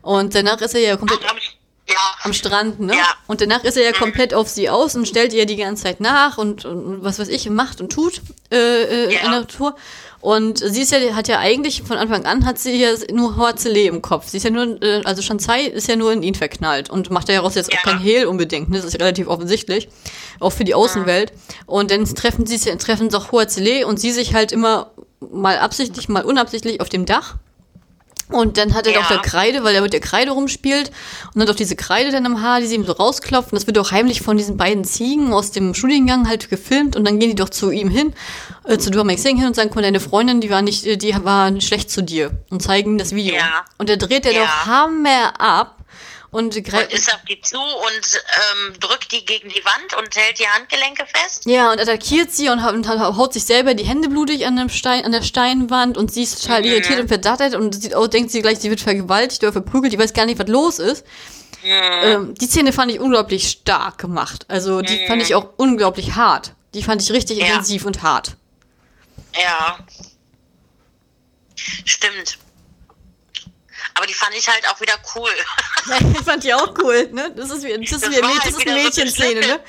Und danach ist er ja komplett ich- ja. am Strand, ne? Ja. Und danach ist er ja komplett auf sie aus und stellt ihr die ganze Zeit nach und, und was weiß ich, macht und tut äh, äh, Ja. in der Tour. Und sie ist ja, hat ja eigentlich von Anfang an hat sie ja nur Hoazele im Kopf. Sie ist ja nur, äh, also Shanzai ist ja nur in ihn verknallt und macht daraus jetzt auch Ja. kein Hehl unbedingt. Ne? Das ist relativ offensichtlich, auch für die Außenwelt. Und dann treffen sie treffen doch Hoazele und sie sich halt immer mal absichtlich, mal unabsichtlich auf dem Dach. Und dann hat er Ja. doch der Kreide, weil er mit der Kreide rumspielt und hat auch diese Kreide dann am Haar, die sie ihm so rausklopft. Und das wird auch heimlich von diesen beiden Ziegen aus dem Studiengang halt gefilmt. Und dann gehen die doch zu ihm hin, äh, zu Dominic Singh hin und sagen, mal, deine Freundin, die war nicht, äh, die war schlecht zu dir. Und zeigen das Video. Ja. Und da dreht er Ja. doch Hammer ab. Und, Und ist auf die zu und ähm, drückt die gegen die Wand und hält die Handgelenke fest. ja, und attackiert sie und, haut- und haut sich selber die Hände blutig an, dem Stein, an der Steinwand und sie ist total Mhm. irritiert und verdattert und sieht, oh, denkt sie gleich, sie wird vergewaltigt oder verprügelt, die weiß gar nicht, was los ist. Mhm. Ähm, die Szene fand ich unglaublich stark gemacht. Also die fand ich auch unglaublich hart. Die fand ich richtig Mhm. Ja. intensiv und hart. Ja. Stimmt. Aber die fand ich halt auch wieder cool. Ja, ich fand die auch cool, ne? Das ist, wie, das ist, wie, war das halt ist eine Mädchenszene, ne?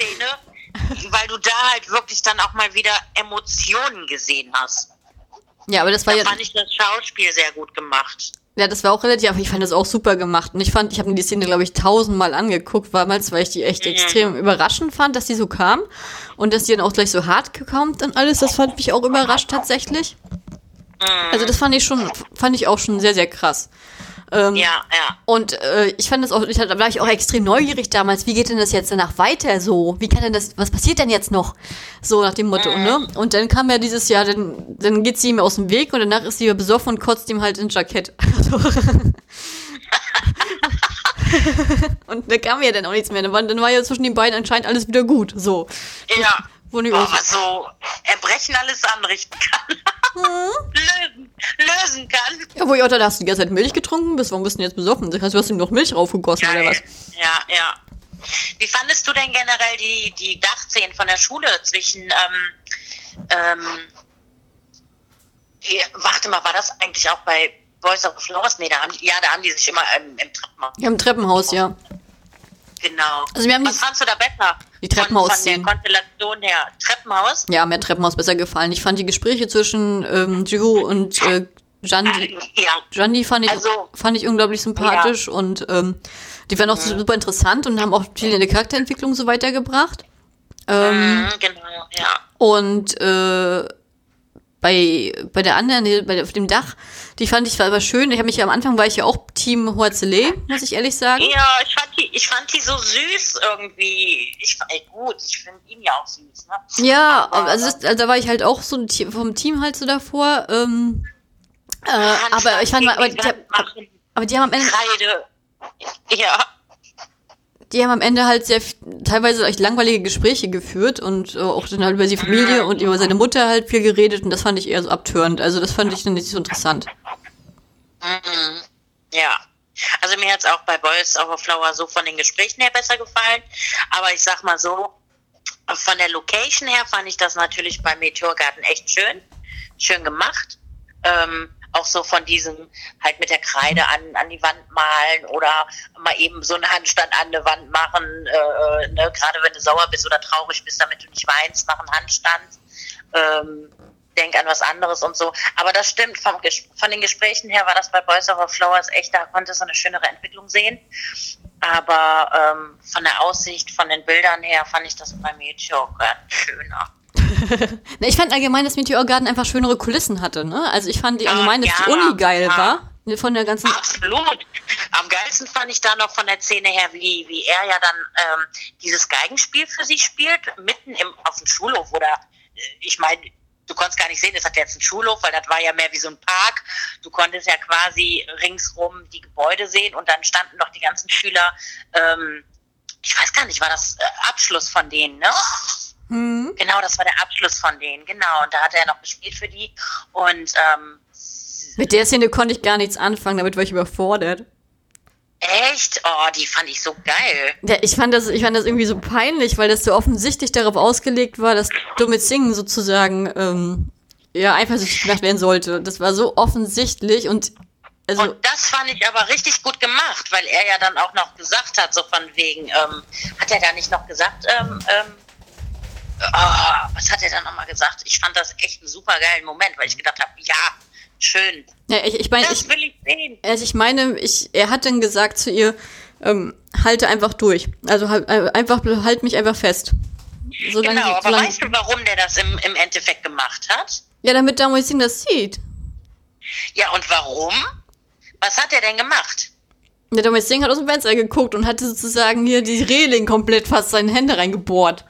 Weil du da halt wirklich dann auch mal wieder Emotionen gesehen hast. Ja, aber das war Da ja, fand ich das Schauspiel sehr gut gemacht. ja, das war auch relativ, aber ich fand das auch super gemacht. Und ich fand, ich habe mir die Szene, glaube ich, tausendmal angeguckt, damals, weil ich die echt extrem überraschend fand, dass die so kam. Und dass die dann auch gleich so hart kommt und alles, das fand mich auch überrascht tatsächlich. Also das fand ich schon, fand ich auch schon sehr, sehr krass. Ähm, Ja, ja. Und äh, ich fand das auch, ich, da war ich auch extrem neugierig damals. Wie geht denn das jetzt danach weiter so? Wie kann denn das, was passiert denn jetzt noch? So nach dem Motto, ne? Und dann kam ja dieses Jahr, dann, dann geht sie ihm aus dem Weg und danach ist sie besoffen und kotzt ihm halt ins Jackett. und da kam ja dann auch nichts mehr. Dann war, dann war ja zwischen den beiden anscheinend alles wieder gut. So. Ja. Was so Erbrechen alles anrichten kann. lösen, lösen kann. Ja, wo ich auch da hast du die ganze Zeit Milch getrunken bist, warum bist du denn jetzt besoffen? Das heißt, du hast ihm noch Milch raufgegossen oder was? Ja, ja. Wie fandest du denn generell die, die Dachszenen von der Schule zwischen, ähm, ähm, hier, warte mal, war das eigentlich auch bei Boys of Flowers? Nee, da haben die, ja, da haben die sich immer ähm, im Treppenhaus. Ja, im Treppenhaus, ja. Genau. Also wir haben Was die- fandst du da besser? Die Von, von der. Konstellation her. Treppenhaus? Ja, mir hat Treppenhaus besser gefallen. Ich fand die Gespräche zwischen ähm, Jiho und äh, Jandi, Ja. Jandi fand ich, Also- fand ich unglaublich sympathisch und ähm, die waren auch super interessant und haben auch viel in der Charakterentwicklung so weitergebracht. Ähm, Mhm, genau, ja. und äh, bei, bei der anderen, die- bei der, auf dem Dach, die fand ich war aber schön. Ich habe mich am Anfang war ich ja auch Team Hoazele, muss ich ehrlich sagen. Ja, ich fand die, ich fand die so süß irgendwie. Ich fand, ey, gut, ich finde ihn ja auch süß, ne? Ja, Aber- also, das, also da war ich halt auch so vom Team halt so davor. Ähm, äh, aber ich fand, aber die, aber die haben am Ende, Kreide. Ja, die haben am Ende halt sehr teilweise echt langweilige Gespräche geführt und äh, auch dann halt über die Familie und über seine Mutter halt viel geredet und das fand ich eher so abtörend. Also das fand ich dann nicht so interessant. mhm. ja. Also mir hat's auch bei Boys a Flower so von den Gesprächen her besser gefallen. Aber ich sag mal so, von der Location her fand ich das natürlich bei Meteorgarten echt schön. Schön gemacht. Ähm, auch so von diesem halt mit der Kreide an, an die Wand malen oder mal eben so einen Handstand an eine Wand machen, äh, ne? gerade wenn du sauer bist oder traurig bist, damit du nicht weinst, mach einen Handstand. Ähm, denk an was anderes und so. Aber das stimmt, vom, von den Gesprächen her war das bei Boys Over Flowers echt, da konntest du eine schönere Entwicklung sehen. Aber ähm, von der Aussicht, von den Bildern her fand ich das bei Meteorgarten schöner. Ich fand allgemein, dass Meteor Garden einfach schönere Kulissen hatte. Ne? Also ich fand die allgemein, dass die ja, Uni geil ja. war. Ne, Von der ganzen Absolut. Am geilsten fand ich da noch von der Szene her, wie, wie er ja dann ähm, dieses Geigenspiel für sie spielt, mitten im, auf dem Schulhof, da, äh, ich meine, du konntest gar nicht sehen, das hat jetzt einen Schulhof, weil das war ja mehr wie so ein Park. Du konntest ja quasi ringsrum die Gebäude sehen und dann standen noch die ganzen Schüler, ähm, ich weiß gar nicht, war das äh, Abschluss von denen, ne? Hm. Genau, das war der Abschluss von denen, genau. Und da hat er noch gespielt für die. Und ähm, Mit der Szene konnte ich gar nichts anfangen, damit war ich überfordert. Echt? Oh, die fand ich so geil. Ja, ich fand das, ich fand das irgendwie so peinlich, weil das so offensichtlich darauf ausgelegt war, dass Dumme Singen sozusagen ähm, ja eifersüchtig gemacht werden sollte. Das war so offensichtlich und also Und das fand ich aber richtig gut gemacht, weil er ja dann auch noch gesagt hat, so von wegen, ähm, hat er da nicht noch gesagt, ähm, ähm, ah, was hat er dann nochmal gesagt? Ich fand das echt einen super geilen Moment, weil ich gedacht habe, ja, schön, ja, ich, ich meine, das ich, will ich sehen. also ich meine, ich, er hat dann gesagt zu ihr, ähm, halte einfach durch. Also halt, äh, einfach halt mich einfach fest. Solange, genau, aber weißt du, warum der das im, im Endeffekt gemacht hat? ja, damit Dumme Sing das sieht. Ja, und warum? Was hat er denn gemacht? Der Dumme Sing hat aus dem Fenster geguckt und hatte sozusagen hier die Reling komplett fast seine Hände reingebohrt.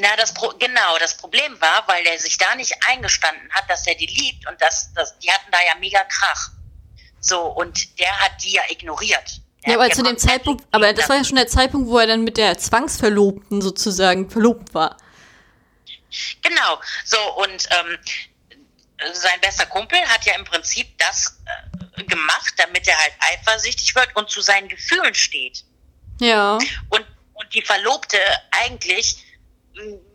Na, das Pro genau, das Problem war, weil der sich da nicht eingestanden hat, dass er die liebt und das, das, die hatten da ja mega Krach. So, und der hat die ja ignoriert. Der Ja, aber zu dem Zeitpunkt, aber das war ja schon der Zeitpunkt, wo er dann mit der Zwangsverlobten sozusagen verlobt war. Genau, so, und ähm, sein bester Kumpel hat ja im Prinzip das äh, gemacht, damit er halt eifersüchtig wird und zu seinen Gefühlen steht. Ja. Und, und die Verlobte eigentlich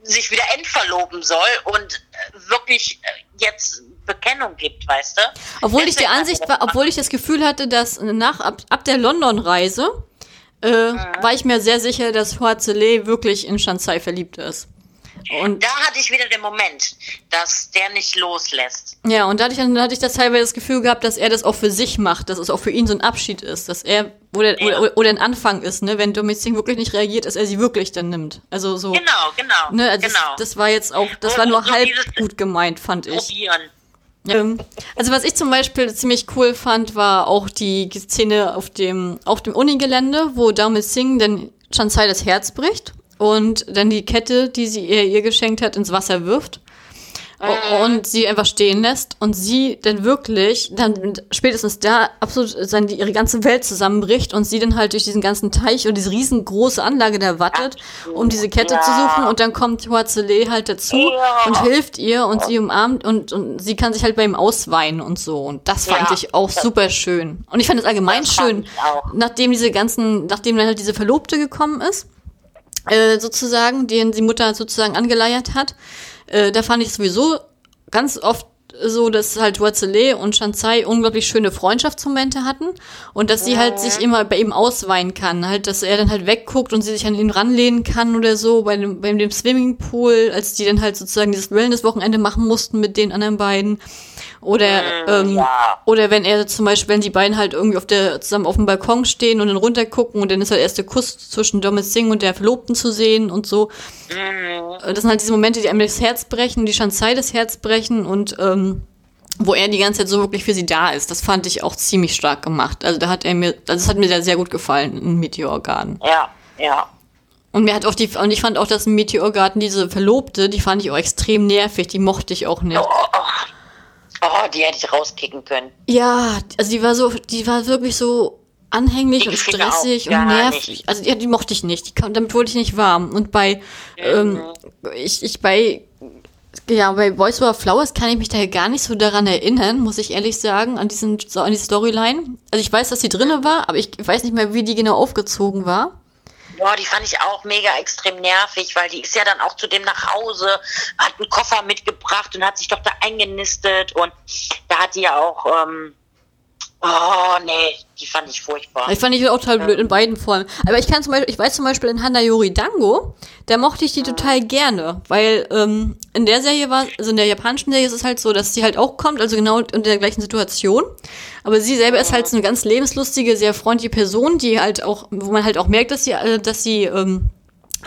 sich wieder entverloben soll und wirklich jetzt Bekennung gibt, weißt du? Obwohl ich Deswegen der hat Ansicht war, obwohl ich das Gefühl hatte, dass nach ab, ab der London-Reise äh, war ich mir sehr sicher, dass Hoazele wirklich in Shanzai verliebt ist. Und Da hatte ich wieder den Moment, dass der nicht loslässt. ja, und dadurch dann hatte ich das teilweise das Gefühl gehabt, dass er das auch für sich macht, dass es auch für ihn so ein Abschied ist, dass er oder, Ja. oder, oder ein Anfang ist, ne, wenn Domestic wirklich nicht reagiert, dass er sie wirklich dann nimmt. Also so, Genau, genau, ne, also genau. das, das war jetzt auch, das So- war nur so halb gut gemeint, fand ich. Probieren. Ähm, also was ich zum Beispiel ziemlich cool fand, war auch die Szene auf dem, auf dem Unigelände, wo Dame Singh dann Chansai das Herz bricht und dann die Kette, die sie ihr, ihr geschenkt hat, ins Wasser wirft und sie einfach stehen lässt und sie dann wirklich dann spätestens da absolut seine, ihre ganze Welt zusammenbricht und sie dann halt durch diesen ganzen Teich und diese riesengroße Anlage da wartet, um diese Kette ja. zu suchen und dann kommt Huazele halt dazu ja. und hilft ihr und sie umarmt und, und sie kann sich halt bei ihm ausweinen und so und das fand ja. ich auch super schön und ich fand es allgemein das schön, nachdem diese ganzen, nachdem dann halt diese Verlobte gekommen ist, äh, sozusagen, den die Mutter sozusagen angeleiert hat, äh, da fand ich sowieso ganz oft so, dass halt Watzele und Shanzai unglaublich schöne Freundschaftsmomente hatten und dass sie halt sich immer bei ihm ausweinen kann. Halt, dass er dann halt wegguckt und sie sich an ihn ranlehnen kann oder so bei dem, bei dem Swimmingpool, als die dann halt sozusagen dieses Wellness-Wochenende machen mussten mit den anderen beiden. Oder, mm, ähm, ja. oder wenn er zum Beispiel, wenn die beiden halt irgendwie auf der, zusammen auf dem Balkon stehen und dann runtergucken und dann ist halt erst der Kuss zwischen Domis Singh und der Verlobten zu sehen und so. Mm. Das sind halt diese Momente, die einem das Herz brechen, die Shanzai das Herz brechen und ähm, wo er die ganze Zeit so wirklich für sie da ist. Das fand ich auch ziemlich stark gemacht. Also da hat er mir, also das hat mir sehr, sehr gut gefallen in Meteorgarten. Ja, ja. Und mir hat auch die, und ich fand auch, dass Meteorgarten diese Verlobte, die fand ich auch extrem nervig, die mochte ich auch nicht. Oh, oh, die hätte ich rauskicken können. Ja, also die war so, die war wirklich so anhänglich ich und stressig und nervig. Nicht. Also ja, die mochte ich nicht. Die kam, damit wurde ich nicht warm. Und bei, mhm. ähm, ich, ich bei, ja, bei Voice Over Flowers kann ich mich daher gar nicht so daran erinnern, muss ich ehrlich sagen, an diesen, an die Storyline. Also ich weiß, dass sie drinne war, aber ich weiß nicht mehr, wie die genau aufgezogen war. Boah, die fand ich auch mega extrem nervig, weil die ist ja dann auch zu dem nach Hause, hat einen Koffer mitgebracht und hat sich doch da eingenistet und da hat die ja auch, ähm, oh nee, die fand ich furchtbar. Ich fand ich auch total blöd in beiden Formen. Aber ich kann zum Beispiel, ich weiß zum Beispiel in Hanayori Dango, da mochte ich die total gerne, weil ähm, in der Serie war, also in der japanischen Serie ist es halt so, dass sie halt auch kommt, also genau in der gleichen Situation. Aber sie selber ist halt so eine ganz lebenslustige, sehr freundliche Person, die halt auch, wo man halt auch merkt, dass sie, äh, dass sie ähm,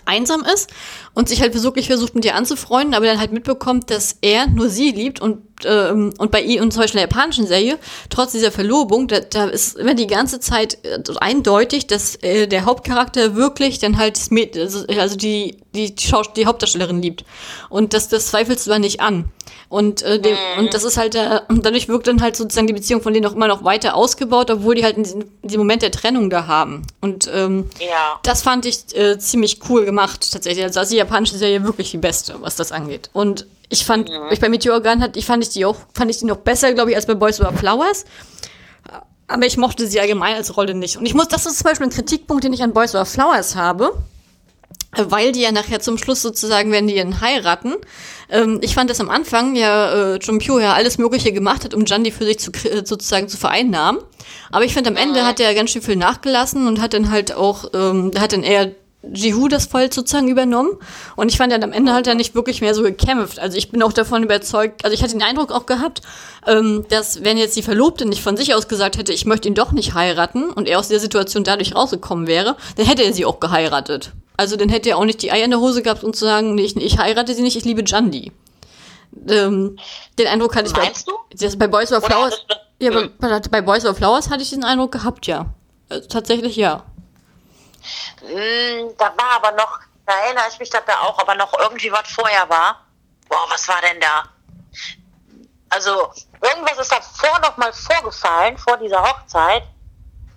einsam ist und sich halt wirklich versucht, mit ihr anzufreunden, aber dann halt mitbekommt, dass er nur sie liebt und, ähm, und bei ihr und zum Beispiel in der japanischen Serie, trotz dieser Verlobung, da, da ist immer die ganze Zeit äh, eindeutig, dass äh, der Hauptcharakter wirklich dann halt das Mäd also, also die, die, die, die Hauptdarstellerin liebt. Und das, das zweifelst du dann nicht an. Und, äh, dem, mhm. und das ist halt, äh, dadurch wirkt dann halt sozusagen die Beziehung von denen auch immer noch weiter ausgebaut, obwohl die halt in diesem, diesem Moment der Trennung da haben. Und ähm, ja. das fand ich äh, ziemlich cool gemacht, tatsächlich. Also ist die japanische Serie wirklich die beste, was das angeht. Und ich fand, mhm. ich bei Meteor Gun hat, ich fand ich die auch, fand ich die noch besser, glaube ich, als bei Boys Over Flowers. Aber ich mochte sie allgemein als Rolle nicht. Und ich muss, das ist zum Beispiel ein Kritikpunkt, den ich an Boys Over Flowers habe weil die ja nachher zum Schluss sozusagen, wenn die ihn heiraten. Ähm, ich fand das am Anfang ja, äh, Jumpio ja alles Mögliche gemacht hat, um Jandi für sich zu, äh, sozusagen zu vereinnahmen. Aber ich finde, am Ende hat er ganz schön viel nachgelassen und hat dann halt auch, ähm, hat dann eher Jihu das voll sozusagen übernommen. Und ich fand, er am Ende halt ja nicht wirklich mehr so gekämpft. Also ich bin auch davon überzeugt, also ich hatte den Eindruck auch gehabt, ähm, dass wenn jetzt die Verlobte nicht von sich aus gesagt hätte, ich möchte ihn doch nicht heiraten und er aus der Situation dadurch rausgekommen wäre, dann hätte er sie auch geheiratet. Also dann hätte er auch nicht die Eier in der Hose gehabt und zu sagen, nee, ich, ich heirate sie nicht, ich liebe Jandi. Ähm, den Eindruck hatte ich Meinst bei, du? Das, bei Boys of Flowers. Ja, bei, bei Boys of Flowers hatte ich diesen Eindruck gehabt, ja. Äh, tatsächlich ja. Mm, da war aber noch, da erinnere ich mich, dass da auch aber noch irgendwie was vorher war. Boah, was war denn da? Also, irgendwas ist davor noch mal vorgefallen, vor dieser Hochzeit.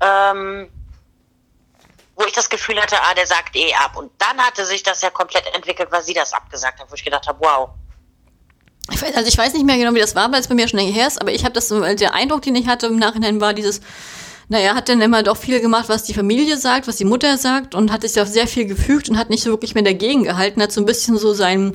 Ähm, wo ich das Gefühl hatte, ah, der sagt eh ab. Und dann hatte sich das ja komplett entwickelt, weil sie das abgesagt hat, wo ich gedacht habe, wow. Ich weiß, also ich weiß nicht mehr genau, wie das war, weil es bei mir schon länger her ist, aber ich habe das so, der Eindruck, den ich hatte im Nachhinein war dieses, naja, hat dann immer doch viel gemacht, was die Familie sagt, was die Mutter sagt und hat sich auch sehr viel gefügt und hat nicht so wirklich mehr dagegen gehalten, hat so ein bisschen so sein,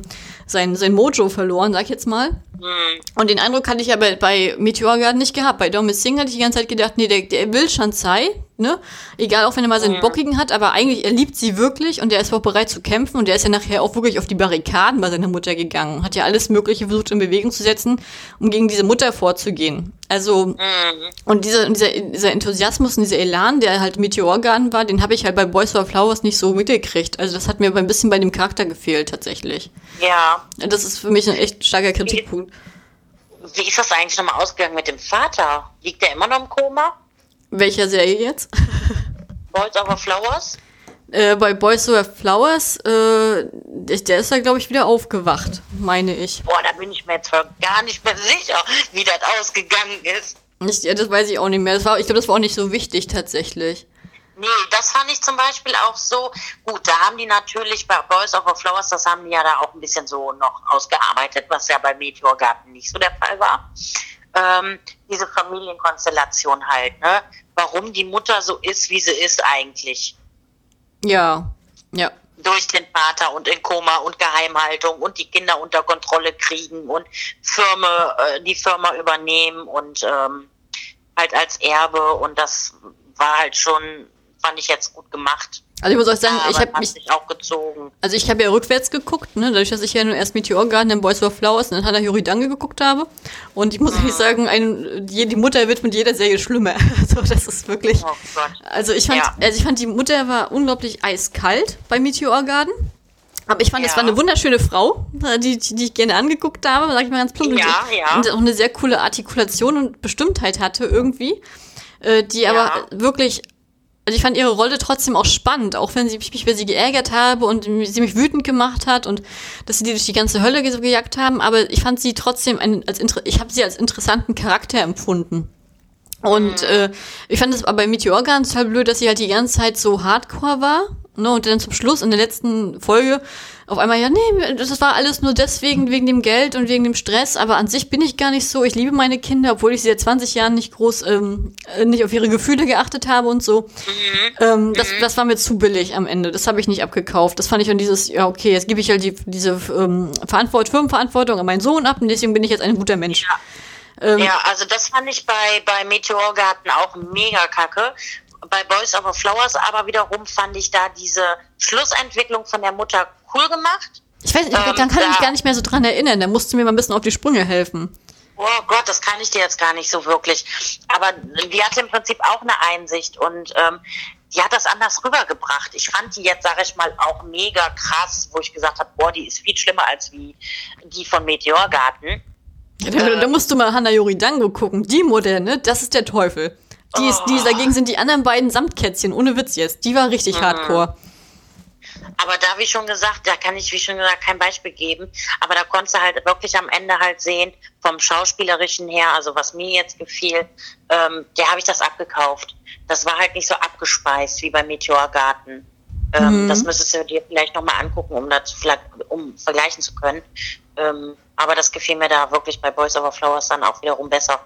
sein, sein Mojo verloren, sag ich jetzt mal. Mhm. Und den Eindruck hatte ich aber bei Meteor Garden nicht gehabt. Bei Domis Singh hatte ich die ganze Zeit gedacht, nee, der, der will Shanzai, ne? Egal, auch wenn er mal seinen mhm. Bockigen hat, aber eigentlich, er liebt sie wirklich und er ist auch bereit zu kämpfen und er ist ja nachher auch wirklich auf die Barrikaden bei seiner Mutter gegangen. Hat ja alles Mögliche versucht in Bewegung zu setzen, um gegen diese Mutter vorzugehen. Also, mhm. und dieser, dieser, dieser Enthusiasmus und dieser Elan, der halt Meteor Garden war, den habe ich halt bei Boys for Flowers nicht so mitgekriegt. Also, das hat mir ein bisschen bei dem Charakter gefehlt, tatsächlich. Ja. Das ist für mich ein echt starker Kritikpunkt. Wie ist das eigentlich nochmal ausgegangen mit dem Vater? Liegt der immer noch im Koma? Welcher Serie jetzt? Boys Over Flowers? Äh, bei Boys Over Flowers, äh, der ist da, glaube ich, wieder aufgewacht, meine ich. Boah, da bin ich mir jetzt gar nicht mehr sicher, wie das ausgegangen ist. Ich, ja, das weiß ich auch nicht mehr. Das war, ich glaube, das war auch nicht so wichtig tatsächlich. Nee, das fand ich zum Beispiel auch so. Gut, da haben die natürlich bei Boys Over Flowers, das haben die ja da auch ein bisschen so noch ausgearbeitet, was ja bei Meteor Garten nicht so der Fall war. Ähm, diese Familienkonstellation halt, ne? Warum die Mutter so ist, wie sie ist eigentlich. Ja, ja. Durch den Vater und in Koma und Geheimhaltung und die Kinder unter Kontrolle kriegen und Firma, äh, die Firma übernehmen und ähm, halt als Erbe und das war halt schon, fand ich jetzt gut gemacht. Also ich muss euch sagen, Aber ich habe mich, auch gezogen. also ich habe ja rückwärts geguckt, ne, dadurch, dass ich ja nur erst Meteor Garden, dann Boys of Flowers und dann Hannah Yuridange geguckt habe. Und ich muss Mhm. euch sagen, ein, die, die Mutter wird mit jeder Serie schlimmer. Also das ist wirklich. Oh Gott. Also ich fand, Ja. also ich fand die Mutter war unglaublich eiskalt bei Meteor Garden. Aber ich fand, es Ja. war eine wunderschöne Frau, die, die, die ich gerne angeguckt habe, sag ich mal ganz plump. Und Ja, ja. Und auch eine sehr coole Artikulation und Bestimmtheit hatte irgendwie. Äh, die aber Ja. wirklich, also ich fand ihre Rolle trotzdem auch spannend, auch wenn sie, ich mich über sie geärgert habe und sie mich wütend gemacht hat und dass sie die durch die ganze Hölle ge- gejagt haben. Aber ich fand sie trotzdem, ein, als, ich habe sie als interessanten Charakter empfunden. Und äh, ich fand es aber bei Meteor ganz total blöd, dass sie halt die ganze Zeit so hardcore war. Ne? Und dann zum Schluss in der letzten Folge auf einmal, ja, nee, das war alles nur deswegen, wegen dem Geld und wegen dem Stress. Aber an sich bin ich gar nicht so. Ich liebe meine Kinder, obwohl ich sie seit 20 Jahren nicht groß, ähm, äh, nicht auf ihre Gefühle geachtet habe und so. Ähm, das, das war mir zu billig am Ende. Das habe ich nicht abgekauft. Das fand ich dann dieses, ja, okay, jetzt gebe ich halt die, diese ähm, Verantwort Firmenverantwortung an meinen Sohn ab und deswegen bin ich jetzt ein guter Mensch. Ähm, Ja, also das fand ich bei, bei Meteorgarten auch mega kacke. Bei Boys Over Flowers aber wiederum fand ich da diese Schlussentwicklung von der Mutter cool gemacht. Ich weiß nicht, Ähm, dann kann ich mich da- gar nicht mehr so dran erinnern. Da musst du mir mal ein bisschen auf die Sprünge helfen. Oh Gott, das kann ich dir jetzt gar nicht so wirklich. Aber die hatte im Prinzip auch eine Einsicht und ähm, die hat das anders rübergebracht. Ich fand die jetzt, sage ich mal, auch mega krass, wo ich gesagt habe, boah, die ist viel schlimmer als wie die von Meteorgarten. Ja, da, da musst du mal Hannah Yoridango gucken. Die Moderne, das ist der Teufel. Die ist, die, dagegen sind die anderen beiden Samtkätzchen, ohne Witz jetzt. Die war richtig hardcore. Aber da, wie schon gesagt, da kann ich, wie schon gesagt, kein Beispiel geben. Aber da konntest du halt wirklich am Ende halt sehen, vom Schauspielerischen her, also was mir jetzt gefiel, ähm, der habe ich das abgekauft. Das war halt nicht so abgespeist wie bei Meteorgarten. Ähm, Das müsstest du dir vielleicht nochmal angucken, um das vielleicht, um vergleichen zu können. Ähm, aber das gefiel mir da wirklich bei Boys Over Flowers dann auch wiederum besser.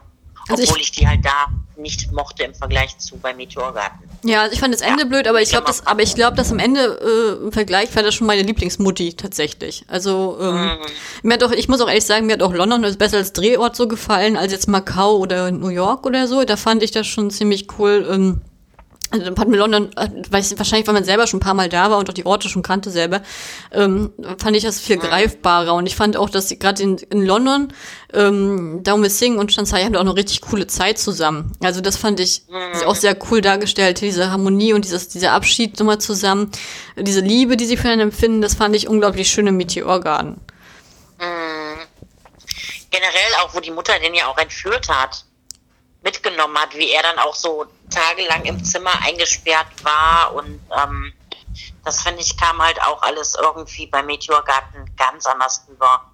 Also ich- Obwohl ich, die halt da nicht mochte im Vergleich zu bei Meteorgarten. Ja, also ich fand das Ende Ja. blöd, aber ich glaube, das, aber ich glaube, dass am Ende äh, im Vergleich war das schon meine Lieblingsmutti tatsächlich. Also ähm, mir hat auch, ich muss auch ehrlich sagen, mir hat auch London besser als Drehort so gefallen als jetzt Macau oder New York oder so. Da fand ich das schon ziemlich cool. Ähm, also hat mir London, äh, weiß, wahrscheinlich, weil man selber schon ein paar Mal da war und auch die Orte schon kannte selber, ähm, fand ich das viel greifbarer. Und ich fand auch, dass gerade in, in London, ähm, Daume Singh und Shansai haben da auch eine richtig coole Zeit zusammen. Also das fand ich auch sehr cool dargestellt, diese Harmonie und dieses, dieser Abschied nochmal zusammen, diese Liebe, die sie füreinander empfinden, das fand ich unglaublich schön im Meteorgarten. generell auch, wo die Mutter den ja auch entführt hat, mitgenommen hat, wie er dann auch so tagelang im Zimmer eingesperrt war und ähm, das finde ich kam halt auch alles irgendwie bei Meteorgarten ganz anders rüber.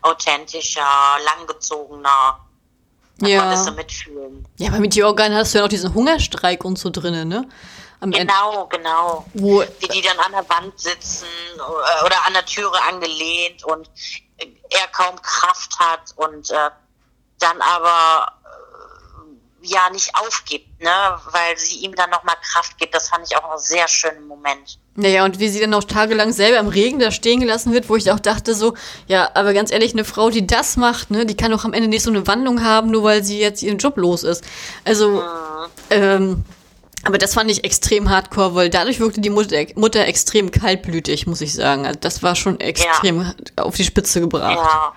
Authentischer, langgezogener. Ja. konntest du mitfühlen. Ja, bei Meteorgarten hast du ja noch diesen Hungerstreik und so drinnen, ne? Am Ende. Genau, genau. Wo, Wie die dann an der Wand sitzen äh, oder an der Türe angelehnt und er kaum Kraft hat und äh, dann aber äh, ja nicht aufgibt, ne, weil sie ihm dann nochmal Kraft gibt. Das fand ich auch einen sehr schönen Moment. Naja, und wie sie dann auch tagelang selber im Regen da stehen gelassen wird, wo ich auch dachte so, ja, aber ganz ehrlich, eine Frau, die das macht, ne, die kann doch am Ende nicht so eine Wandlung haben, nur weil sie jetzt ihren Job los ist. Also, ähm, aber das fand ich extrem hardcore, weil dadurch wirkte die Mutter, Mutter extrem kaltblütig, muss ich sagen. Also das war schon extrem auf die Spitze gebracht. Ja.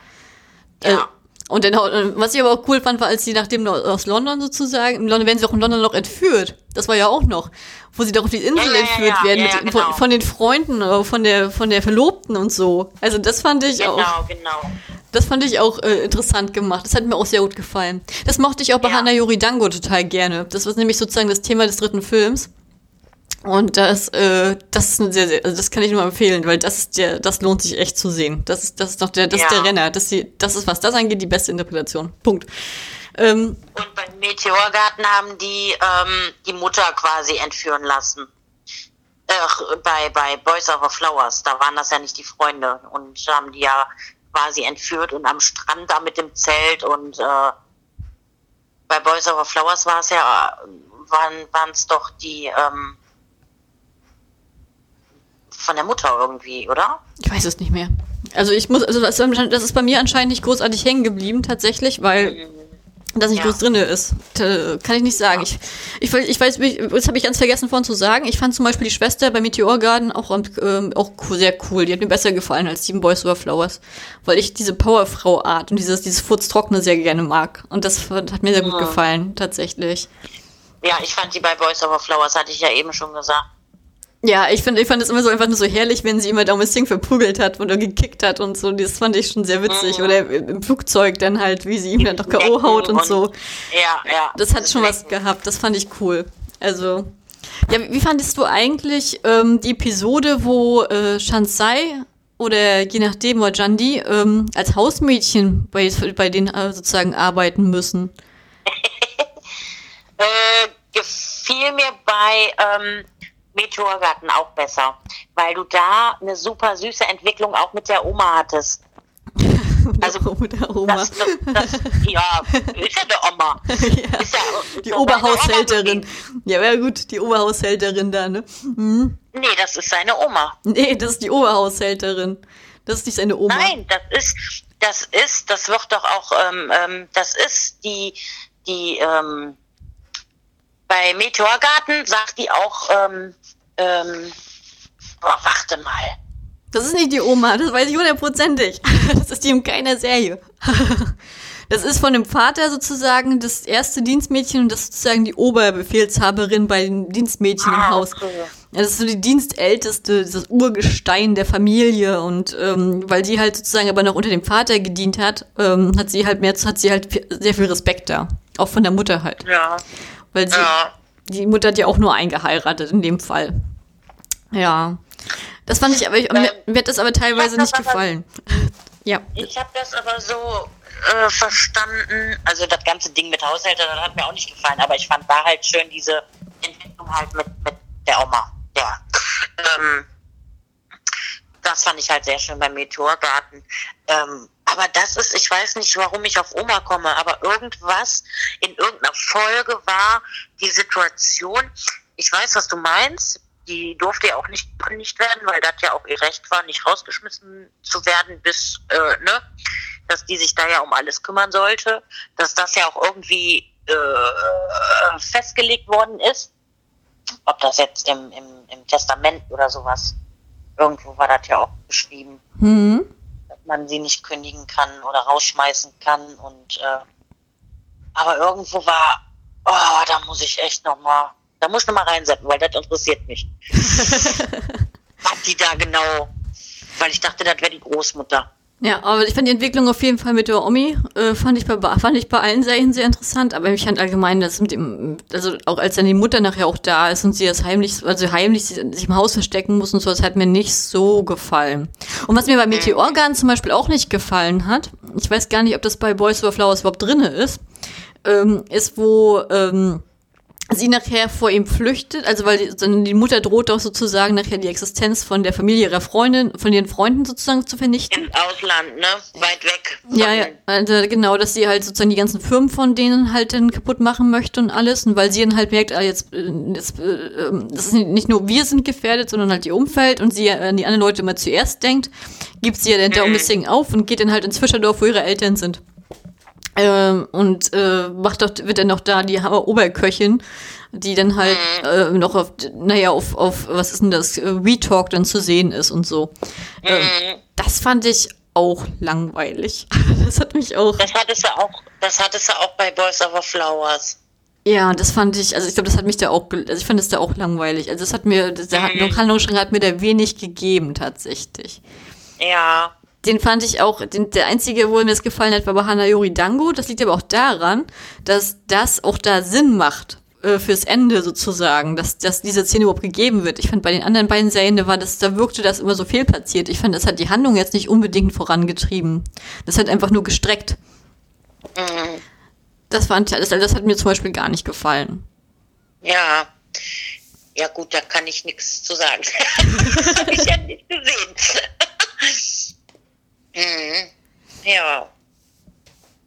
Äh, Ja. Und dann, äh, was ich aber auch cool fand, war, als sie nachdem aus London sozusagen, in London werden sie auch in London noch entführt. Das war ja auch noch, wo sie doch auf die Insel Ja, ja, entführt ja. werden, mit, genau. von, von den Freunden, äh, von der, von der Verlobten und so. Also das fand ich auch, Genau, genau. Das fand ich auch äh, interessant gemacht. Das hat mir auch sehr gut gefallen. Das mochte ich auch bei Ja. Hana Yoridango total gerne. Das war nämlich sozusagen das Thema des dritten Films. Und das, äh, das ist ein sehr, sehr, also das kann ich nur empfehlen, weil das ist der, das lohnt sich echt zu sehen. Das ist, das ist noch der, das ist Ja. der Renner. Das, ist die, das ist, was das angeht, die beste Interpretation. Punkt. Ähm, Und beim Meteorgarten haben die ähm, die Mutter quasi entführen lassen. Ach, bei, bei Boys Over Flowers, da waren das ja nicht die Freunde. Und haben die ja quasi entführt und am Strand da mit dem Zelt und äh, bei Boys Over Flowers war es ja, waren es doch die ähm, von der Mutter irgendwie, oder? ich weiß es nicht mehr. Also ich muss, also das ist bei mir anscheinend nicht großartig hängen geblieben, tatsächlich, weil das nicht Ja. groß drinne ist. Kann ich nicht sagen. Ich, ich, weiß- ich weiß, das habe ich ganz vergessen vorhin zu sagen. Ich fand zum Beispiel die Schwester bei Meteorgarden auch, ähm, auch sehr cool. Die hat mir besser gefallen als Sieben Boys Over Flowers. Weil ich diese Powerfrau-Art und dieses, dieses Furztrockene sehr gerne mag. Und das hat mir sehr gut Ja. gefallen, tatsächlich. Ja, ich fand die bei Boys Over Flowers, hatte ich ja eben schon gesagt. Ja, ich finde, ich fand es immer so einfach nur so herrlich, wenn sie immer Daumen Singh verprügelt hat oder gekickt hat und so. Das fand ich schon sehr witzig. Mhm. Oder im Flugzeug dann halt, wie sie ihm dann doch K.O. haut und so. Ja, ja. Das hat schon was gehabt. Das fand ich cool. Also, ja, wie fandest du eigentlich ähm, die Episode, wo äh, Shansai oder je nachdem, oder Jandi ähm, als Hausmädchen bei, bei denen äh, sozusagen arbeiten müssen? Äh, gefiel mir bei ähm, Meteorgarten auch besser, weil du da eine super süße Entwicklung auch mit der Oma hattest. Also, Oder Oma. Das, das, ja, ist ja der Oma. ja. Ist ja, Die ist Oberhaushälterin. Ja, wäre gut, die Oberhaushälterin da, ne? Gewesen. Nee, das ist seine Oma. Nee, das ist die Oberhaushälterin. Das ist nicht seine Oma. Nein, das ist, das ist, das wird doch auch, ähm, ähm, das ist die, die, ähm, bei Meteorgarten sagt die auch, ähm, ähm, boah, warte mal. Das ist nicht die Oma, das weiß ich hundertprozentig. Das ist die in keiner Serie. Das ist von dem Vater sozusagen das erste Dienstmädchen und das ist sozusagen die Oberbefehlshaberin bei den Dienstmädchen im Ah, Haus. okay. Das ist so die Dienstälteste, das Urgestein der Familie und ähm, weil die halt sozusagen aber noch unter dem Vater gedient hat, ähm, hat sie halt mehr, hat sie halt sehr viel Respekt da. Auch von der Mutter halt. Ja, Weil sie, ja. die Mutter hat ja auch nur eingeheiratet in dem Fall. Ja. Das fand ich aber, ich, mir, mir hat das aber teilweise das nicht aber- gefallen. Ja. Ich habe das aber so äh, verstanden, also das ganze Ding mit Haushälter, das hat mir auch nicht gefallen, aber ich fand da halt schön diese Entwicklung halt mit, mit der Oma. Ja. Ähm, das fand ich halt sehr schön beim Meteorgarten. Ähm, aber das ist, ich weiß nicht, warum ich auf Oma komme, aber irgendwas in irgendeiner Folge war die Situation, ich weiß, was du meinst, die durfte ja auch nicht gekündigt werden, weil das ja auch ihr Recht war, nicht rausgeschmissen zu werden, bis, äh, ne, dass die sich da ja um alles kümmern sollte, dass das ja auch irgendwie äh, festgelegt worden ist. Ob das jetzt im, im, im Testament oder sowas, irgendwo war das ja auch beschrieben, Hm. Man sie nicht kündigen kann oder rausschmeißen kann und äh, aber irgendwo war, oh, da muss ich echt noch mal, da muss ich noch mal reinsetzen, weil das interessiert mich. Was die da genau, weil ich dachte, das wäre die Großmutter. Ja, aber ich fand die Entwicklung auf jeden Fall mit der Omi, äh, fand, ich bei, fand ich bei allen Serien sehr interessant, aber ich fand allgemein das mit dem, also auch als dann die Mutter nachher auch da ist und sie das heimlich, also heimlich sich im Haus verstecken muss und so, das hat mir nicht so gefallen. Und was mir bei Meteorgarten zum Beispiel auch nicht gefallen hat, ich weiß gar nicht, ob das bei Boys Over Flowers überhaupt drinne ist, ähm, ist, wo ähm, sie nachher vor ihm flüchtet, also weil die, die Mutter droht doch sozusagen nachher die Existenz von der Familie ihrer Freundin, von ihren Freunden sozusagen zu vernichten. Im Ausland, ne? Weit weg. Ja, ja, also genau, dass sie halt sozusagen die ganzen Firmen von denen halt dann kaputt machen möchte und alles. Und weil sie dann halt merkt, ah, jetzt, äh, jetzt äh, ähm, das ist nicht nur wir sind gefährdet, sondern halt ihr Umfeld und sie an die anderen Leute immer zuerst denkt, gibt sie ja dann der Missing auf und geht dann halt ins Fischerdorf, wo ihre Eltern sind. Ähm, und äh, macht doch, wird dann noch da die Hammer Oberköchin, die dann halt äh, noch auf, naja, auf, auf, was ist denn das, äh, WeTalk dann zu sehen ist und so. Ähm, Mhm. das fand ich auch langweilig. Das hat mich auch. Das hattest du auch, das hattest du auch bei Boys Over Flowers. Ja, das fand ich, also ich glaube, das hat mich da auch, also ich fand es da auch langweilig. Also das hat mir, der Mhm. Handlungsstrang hat mir da wenig gegeben, tatsächlich. Ja. Den fand ich auch, den, der einzige, wo mir das gefallen hat, war bei Hanayori Dango. Das liegt aber auch daran, dass das auch da Sinn macht äh, fürs Ende sozusagen, dass, dass diese Szene überhaupt gegeben wird. Ich fand bei den anderen beiden Serien, da war das, da wirkte das immer so fehlplatziert. Ich fand, das hat die Handlung jetzt nicht unbedingt vorangetrieben. Das hat einfach nur gestreckt. Mhm. Das fand das, das hat mir zum Beispiel gar nicht gefallen. Ja. Ja gut, da kann ich nichts zu sagen. habe ich ja nicht gesehen. Mhm. Ja.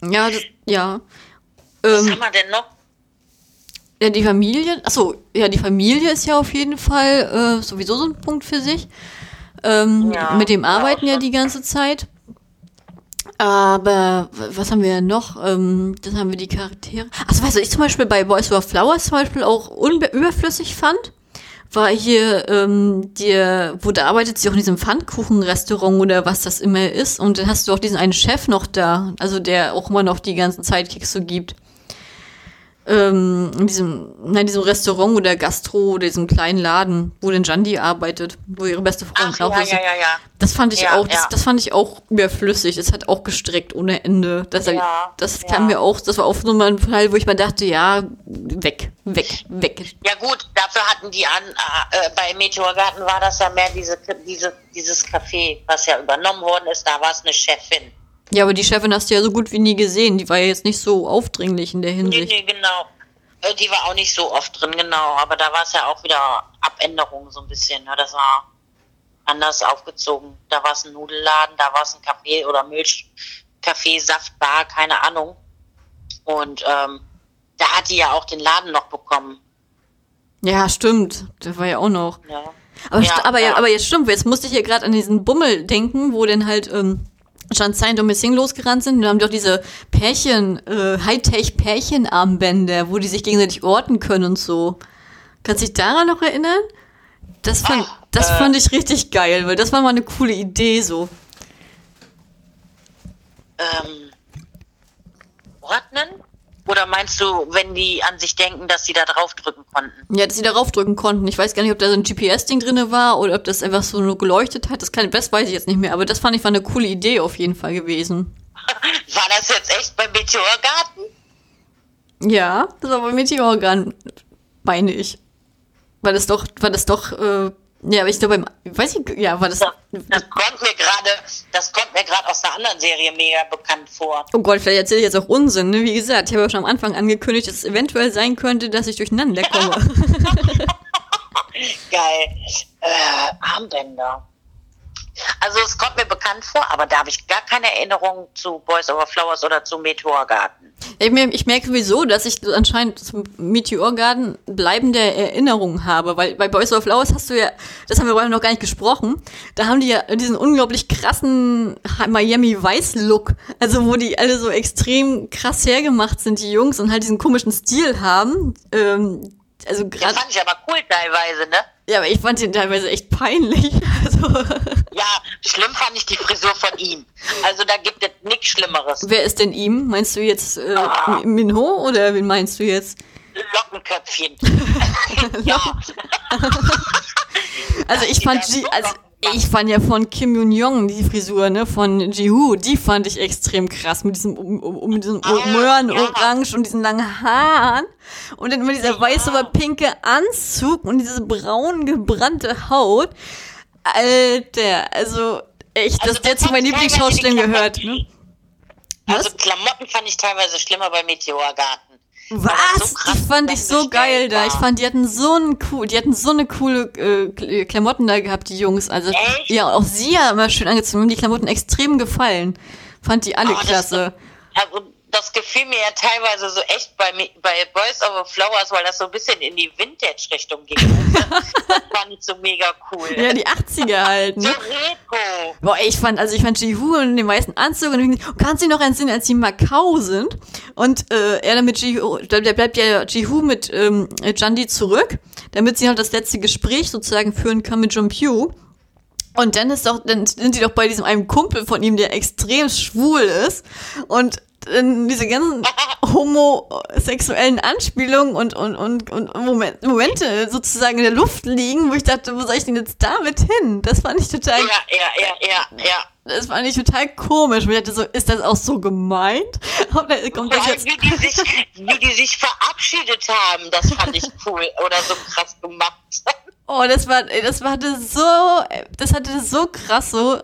Ja, das, ja. Was ähm, haben wir denn noch? Ja, die Familie, achso, ja, die Familie ist ja auf jeden Fall äh, sowieso so ein Punkt für sich. Ähm, ja, mit dem arbeiten ja, ja die ganze Zeit. Aber was haben wir denn noch? Ähm, das haben wir die Charaktere. Achso, was ich zum Beispiel bei Boys Over Flowers zum Beispiel auch überflüssig fand, war hier, ähm, der, wo da arbeitet sie auch in diesem Pfannkuchenrestaurant oder was das immer ist. Und dann hast du auch diesen einen Chef noch da, also der auch immer noch die ganzen Sidekicks so gibt ähm, in diesem, nein, diesem Restaurant oder Gastro oder diesem kleinen Laden, wo denn Jandi arbeitet, wo ihre beste Freundin auch ja, ist. Ja, ja, ja. Das fand ich ja, auch, das, das, fand ich auch überflüssig. Das hat auch gestreckt ohne Ende. Das, ja, das kam mir auch, das war auch so ein Fall, wo ich mir dachte, ja, weg, weg, weg. Ja gut, dafür hatten die an, äh, bei Meteorgarten war das ja mehr diese, diese, dieses Café, was ja übernommen worden ist, da war es eine Chefin. Ja, aber die Chefin hast du ja so gut wie nie gesehen. Die war ja jetzt nicht so aufdringlich in der Hinsicht. Nee, nee, genau. Äh, die war auch nicht so oft drin, genau. Aber da war es ja auch wieder Abänderung so ein bisschen. Ne? Das war anders aufgezogen. Da war es ein Nudelladen, da war es ein Kaffee oder Milchkaffee, Saftbar, keine Ahnung. Und ähm, da hat die ja auch den Laden noch bekommen. Ja, stimmt. Der war ja auch noch. Ja. Aber, ja, aber, ja. aber jetzt stimmt, jetzt musste ich hier gerade an diesen Bummel denken, wo denn halt ähm, Schanzai und Missing losgerannt sind. Wir haben doch diese Pärchen, äh, Hightech-Pärchenarmbänder, wo die sich gegenseitig orten können und so. Kannst du dich daran noch erinnern? Das fand, Ach, das äh, fand ich richtig geil, weil das war mal eine coole Idee so. Ähm, ordnen? Oder meinst du, wenn die an sich denken, dass sie da draufdrücken konnten? Ja, dass sie da draufdrücken konnten. Ich weiß gar nicht, ob da so ein GPS-Ding drin war oder ob das einfach so nur geleuchtet hat. Das, kann, das weiß ich jetzt nicht mehr. Aber das fand ich war eine coole Idee auf jeden Fall gewesen. war das jetzt echt beim Meteorgarten? Ja, das war beim Meteorgarten, meine ich. Weil das doch, weil das doch äh, ja, aber ich glaube, weiß ich, ja, war das. Das, das kommt mir gerade, das kommt mir gerade aus einer anderen Serie mega bekannt vor. Oh Gott, vielleicht erzähle ich jetzt auch Unsinn. Ne? Wie gesagt, ich habe ja schon am Anfang angekündigt, dass es eventuell sein könnte, dass ich durcheinander komme. Geil. Äh, Armbänder. Also es kommt mir bekannt vor, aber da habe ich gar keine Erinnerung zu Boys Over Flowers oder zu Meteorgarten. Ich, ich merke sowieso, dass ich anscheinend zum Meteorgarten bleibende Erinnerungen habe, weil bei Boys Over Flowers hast du ja, das haben wir vorhin noch gar nicht gesprochen, da haben die ja diesen unglaublich krassen Miami Vice Look, also wo die alle so extrem krass hergemacht sind, die Jungs, und halt diesen komischen Stil haben. Ähm, also gerade. Das fand ich aber cool teilweise, ne? Ja, aber ich fand ihn teilweise echt peinlich. Also. Ja, schlimm fand ich die Frisur von ihm. Also da gibt es nichts Schlimmeres. Wer ist denn ihm? Meinst du jetzt äh, ah. Minho oder wen meinst du jetzt? Lockenköpfchen. ja. also ich fand sie, also ich fand ja von Kim Yoon Jong die Frisur, ne, von Jihu, die fand ich extrem krass mit diesem um, um, mit diesem ah, Möhrenorange und diesen langen Haaren und dann immer dieser weiße oder pinke Anzug und diese braun gebrannte Haut. Alter, also echt, also, dass der zu meinen Lieblingsschauspielern gehört, ne? Also Klamotten fand ich teilweise schlimmer bei Meteorgarten. Was? So die fand ich so geil war. da. Ich fand, die hatten so einen cool, die hatten so eine coole äh, Klamotten da gehabt, die Jungs. Also Echt? ja, auch sie ja immer schön angezogen. Mir die Klamotten extrem gefallen. Fand die alle oh, klasse. Das, also das gefiel mir ja teilweise so echt bei, bei Boys Over Flowers, weil das so ein bisschen in die Vintage-Richtung ging. das fand ich so mega cool. Ja, die 80er halt, ne? Retro. Boah, ich fand, also ich fand Jihu in dem weißen Anzug und ich, kannst du dich noch entsinnen, als sie in Macau sind und äh, er dann mit Jihu, der bleibt ja Jihu mit ähm, Jandi zurück, damit sie halt das letzte Gespräch sozusagen führen kann mit John Pugh. Und dann ist doch, dann sind die doch bei diesem einem Kumpel von ihm, der extrem schwul ist. Und diese ganzen homosexuellen Anspielungen und, und, und, und Momente sozusagen in der Luft liegen, wo ich dachte, wo soll ich denn jetzt damit hin? Das fand ich total. Ja, ja, ja, ja, ja. Das fand ich total komisch. Ich dachte so, ist das auch so gemeint? Kommt jetzt? Wie, die sich, wie die sich verabschiedet haben, das fand ich cool. Oder so krass gemacht. Oh, das war, das war so, das hatte so krass so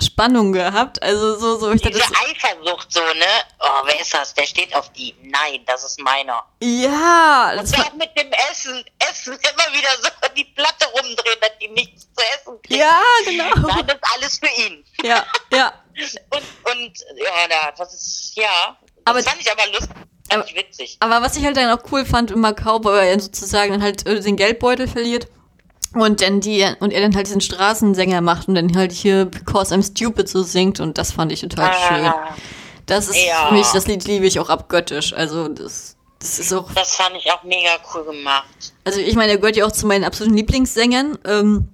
Spannung gehabt. Also so, so ich Diese dachte, Eifersucht so, ne? Oh, wer ist das? Der steht auf die. Nein, das ist meiner. Ja. Das Und war mit dem Essen, Essen immer wieder so die Platte rumdrehen, dass die nichts zu essen kriegen. Ja, genau. Nein, das ist alles für ihn. Ja, ja. und, und ja, das ist, ja. Das aber, fand ich aber lustig. Aber, witzig. aber was ich halt dann auch cool fand in Macau, weil er sozusagen dann halt äh, den Geldbeutel verliert und dann die, und er dann halt diesen Straßensänger macht und dann halt hier Because I'm Stupid so singt und das fand ich total ah, schön. Das ist ja. für mich, das Lied liebe ich auch abgöttisch. Also das, das ist auch. Das fand ich auch mega cool gemacht. Also ich meine, er gehört ja auch zu meinen absoluten Lieblingssängern. Ähm,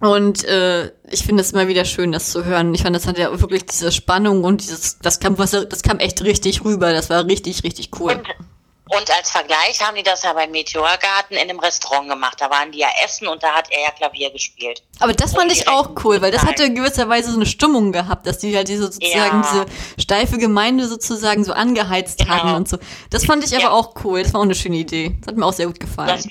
und äh, ich finde es immer wieder schön, das zu hören. Ich fand, das hat ja wirklich diese Spannung und dieses, das kam, was, das kam echt richtig rüber. Das war richtig, richtig cool. Und und als Vergleich haben die das ja beim Meteorgarten in einem Restaurant gemacht. Da waren die ja essen und da hat er ja Klavier gespielt. Aber das fand ich auch cool, weil das hatte in gewisser Weise so eine Stimmung gehabt, dass die halt diese sozusagen ja. diese steife Gemeinde sozusagen so angeheizt genau. hatten und so. Das fand ich aber ja. auch cool. Das war auch eine schöne Idee. Das hat mir auch sehr gut gefallen. Das,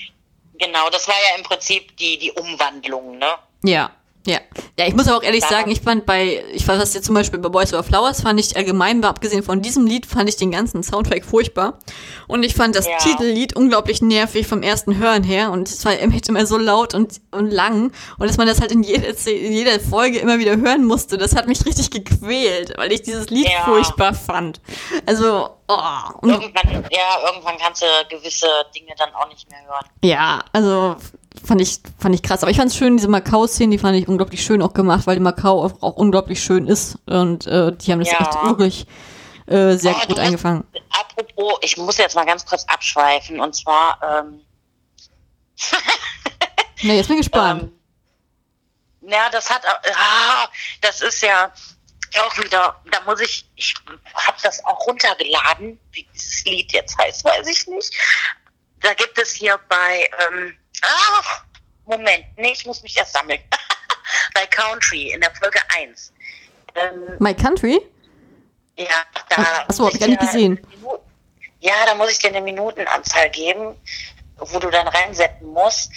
genau, das war ja im Prinzip die, die Umwandlung, ne? Ja. Ja. Ja, ich muss aber auch ehrlich ja. sagen, ich fand bei, ich fand das jetzt zum Beispiel bei Boys Over Flowers, fand ich allgemein, abgesehen von diesem Lied, fand ich den ganzen Soundtrack furchtbar. Und ich fand das ja. Titellied unglaublich nervig vom ersten Hören her. Und es war immer so laut und, und lang. Und dass man das halt in jeder, in jeder Folge immer wieder hören musste, das hat mich richtig gequält, weil ich dieses Lied ja. furchtbar fand. Also, oh. irgendwann, ja, irgendwann kannst du gewisse Dinge dann auch nicht mehr hören. Ja, also fand ich, fand ich krass. Aber ich fand es schön, diese Macau-Szenen, die fand ich unglaublich schön auch gemacht, weil die Macau auch, auch unglaublich schön ist. Und äh, die haben das ja. echt wirklich äh, sehr oh, gut eingefangen. Musst, apropos, ich muss jetzt mal ganz kurz abschweifen. Und zwar, ähm, Na, jetzt bin ich gespannt. Ähm, ja, das hat, ah, das ist ja auch wieder, da muss ich, ich habe das auch runtergeladen, wie dieses Lied jetzt heißt, weiß ich nicht. Da gibt es hier bei, ähm, ach, Moment, nee, ich muss mich erst sammeln. bei Country in der Folge 1. Ähm, My Country? Ja, da. Achso, hab ich gar nicht gesehen. Ja, da muss ich dir eine Minutenanzahl geben, wo du dann reinsetzen musst.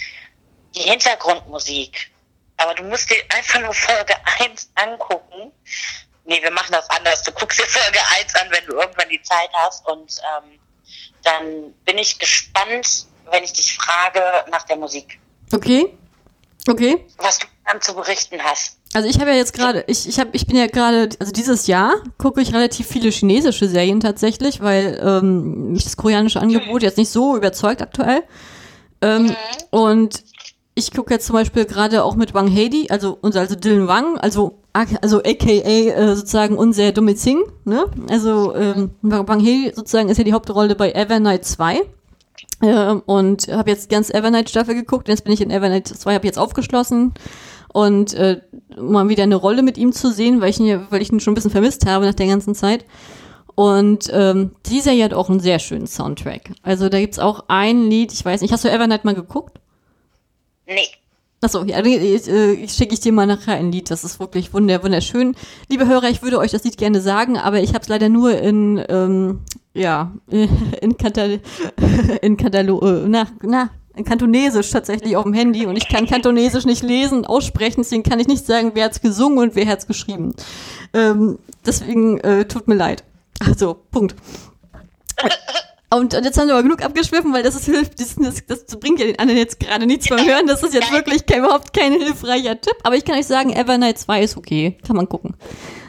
Die Hintergrundmusik. Aber du musst dir einfach nur Folge 1 angucken. Nee, wir machen das anders. Du guckst dir Folge 1 an, wenn du irgendwann die Zeit hast und ähm, dann bin ich gespannt, wenn ich dich frage nach der Musik. Okay. Okay. Was du dann zu berichten hast. Also ich habe ja jetzt gerade, ich, ich, hab, ich bin ja gerade, also dieses Jahr gucke ich relativ viele chinesische Serien tatsächlich, weil ähm, mich das koreanische Angebot jetzt nicht so überzeugt aktuell. Ähm, mhm. Und ich gucke jetzt zum Beispiel gerade auch mit Wang Heidi, also unser, also Dylan Wang, also also aka äh, sozusagen unser dumme Zing, ne? Also ähm, Wang Hee sozusagen ist ja die Hauptrolle bei Evernight 2. Äh, und habe jetzt ganz Evernight Staffel geguckt, jetzt bin ich in Evernight 2, habe jetzt aufgeschlossen und äh, mal wieder eine Rolle mit ihm zu sehen, weil ich ihn, weil ich ihn schon ein bisschen vermisst habe nach der ganzen Zeit. Und ähm, dieser hier hat auch einen sehr schönen Soundtrack. Also da gibt's auch ein Lied, ich weiß nicht, hast du Evernight mal geguckt? Nee. Achso, ja, ich, äh, ich schicke ich dir mal nachher ein Lied. Das ist wirklich wunder, wunderschön. Liebe Hörer, ich würde euch das Lied gerne sagen, aber ich habe es leider nur in, ähm, ja, in, Katal in Katalo äh, na, na, in Kantonesisch tatsächlich auf dem Handy und ich kann Kantonesisch nicht lesen, aussprechen, deswegen kann ich nicht sagen, wer hat's gesungen und wer hat's geschrieben. Ähm, deswegen äh, tut mir leid. Also, Punkt. Und, und jetzt haben wir aber genug abgeschwiffen, weil das ist hilft, das, das, das bringt ja den anderen jetzt gerade nichts beim Hören. Das ist jetzt wirklich kein, überhaupt kein hilfreicher Tipp. Aber ich kann euch sagen, Evernight 2 ist okay. Kann man gucken.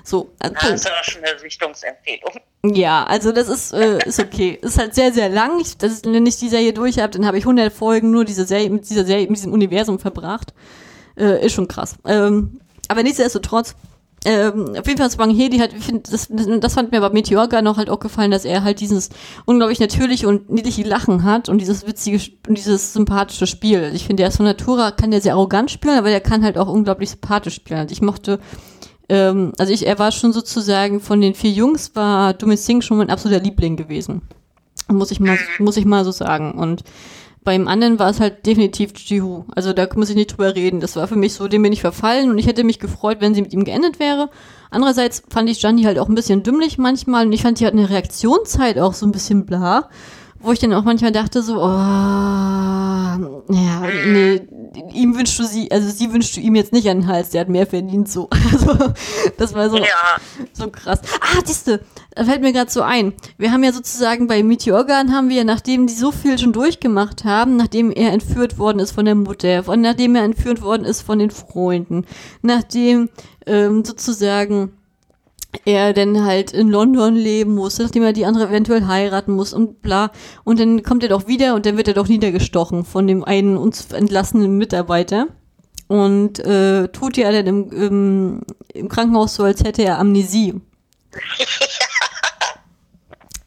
So, also das ist ja schon eine Richtungsempfehlung. Ja, also das ist, äh, ist okay. Ist halt sehr, sehr lang. Ich, das ist, wenn ich die Serie durch habe, dann habe ich 100 Folgen nur diese Serie, mit dieser Serie, mit diesem Universum verbracht. Äh, ist schon krass. Ähm, aber nichtsdestotrotz, ähm, auf jeden Fall Wang Hedi hat, ich finde, das, das fand mir bei Meteorga noch halt auch gefallen, dass er halt dieses unglaublich natürliche und niedliche Lachen hat und dieses witzige und dieses sympathische Spiel. Ich finde, der ist von Natura, kann der sehr arrogant spielen, aber der kann halt auch unglaublich sympathisch spielen. Also ich mochte, ähm, also ich, er war schon sozusagen von den vier Jungs, war Dumit Singh schon mein absoluter Liebling gewesen. Muss ich mal, muss ich mal so sagen. Und beim anderen war es halt definitiv Jihu. Also da muss ich nicht drüber reden. Das war für mich so, dem bin ich verfallen und ich hätte mich gefreut, wenn sie mit ihm geendet wäre. Andererseits fand ich Gianni halt auch ein bisschen dümmlich manchmal und ich fand, die hat eine Reaktionszeit auch so ein bisschen bla wo ich dann auch manchmal dachte so, oh, ja, nee, ihm wünschst du sie, also sie wünschst du ihm jetzt nicht an den Hals, der hat mehr verdient, so. Also, das war so, ja. so krass. Ah, siehste, da fällt mir gerade so ein. Wir haben ja sozusagen bei Meteorgan haben wir, nachdem die so viel schon durchgemacht haben, nachdem er entführt worden ist von der Mutter, von, nachdem er entführt worden ist von den Freunden, nachdem ähm, sozusagen er dann halt in London leben muss, nachdem er die andere eventuell heiraten muss und bla. Und dann kommt er doch wieder und dann wird er doch niedergestochen von dem einen uns entlassenen Mitarbeiter. Und äh, tut ja dann im, im, im Krankenhaus so, als hätte er Amnesie.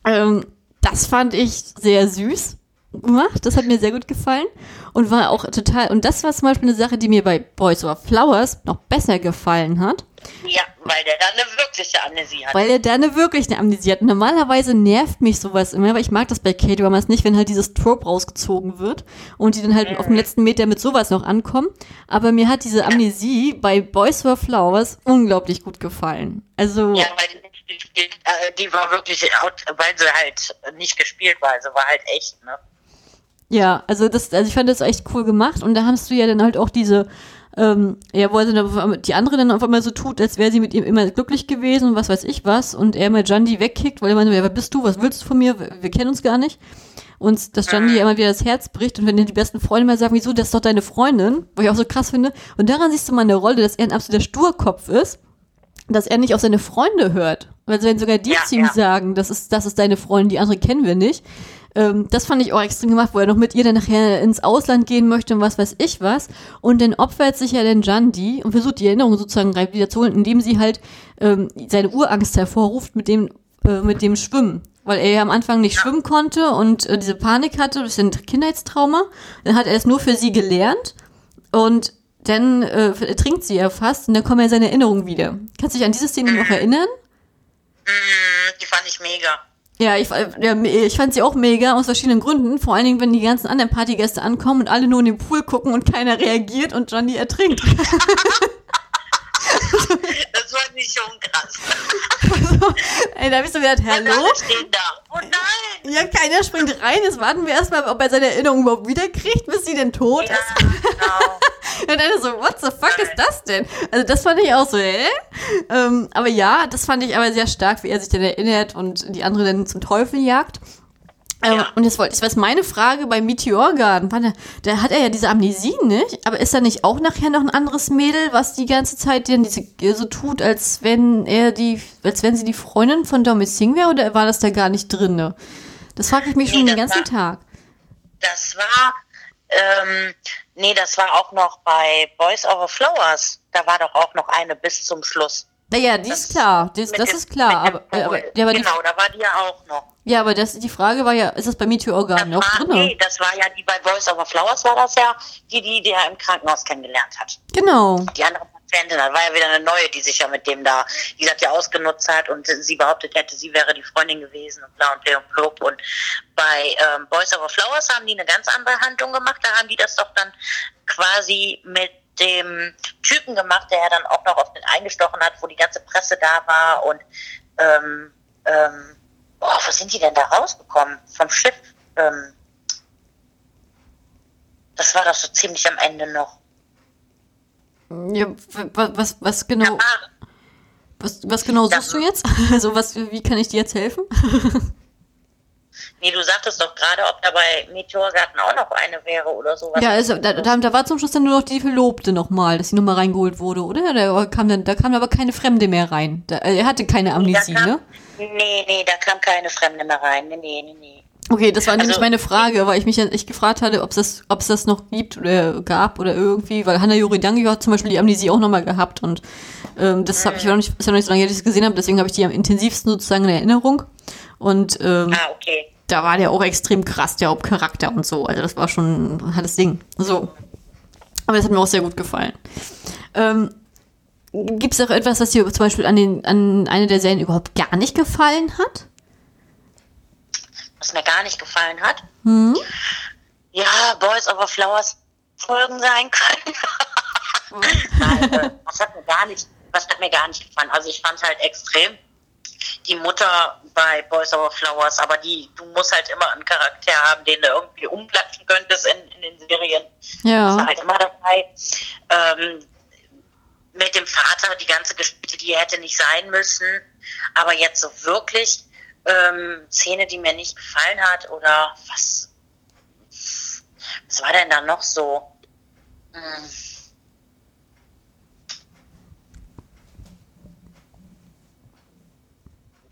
ähm, das fand ich sehr süß gemacht. Das hat mir sehr gut gefallen und war auch total. Und das war zum Beispiel eine Sache, die mir bei Boys Over Flowers noch besser gefallen hat. Ja, weil der da eine wirkliche Amnesie hat. Weil er da eine wirkliche Amnesie hat. Normalerweise nervt mich sowas immer, aber ich mag das bei Kate Dramas nicht, wenn halt dieses Trope rausgezogen wird und die dann halt mhm. auf dem letzten Meter mit sowas noch ankommen. Aber mir hat diese Amnesie bei Boys Over Flowers unglaublich gut gefallen. Also. Ja, weil die, die, die war wirklich, weil sie halt nicht gespielt war, also war halt echt, ne? Ja, also das, also ich fand das echt cool gemacht und da hast du ja dann halt auch diese, ähm, ja, wo er dann die andere dann auf einmal so tut, als wäre sie mit ihm immer glücklich gewesen und was weiß ich was und er immer Jandy wegkickt, weil er meinte, ja, wer bist du, was willst du von mir, wir, wir kennen uns gar nicht. Und dass Jandy immer wieder das Herz bricht und wenn dir die besten Freunde mal sagen, wieso, das ist doch deine Freundin, wo ich auch so krass finde. Und daran siehst du mal eine Rolle, dass er ein absoluter Sturkopf ist, dass er nicht auf seine Freunde hört. Weil wenn sogar die ja, zu ihm ja. sagen, das ist, das ist deine Freundin, die andere kennen wir nicht, ähm, das fand ich auch extrem gemacht, wo er noch mit ihr dann nachher ins Ausland gehen möchte und was weiß ich was. Und dann opfert sich ja dann Jandi und versucht die Erinnerung sozusagen wieder zu holen, indem sie halt ähm, seine Urangst hervorruft mit dem, äh, mit dem Schwimmen. Weil er ja am Anfang nicht schwimmen konnte und äh, diese Panik hatte durch ein Kindheitstrauma. Dann hat er es nur für sie gelernt und dann äh, trinkt sie ja fast und dann kommen ja seine Erinnerungen wieder. Kannst du dich an diese Szene noch erinnern? Mhm, die fand ich mega. Ja, ich, ja, ich fand sie auch mega aus verschiedenen Gründen. Vor allen Dingen, wenn die ganzen anderen Partygäste ankommen und alle nur in den Pool gucken und keiner reagiert und Johnny ertrinkt. das war nicht schon krass. Also, ey, da bist du gedacht, hallo? Oh nein! Ja, keiner springt rein. Jetzt warten wir erstmal, ob er seine Erinnerung überhaupt wiederkriegt, bis sie denn tot ja, ist. Genau. Und dann so, what the fuck ist das denn? Also das fand ich auch so, hä? Ähm, aber ja, das fand ich aber sehr stark, wie er sich dann erinnert und die andere dann zum Teufel jagt. Ähm, ja. Und jetzt wollte ich, was meine Frage bei Meteorgarden, da, da hat er ja diese Amnesie, nicht? Aber ist da nicht auch nachher noch ein anderes Mädel, was die ganze Zeit dann diese, so tut, als wenn er die, als wenn sie die Freundin von Dominic Singh wäre, oder war das da gar nicht drin? Das frage ich mich nee, schon den ganzen war, Tag. Das war, ähm, Nee, das war auch noch bei Boys Over Flowers. Da war doch auch noch eine bis zum Schluss. Naja, die das ist klar. Das, das ist klar. Aber, aber, ja, aber genau, da war die ja auch noch. Ja, aber das, die Frage war ja, ist das bei Meteororgan noch drin? Nee, das war ja die bei Boys Over Flowers war das ja, die, die der im Krankenhaus kennengelernt hat. Genau. Die andere Patientin, das war ja wieder eine neue, die sich ja mit dem da, die das ja ausgenutzt hat und sie behauptet hätte, sie wäre die Freundin gewesen und bla und bla und blub. Und bei ähm, Boys Over Flowers haben die eine ganz andere Handlung gemacht. Da haben die das doch dann quasi mit dem Typen gemacht, der ja dann auch noch auf den eingestochen hat, wo die ganze Presse da war und ähm, ähm, boah, wo sind die denn da rausgekommen? Vom Schiff. Ähm, das war doch so ziemlich am Ende noch. Ja, was, was genau. Was, was genau suchst du jetzt? Also was, wie kann ich dir jetzt helfen? Nee, du sagtest doch gerade, ob da bei Meteorgarten auch noch eine wäre oder sowas. Ja, also, da, da, da war zum Schluss dann nur noch die Verlobte nochmal, dass sie nochmal reingeholt wurde, oder? Da kam, dann, da kam aber keine Fremde mehr rein. Da, er hatte keine Amnesie, kam, ne? Nee, nee, da kam keine Fremde mehr rein. Nee, nee, nee. Okay, das war also, nämlich meine Frage, weil ich mich ja echt gefragt hatte, ob es das, ob es das noch gibt oder gab oder irgendwie, weil Hannah Yuridangi hat zum Beispiel die Amnesie auch nochmal gehabt und ähm, das habe ich noch nicht, ist ja noch nicht so lange, dass ich es gesehen habe, deswegen habe ich die am intensivsten sozusagen in Erinnerung. Und ähm, ah, okay. da war der auch extrem krass, der Hauptcharakter und so. Also das war schon ein hartes Ding. So. Aber das hat mir auch sehr gut gefallen. Ähm, Gibt es auch etwas, was dir zum Beispiel an, den, an eine der Serien überhaupt gar nicht gefallen hat? Was mir gar nicht gefallen hat. Hm? ja, Boys Over Flowers Folgen sein können. Nein, äh, das hat mir gar nicht, das hat mir gar nicht gefallen. Also ich fand halt extrem die Mutter bei Boys Over Flowers, aber die, du musst halt immer einen Charakter haben, den du irgendwie umplatschen könntest in, in den Serien. Ja. Das ist halt immer dabei. Ähm, mit dem Vater, die ganze Geschichte, die hätte nicht sein müssen. Aber jetzt so wirklich ähm, Szene, die mir nicht gefallen hat oder was, was war denn da noch so? Hm.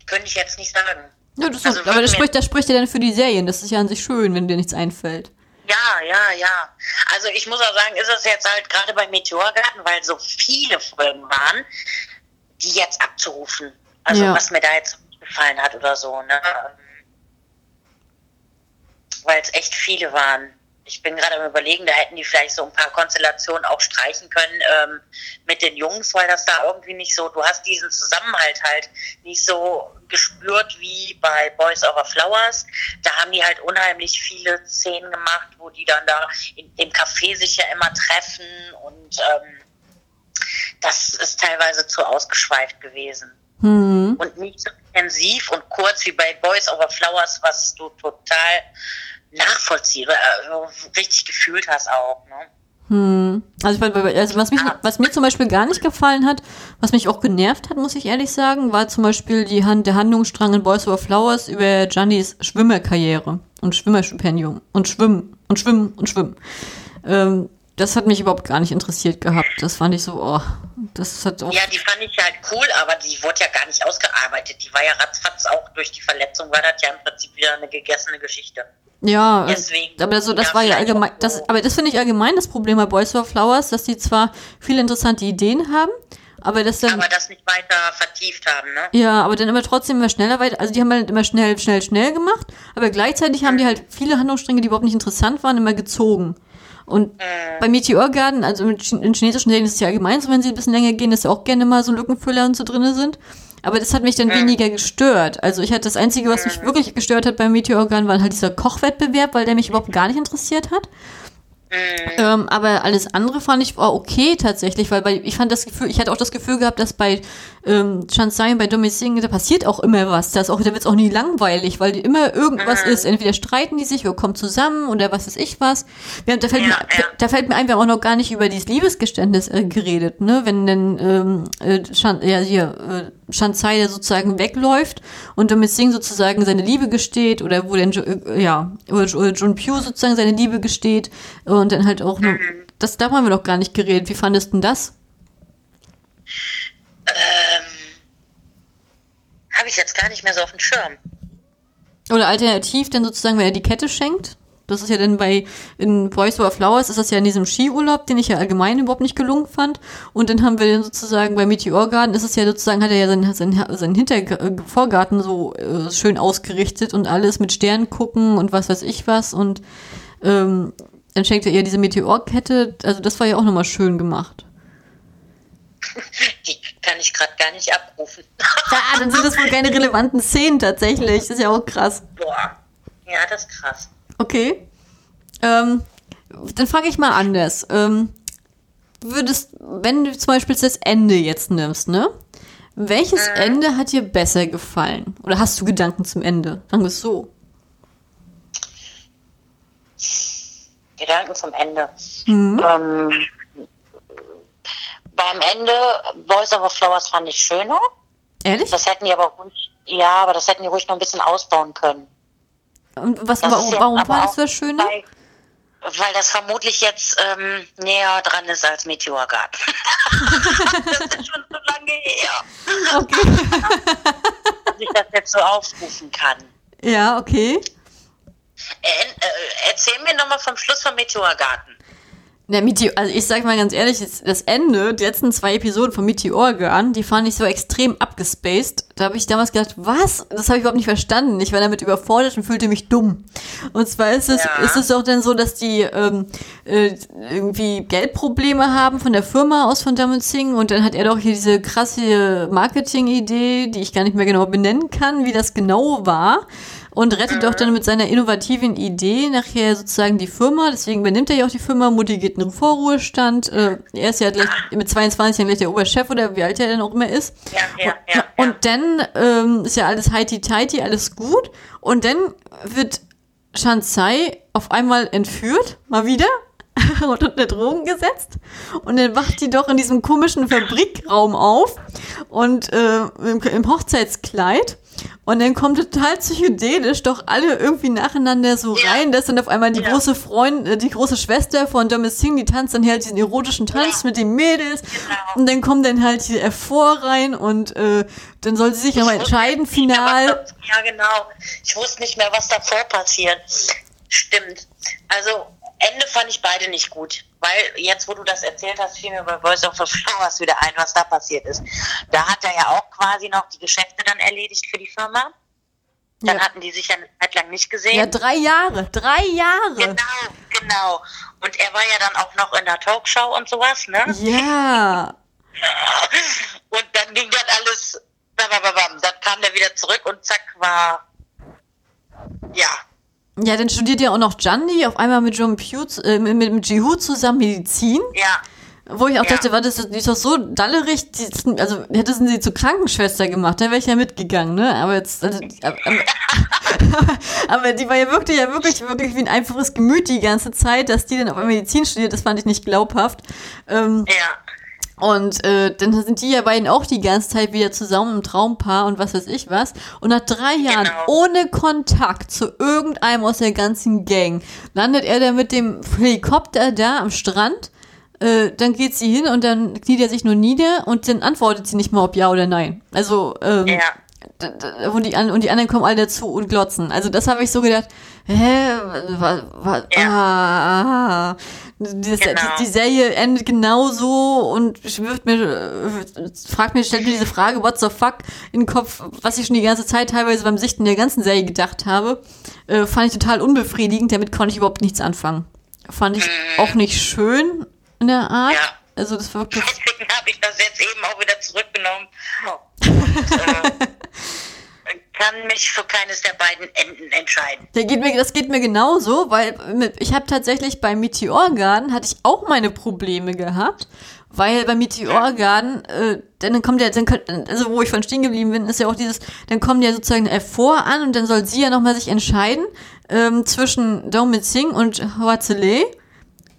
Könnte ich jetzt nicht sagen. Ja, das ist, Also aber das spricht, das spricht ja dann für die Serien. Das ist ja an sich schön, wenn dir nichts einfällt. Ja, ja, ja. Also ich muss auch sagen, ist es jetzt halt gerade bei Meteorgarten, weil so viele Folgen waren, die jetzt abzurufen. Also Ja. was mir da jetzt gefallen hat oder so, ne? Weil es echt viele waren. Ich bin gerade am überlegen, da hätten die vielleicht so ein paar Konstellationen auch streichen können ähm, mit den Jungs, weil das da irgendwie nicht so, du hast diesen Zusammenhalt halt nicht so gespürt wie bei Boys Over Flowers. Da haben die halt unheimlich viele Szenen gemacht, wo die dann da in dem Café sich ja immer treffen und ähm, das ist teilweise zu ausgeschweift gewesen. Hm. Und nicht so intensiv und kurz wie bei Boys Over Flowers, was du total nachvollziehst, äh, richtig gefühlt hast auch. Ne? Hm. Also, also was, mich, Ah. was mir zum Beispiel gar nicht gefallen hat, was mich auch genervt hat, muss ich ehrlich sagen, war zum Beispiel die Hand, der Handlungsstrang in Boys Over Flowers über Giannis Schwimmerkarriere und Schwimmerstipendium und Schwimmen und Schwimmen und Schwimmen. Ähm, das hat mich überhaupt gar nicht interessiert gehabt. Das fand ich so, oh, das hat auch. Ja, die fand ich halt cool, aber die wurde ja gar nicht ausgearbeitet. Die war ja ratzfatz auch durch die Verletzung, war das ja im Prinzip wieder eine gegessene Geschichte. Ja, Deswegen, aber so, das war ja allgemein, das, aber das finde ich allgemein das Problem bei Boys Over Flowers, dass die zwar viele interessante Ideen haben, aber das dann, Aber das nicht weiter vertieft haben, ne? ja, aber dann immer trotzdem immer schneller weiter, also die haben halt immer schnell, schnell, schnell gemacht, aber gleichzeitig haben die halt viele Handlungsstränge, die überhaupt nicht interessant waren, immer gezogen. Und bei Meteor Garden, also in Ch- in chinesischen Serien ist es ja allgemein so, wenn sie ein bisschen länger gehen, dass ja auch gerne mal so Lückenfüller und so drinne sind. Aber das hat mich dann weniger gestört. Also ich hatte das Einzige, was mich wirklich gestört hat beim Meteor Garden, war halt dieser Kochwettbewerb, weil der mich überhaupt gar nicht interessiert hat. Ähm, aber alles andere fand ich war okay tatsächlich, weil bei, ich fand das Gefühl, ich hatte auch das Gefühl gehabt, dass bei ähm, Chansai und bei Domicing, da passiert auch immer was. Da, ist auch, da wird es auch nie langweilig, weil immer irgendwas ist. Entweder streiten die sich oder kommen zusammen oder was weiß ich was. Haben, da, fällt Ja, mir, ja. da fällt mir ein, wir haben auch noch gar nicht über dieses Liebesgeständnis äh, geredet, ne? Wenn denn ähm, äh, Shan, ja, hier, äh, Shansai der sozusagen wegläuft und Domicing sozusagen seine Liebe gesteht oder wo denn äh, ja, oder, John Pugh sozusagen seine Liebe gesteht und dann halt auch nur, das da haben wir noch gar nicht geredet. Wie fandest du denn das? Ähm, Habe ich jetzt gar nicht mehr so auf dem Schirm. Oder alternativ dann sozusagen, wenn er die Kette schenkt. Das ist ja dann bei, in Boys Over Flowers ist das ja in diesem Skiurlaub, den ich ja allgemein überhaupt nicht gelungen fand. Und dann haben wir dann sozusagen bei Meteor Garden ist es ja sozusagen, hat er ja seinen, seinen, seinen Hinter äh, Vorgarten so äh, schön ausgerichtet und alles mit Sternen gucken und was weiß ich was. Und ähm, dann schenkt er ihr diese Meteorkette. Also das war ja auch nochmal schön gemacht. Die kann ich gerade gar nicht abrufen. Ja, dann sind das wohl keine relevanten Szenen tatsächlich. Das ist ja auch krass. Boah. Ja, das ist krass. Okay. Ähm, dann frage ich mal anders. Ähm, würdest, wenn du zum Beispiel das Ende jetzt nimmst, ne? Welches Ende hat dir besser gefallen? Oder hast du Gedanken zum Ende? Sagen wir es so. Gedanken zum Ende. Mhm. Ähm, beim Ende Boys Over Flowers fand ich schöner. Ehrlich? Das hätten die aber ruhig, ja, aber das hätten die ruhig noch ein bisschen ausbauen können. Und was, Das warum, ja warum war das das Schöne? Weil, weil das vermutlich jetzt ähm, näher dran ist als Meteorgarten. das ist schon so lange her, Okay. dass ich das jetzt so aufrufen kann. ja, okay. Äh, äh, erzähl mir nochmal vom Schluss von Meteorgarten. Na, Meteor, also ich sag mal ganz ehrlich, das- Ende, die letzten zwei Episoden von Meteor Girl, die fand ich so extrem abgespaced. Da habe ich damals gedacht, was? Das habe ich überhaupt nicht verstanden. Ich war damit überfordert und fühlte mich dumm. Und zwar ist es, Ja. ist es auch dann so, dass die ähm, äh, irgendwie Geldprobleme haben von der Firma aus von Damon Singh und dann hat er doch hier diese krasse Marketing-Idee, die ich gar nicht mehr genau benennen kann, wie das genau war. Und rettet doch dann mit seiner innovativen Idee nachher sozusagen die Firma. Deswegen übernimmt er ja auch die Firma. Mutti geht in den Vorruhestand. Äh, er ist ja gleich mit 22 Jahren gleich der Oberchef oder wie alt er denn auch immer ist. Ja, ja, ja. Und, und dann ähm, ist ja alles heiti-teiti, alles gut. Und dann wird Shansai auf einmal entführt, mal wieder, und unter Drogen gesetzt. Und dann wacht die doch in diesem komischen Fabrikraum auf und äh, im, im Hochzeitskleid. Und dann kommt total psychedelisch doch alle irgendwie nacheinander so Ja. rein. Da ist dann auf einmal die Ja. große Freundin, äh, die große Schwester von Dominic Singh, die tanzt dann halt diesen erotischen Tanz Ja. mit den Mädels. Genau. Und dann kommt dann halt hier F4 rein und äh, dann soll sie sich wusste entscheiden, nicht mehr, final. da- Ja, genau. Ich wusste nicht mehr, was davor passiert. Stimmt. Also, Ende fand ich beide nicht gut. Weil jetzt, wo du das erzählt hast, fiel mir bei Voice of the Flowers wieder ein, was da passiert ist. Da hat er ja auch quasi noch die Geschäfte dann erledigt für die Firma. Dann Ja. hatten die sich ja eine Zeit lang nicht gesehen. Ja, drei Jahre, drei Jahre. Genau, genau. Und er war ja dann auch noch in der Talkshow und sowas, ne? Ja. Und dann ging dann alles, bam, bam, bam, bam. dann kam der wieder zurück und zack war, ja, Ja, dann studiert ja auch noch Jandy auf einmal mit John Pugh, äh, mit, mit Jihu zusammen Medizin. ja, Wo ich auch Ja. dachte, war das, ist doch so dallerig, die, also hätte sie sie zur Krankenschwester gemacht, dann wäre ich ja mitgegangen, ne? Aber jetzt, also, die- aber, aber, aber die war ja wirklich, ja wirklich, wirklich wie ein einfaches Gemüt die ganze Zeit, dass die dann auf einmal Medizin studiert, das fand ich nicht glaubhaft. Ähm, ja, Und äh, dann sind die ja beiden auch die ganze Zeit wieder zusammen im Traumpaar und was weiß ich was. Und nach drei Jahren Genau. ohne Kontakt zu irgendeinem aus der ganzen Gang landet er dann mit dem Helikopter da am Strand. Äh, dann geht sie hin und dann kniet er sich nur nieder und dann antwortet sie nicht mal, ob ja oder nein. Also, ähm, ja. und, die, und die anderen kommen alle dazu und glotzen. Also das habe ich so gedacht, hä, wa, wa, ah, ah. Das, Genau. die, die Serie endet genauso und wirft mir, äh, fragt mir, stellt mir diese Frage, what the fuck, in den Kopf, was ich schon die ganze Zeit teilweise beim Sichten der ganzen Serie gedacht habe, äh, fand ich total unbefriedigend, damit konnte ich überhaupt nichts anfangen. Fand ich auch nicht schön in der Art. Ja. Also das wirkte Deswegen habe ich das jetzt eben auch wieder zurückgenommen. Und, äh, kann mich für keines der beiden Enden entscheiden. Der geht mir, das geht mir genauso, weil mit, ich habe tatsächlich bei Meteor Garden hatte ich auch meine Probleme gehabt, weil bei Meteor Garden, äh, dann kommt ja, dann, also wo ich von stehen geblieben bin, ist ja auch dieses, dann kommt ja sozusagen F4 an und dann soll sie ja nochmal sich entscheiden ähm, zwischen Domit Singh und Hoazele.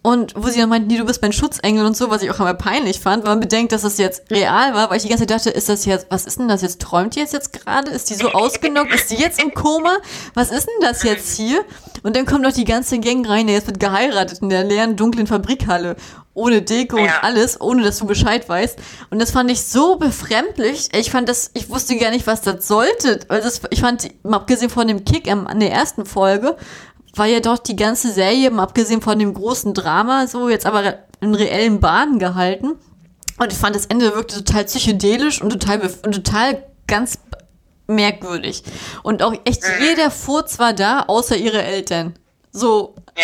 Und wo sie dann meinten, du bist mein Schutzengel und so, was ich auch immer peinlich fand, weil man bedenkt, dass das jetzt real war, weil ich die ganze Zeit dachte, ist das jetzt, was ist denn das jetzt? Träumt die jetzt jetzt gerade? Ist die so ausgenockt? Ist die jetzt im Koma? Was ist denn das jetzt hier? Und dann kommt noch die ganze Gang rein, der jetzt wird geheiratet in der leeren, dunklen Fabrikhalle. Ohne Deko und Ja. alles, ohne dass du Bescheid weißt. Und das fand ich so befremdlich. Ich fand das, ich wusste gar nicht, was das sollte. Also das, ich fand, abgesehen von dem Kick an der ersten Folge, war ja doch die ganze Serie, mal abgesehen von dem großen Drama, so jetzt aber in reellen Bahnen gehalten. Und ich fand, das Ende wirkte total psychedelisch und total, und total ganz merkwürdig. Und auch echt jeder Furz war da, außer ihre Eltern. So, Ja,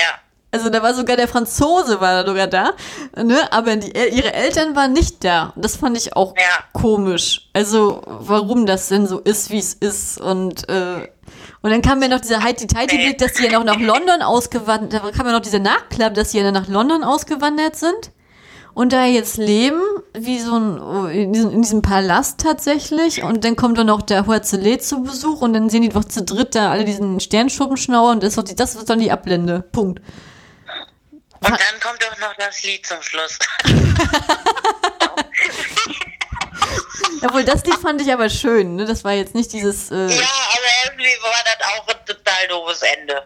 also da war sogar der Franzose war da sogar da, ne? aber die, ihre Eltern waren nicht da. Und das fand ich auch Ja. komisch. Also warum das denn so ist, wie es ist und äh, und dann kam mir noch dieser Heidi Tighty Blick, dass die ja noch nach London ausgewandert, da kam ja noch dieser Nachklapp, dass die ja nach London ausgewandert sind und da jetzt leben, wie so ein, in diesem, in diesem Palast tatsächlich. Und dann kommt dann noch der Hoazele zu Besuch und dann sehen die doch zu dritt da alle diesen Sternschuppenschnauer und das ist, doch die, das ist dann die Ablende. Punkt. und dann kommt doch noch das Lied zum Schluss. Obwohl, das Lied fand ich aber schön, ne? Das war jetzt nicht dieses, äh, ja, aber irgendwie war das auch ein total doofes Ende.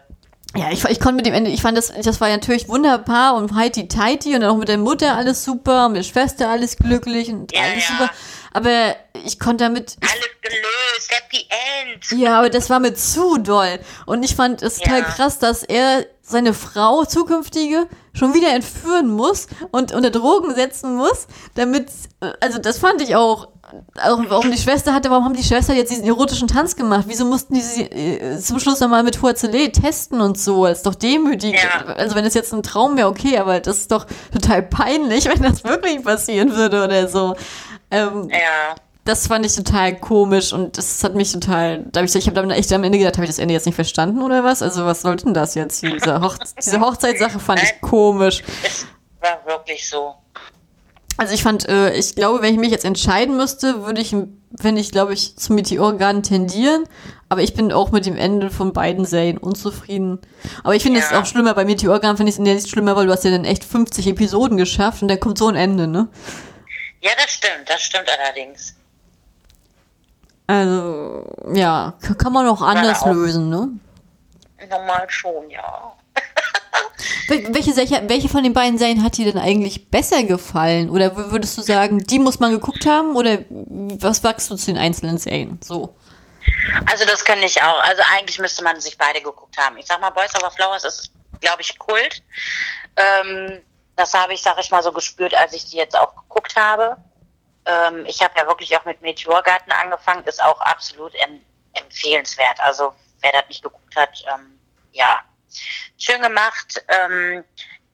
ja, ich, ich konnte mit dem Ende, ich fand das, das war natürlich wunderbar und Heidi Tighty und dann auch mit der Mutter alles super und mit der Schwester alles glücklich und Ja, alles ja. super. Aber ich konnte damit, Alles gelöst, Happy End. ja, aber das war mir zu doll. Und ich fand es total Ja. krass, dass er seine Frau, zukünftige, schon wieder entführen muss und unter Drogen setzen muss, damit, also das fand ich auch, auch warum die Schwester hatte, warum haben die Schwester jetzt diesen erotischen Tanz gemacht? Wieso mussten die sie äh, zum Schluss nochmal mit Huazele testen und so? Das ist doch demütigend. Ja. Also wenn es jetzt ein Traum wäre, okay, aber das ist doch total peinlich, wenn das wirklich passieren würde oder so. Ähm, Ja, das fand ich total komisch und das hat mich total, da hab ich, ich habe dann echt am Ende gedacht, habe ich das Ende jetzt nicht verstanden oder was? Also was sollte denn das jetzt? Diese, Hoch diese Hochzeitssache fand ich komisch. Es war wirklich so. Also ich fand, äh, ich glaube, wenn ich mich jetzt entscheiden müsste, würde ich, wenn ich, glaube ich, zum Meteorgarten tendieren. Aber ich bin auch mit dem Ende von beiden Serien unzufrieden. Aber ich finde es Ja. auch schlimmer. Bei Meteorgarten finde ich es nicht schlimmer, weil du hast ja dann echt 50 Episoden geschafft und dann kommt so ein Ende, ne? Ja, das stimmt, das stimmt allerdings. Also, ja, kann man auch anders auch. lösen, ne? Normal schon, ja. Wel- Welche, welche von den beiden Serien hat dir denn eigentlich besser gefallen? Oder würdest du sagen, die muss man geguckt haben? Oder was sagst du zu den einzelnen Serien? So. Also das kann ich auch. Also eigentlich müsste man sich beide geguckt haben. Ich sag mal, Boys Over Flowers ist, glaube ich, Kult. Ähm, das habe ich, sag ich mal, so gespürt, als ich die jetzt auch geguckt habe. Ähm, ich habe ja wirklich auch mit Meteorgarten angefangen, ist auch absolut em empfehlenswert. Also wer das nicht geguckt hat, ähm, ja, schön gemacht. Ähm,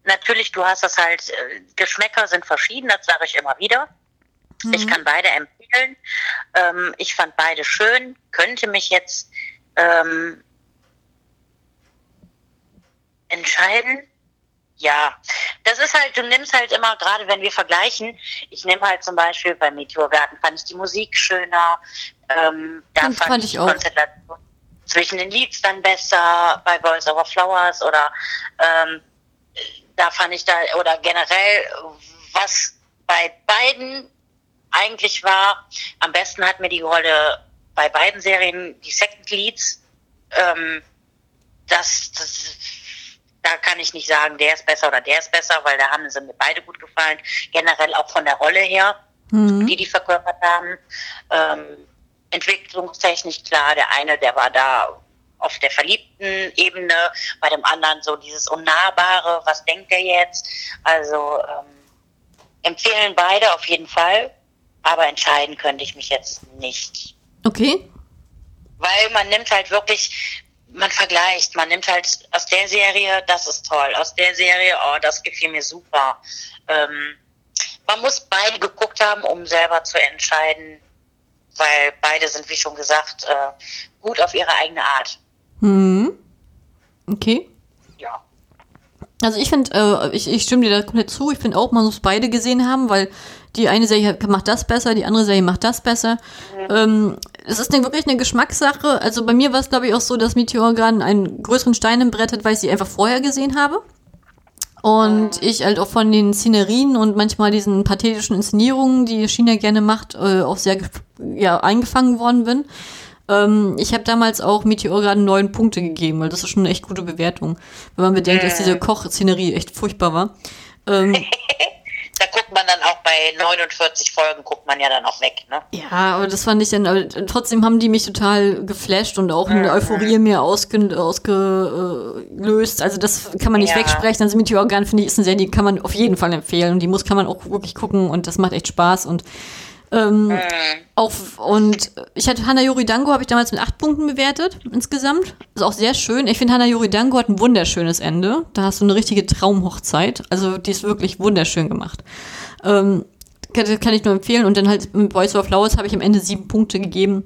natürlich, du hast das halt, äh, Geschmäcker sind verschieden, das sage ich immer wieder. Ich kann beide empfehlen. Ähm, ich fand beide schön, könnte mich jetzt ähm, entscheiden. Ja, das ist halt, du nimmst halt immer, gerade wenn wir vergleichen, ich nehme halt zum Beispiel bei Meteorgarten fand ich die Musik schöner, ähm, da Fand- fand, ich die auch. Konstellation zwischen den Leads dann besser, bei Boys Over Flowers oder ähm, da fand ich da, oder generell, was bei beiden eigentlich war, am besten hat mir die Rolle bei beiden Serien die Second Leads. Ähm, das, das, da kann ich nicht sagen, der ist besser oder der ist besser, weil da haben sie mir beide gut gefallen. Generell auch von der Rolle her, Mhm. die die verkörpert haben. Ähm, entwicklungstechnisch klar, der eine, der war da auf der verliebten Ebene, bei dem anderen so dieses Unnahbare, was denkt er jetzt? Also ähm, empfehlen beide auf jeden Fall, aber entscheiden könnte ich mich jetzt nicht. Okay. Weil man nimmt halt wirklich, man vergleicht, man nimmt halt aus der Serie, das ist toll, aus der Serie, oh, das gefiel mir super. Ähm, man muss beide geguckt haben, um selber zu entscheiden, weil beide sind, wie schon gesagt, äh, gut auf ihre eigene Art. Mhm. Okay. Ja. Also ich finde, äh, ich, ich stimme dir da komplett zu. Ich finde auch, man muss beide gesehen haben, weil die eine Serie macht das besser, die andere Serie macht das besser. Ähm, es ist eine, wirklich eine Geschmackssache. Also bei mir war es, glaube ich, auch so, dass Meteorgarten einen größeren Stein im Brett hat, weil ich sie einfach vorher gesehen habe. Und ich halt auch von den Szenerien und manchmal diesen pathetischen Inszenierungen, die China gerne macht, äh, auch sehr ja, eingefangen worden bin. Ähm, ich habe damals auch Meteorgarten neun Punkte gegeben, weil das ist schon eine echt gute Bewertung. Wenn man bedenkt, dass diese Kochszenerie echt furchtbar war. Ähm, Da guckt man dann auch bei 49 Folgen, guckt man ja dann auch weg, ne? Ja, aber das fand ich dann, aber trotzdem haben die mich total geflasht und auch eine Euphorie in mir ausge, ausgelöst. Also das kann man nicht Ja. wegsprechen. Also Meteorgarten finde ich ist eine Serie, die kann man auf jeden Fall empfehlen und die muss kann man auch wirklich gucken und das macht echt Spaß und ähm, auch und ich hatte Hana Yori Dango habe ich damals mit acht Punkten bewertet insgesamt. Ist auch sehr schön. Ich finde Hana Yori Dango hat ein wunderschönes Ende. Da hast du eine richtige Traumhochzeit. Also die ist wirklich wunderschön gemacht. Ähm, kann, kann ich nur empfehlen. Und dann halt mit Boys Over Flowers habe ich am Ende sieben Punkte gegeben.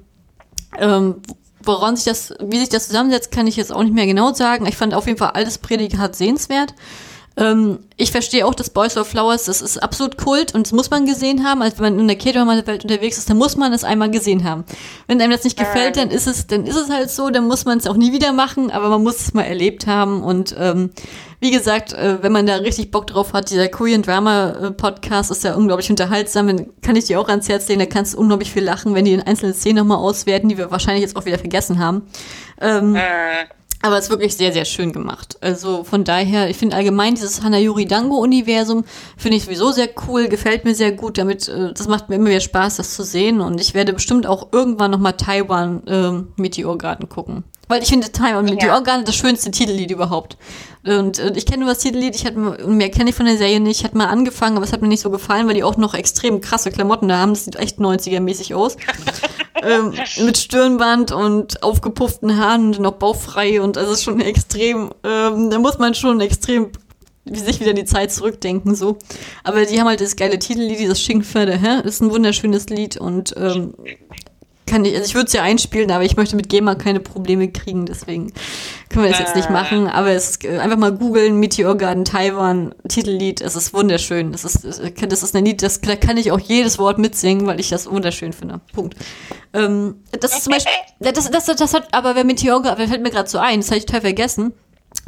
Ähm, woran sich das, wie sich das zusammensetzt, kann ich jetzt auch nicht mehr genau sagen. Ich fand auf jeden Fall alles Prädikat sehenswert. Ähm, ich verstehe auch, dass Boys Over Flowers, das ist absolut Kult und das muss man gesehen haben. Also wenn man in der K-Drama-Welt unterwegs ist, dann muss man es einmal gesehen haben. Wenn einem das nicht gefällt, dann ist es, dann ist es halt so, dann muss man es auch nie wieder machen, aber man muss es mal erlebt haben und ähm, wie gesagt, äh, wenn man da richtig Bock drauf hat, dieser Korean Drama äh, Podcast ist ja unglaublich unterhaltsam, den kann ich dir auch ans Herz legen, da kannst du unglaublich viel lachen, wenn die in einzelnen Szenen nochmal auswerten, die wir wahrscheinlich jetzt auch wieder vergessen haben. Ähm, Äh, aber es ist wirklich sehr, sehr schön gemacht. Also von daher, ich finde allgemein dieses Hanayuri Dango-Universum, finde ich sowieso sehr cool, gefällt mir sehr gut. Damit, äh, das macht mir immer wieder Spaß, das zu sehen. Und ich werde bestimmt auch irgendwann nochmal Taiwan ähm, Meteorgarten gucken. Weil ich finde Taiwan Meteorgarten das schönste Titellied überhaupt. Und äh, ich kenne nur das Titellied, ich hatte mehr kenne ich von der Serie nicht, ich hatte mal angefangen, aber es hat mir nicht so gefallen, weil die auch noch extrem krasse Klamotten da haben. Das sieht echt 90er-mäßig aus. ähm, mit Stirnband und aufgepufften Haaren und noch bauchfrei und also es ist schon extrem, ähm, da muss man schon extrem wie sich wieder in die Zeit zurückdenken, so. Aber die haben halt das geile Titellied, dieses Schinkpferde, hä? Ist ein wunderschönes Lied und ähm, kann ich, also ich würde es ja einspielen, aber ich möchte mit GEMA keine Probleme kriegen, deswegen können wir das jetzt nicht machen. Aber es ist, äh, einfach mal googeln, Meteor Garden Taiwan, Titellied, es ist wunderschön. Das ist, das ist ein Lied, das da kann ich auch jedes Wort mitsingen, weil ich das wunderschön finde. Punkt. Ähm, das ist zum Beispiel, das, das, das, das hat, aber wer Meteor fällt mir gerade so ein, das habe ich total vergessen.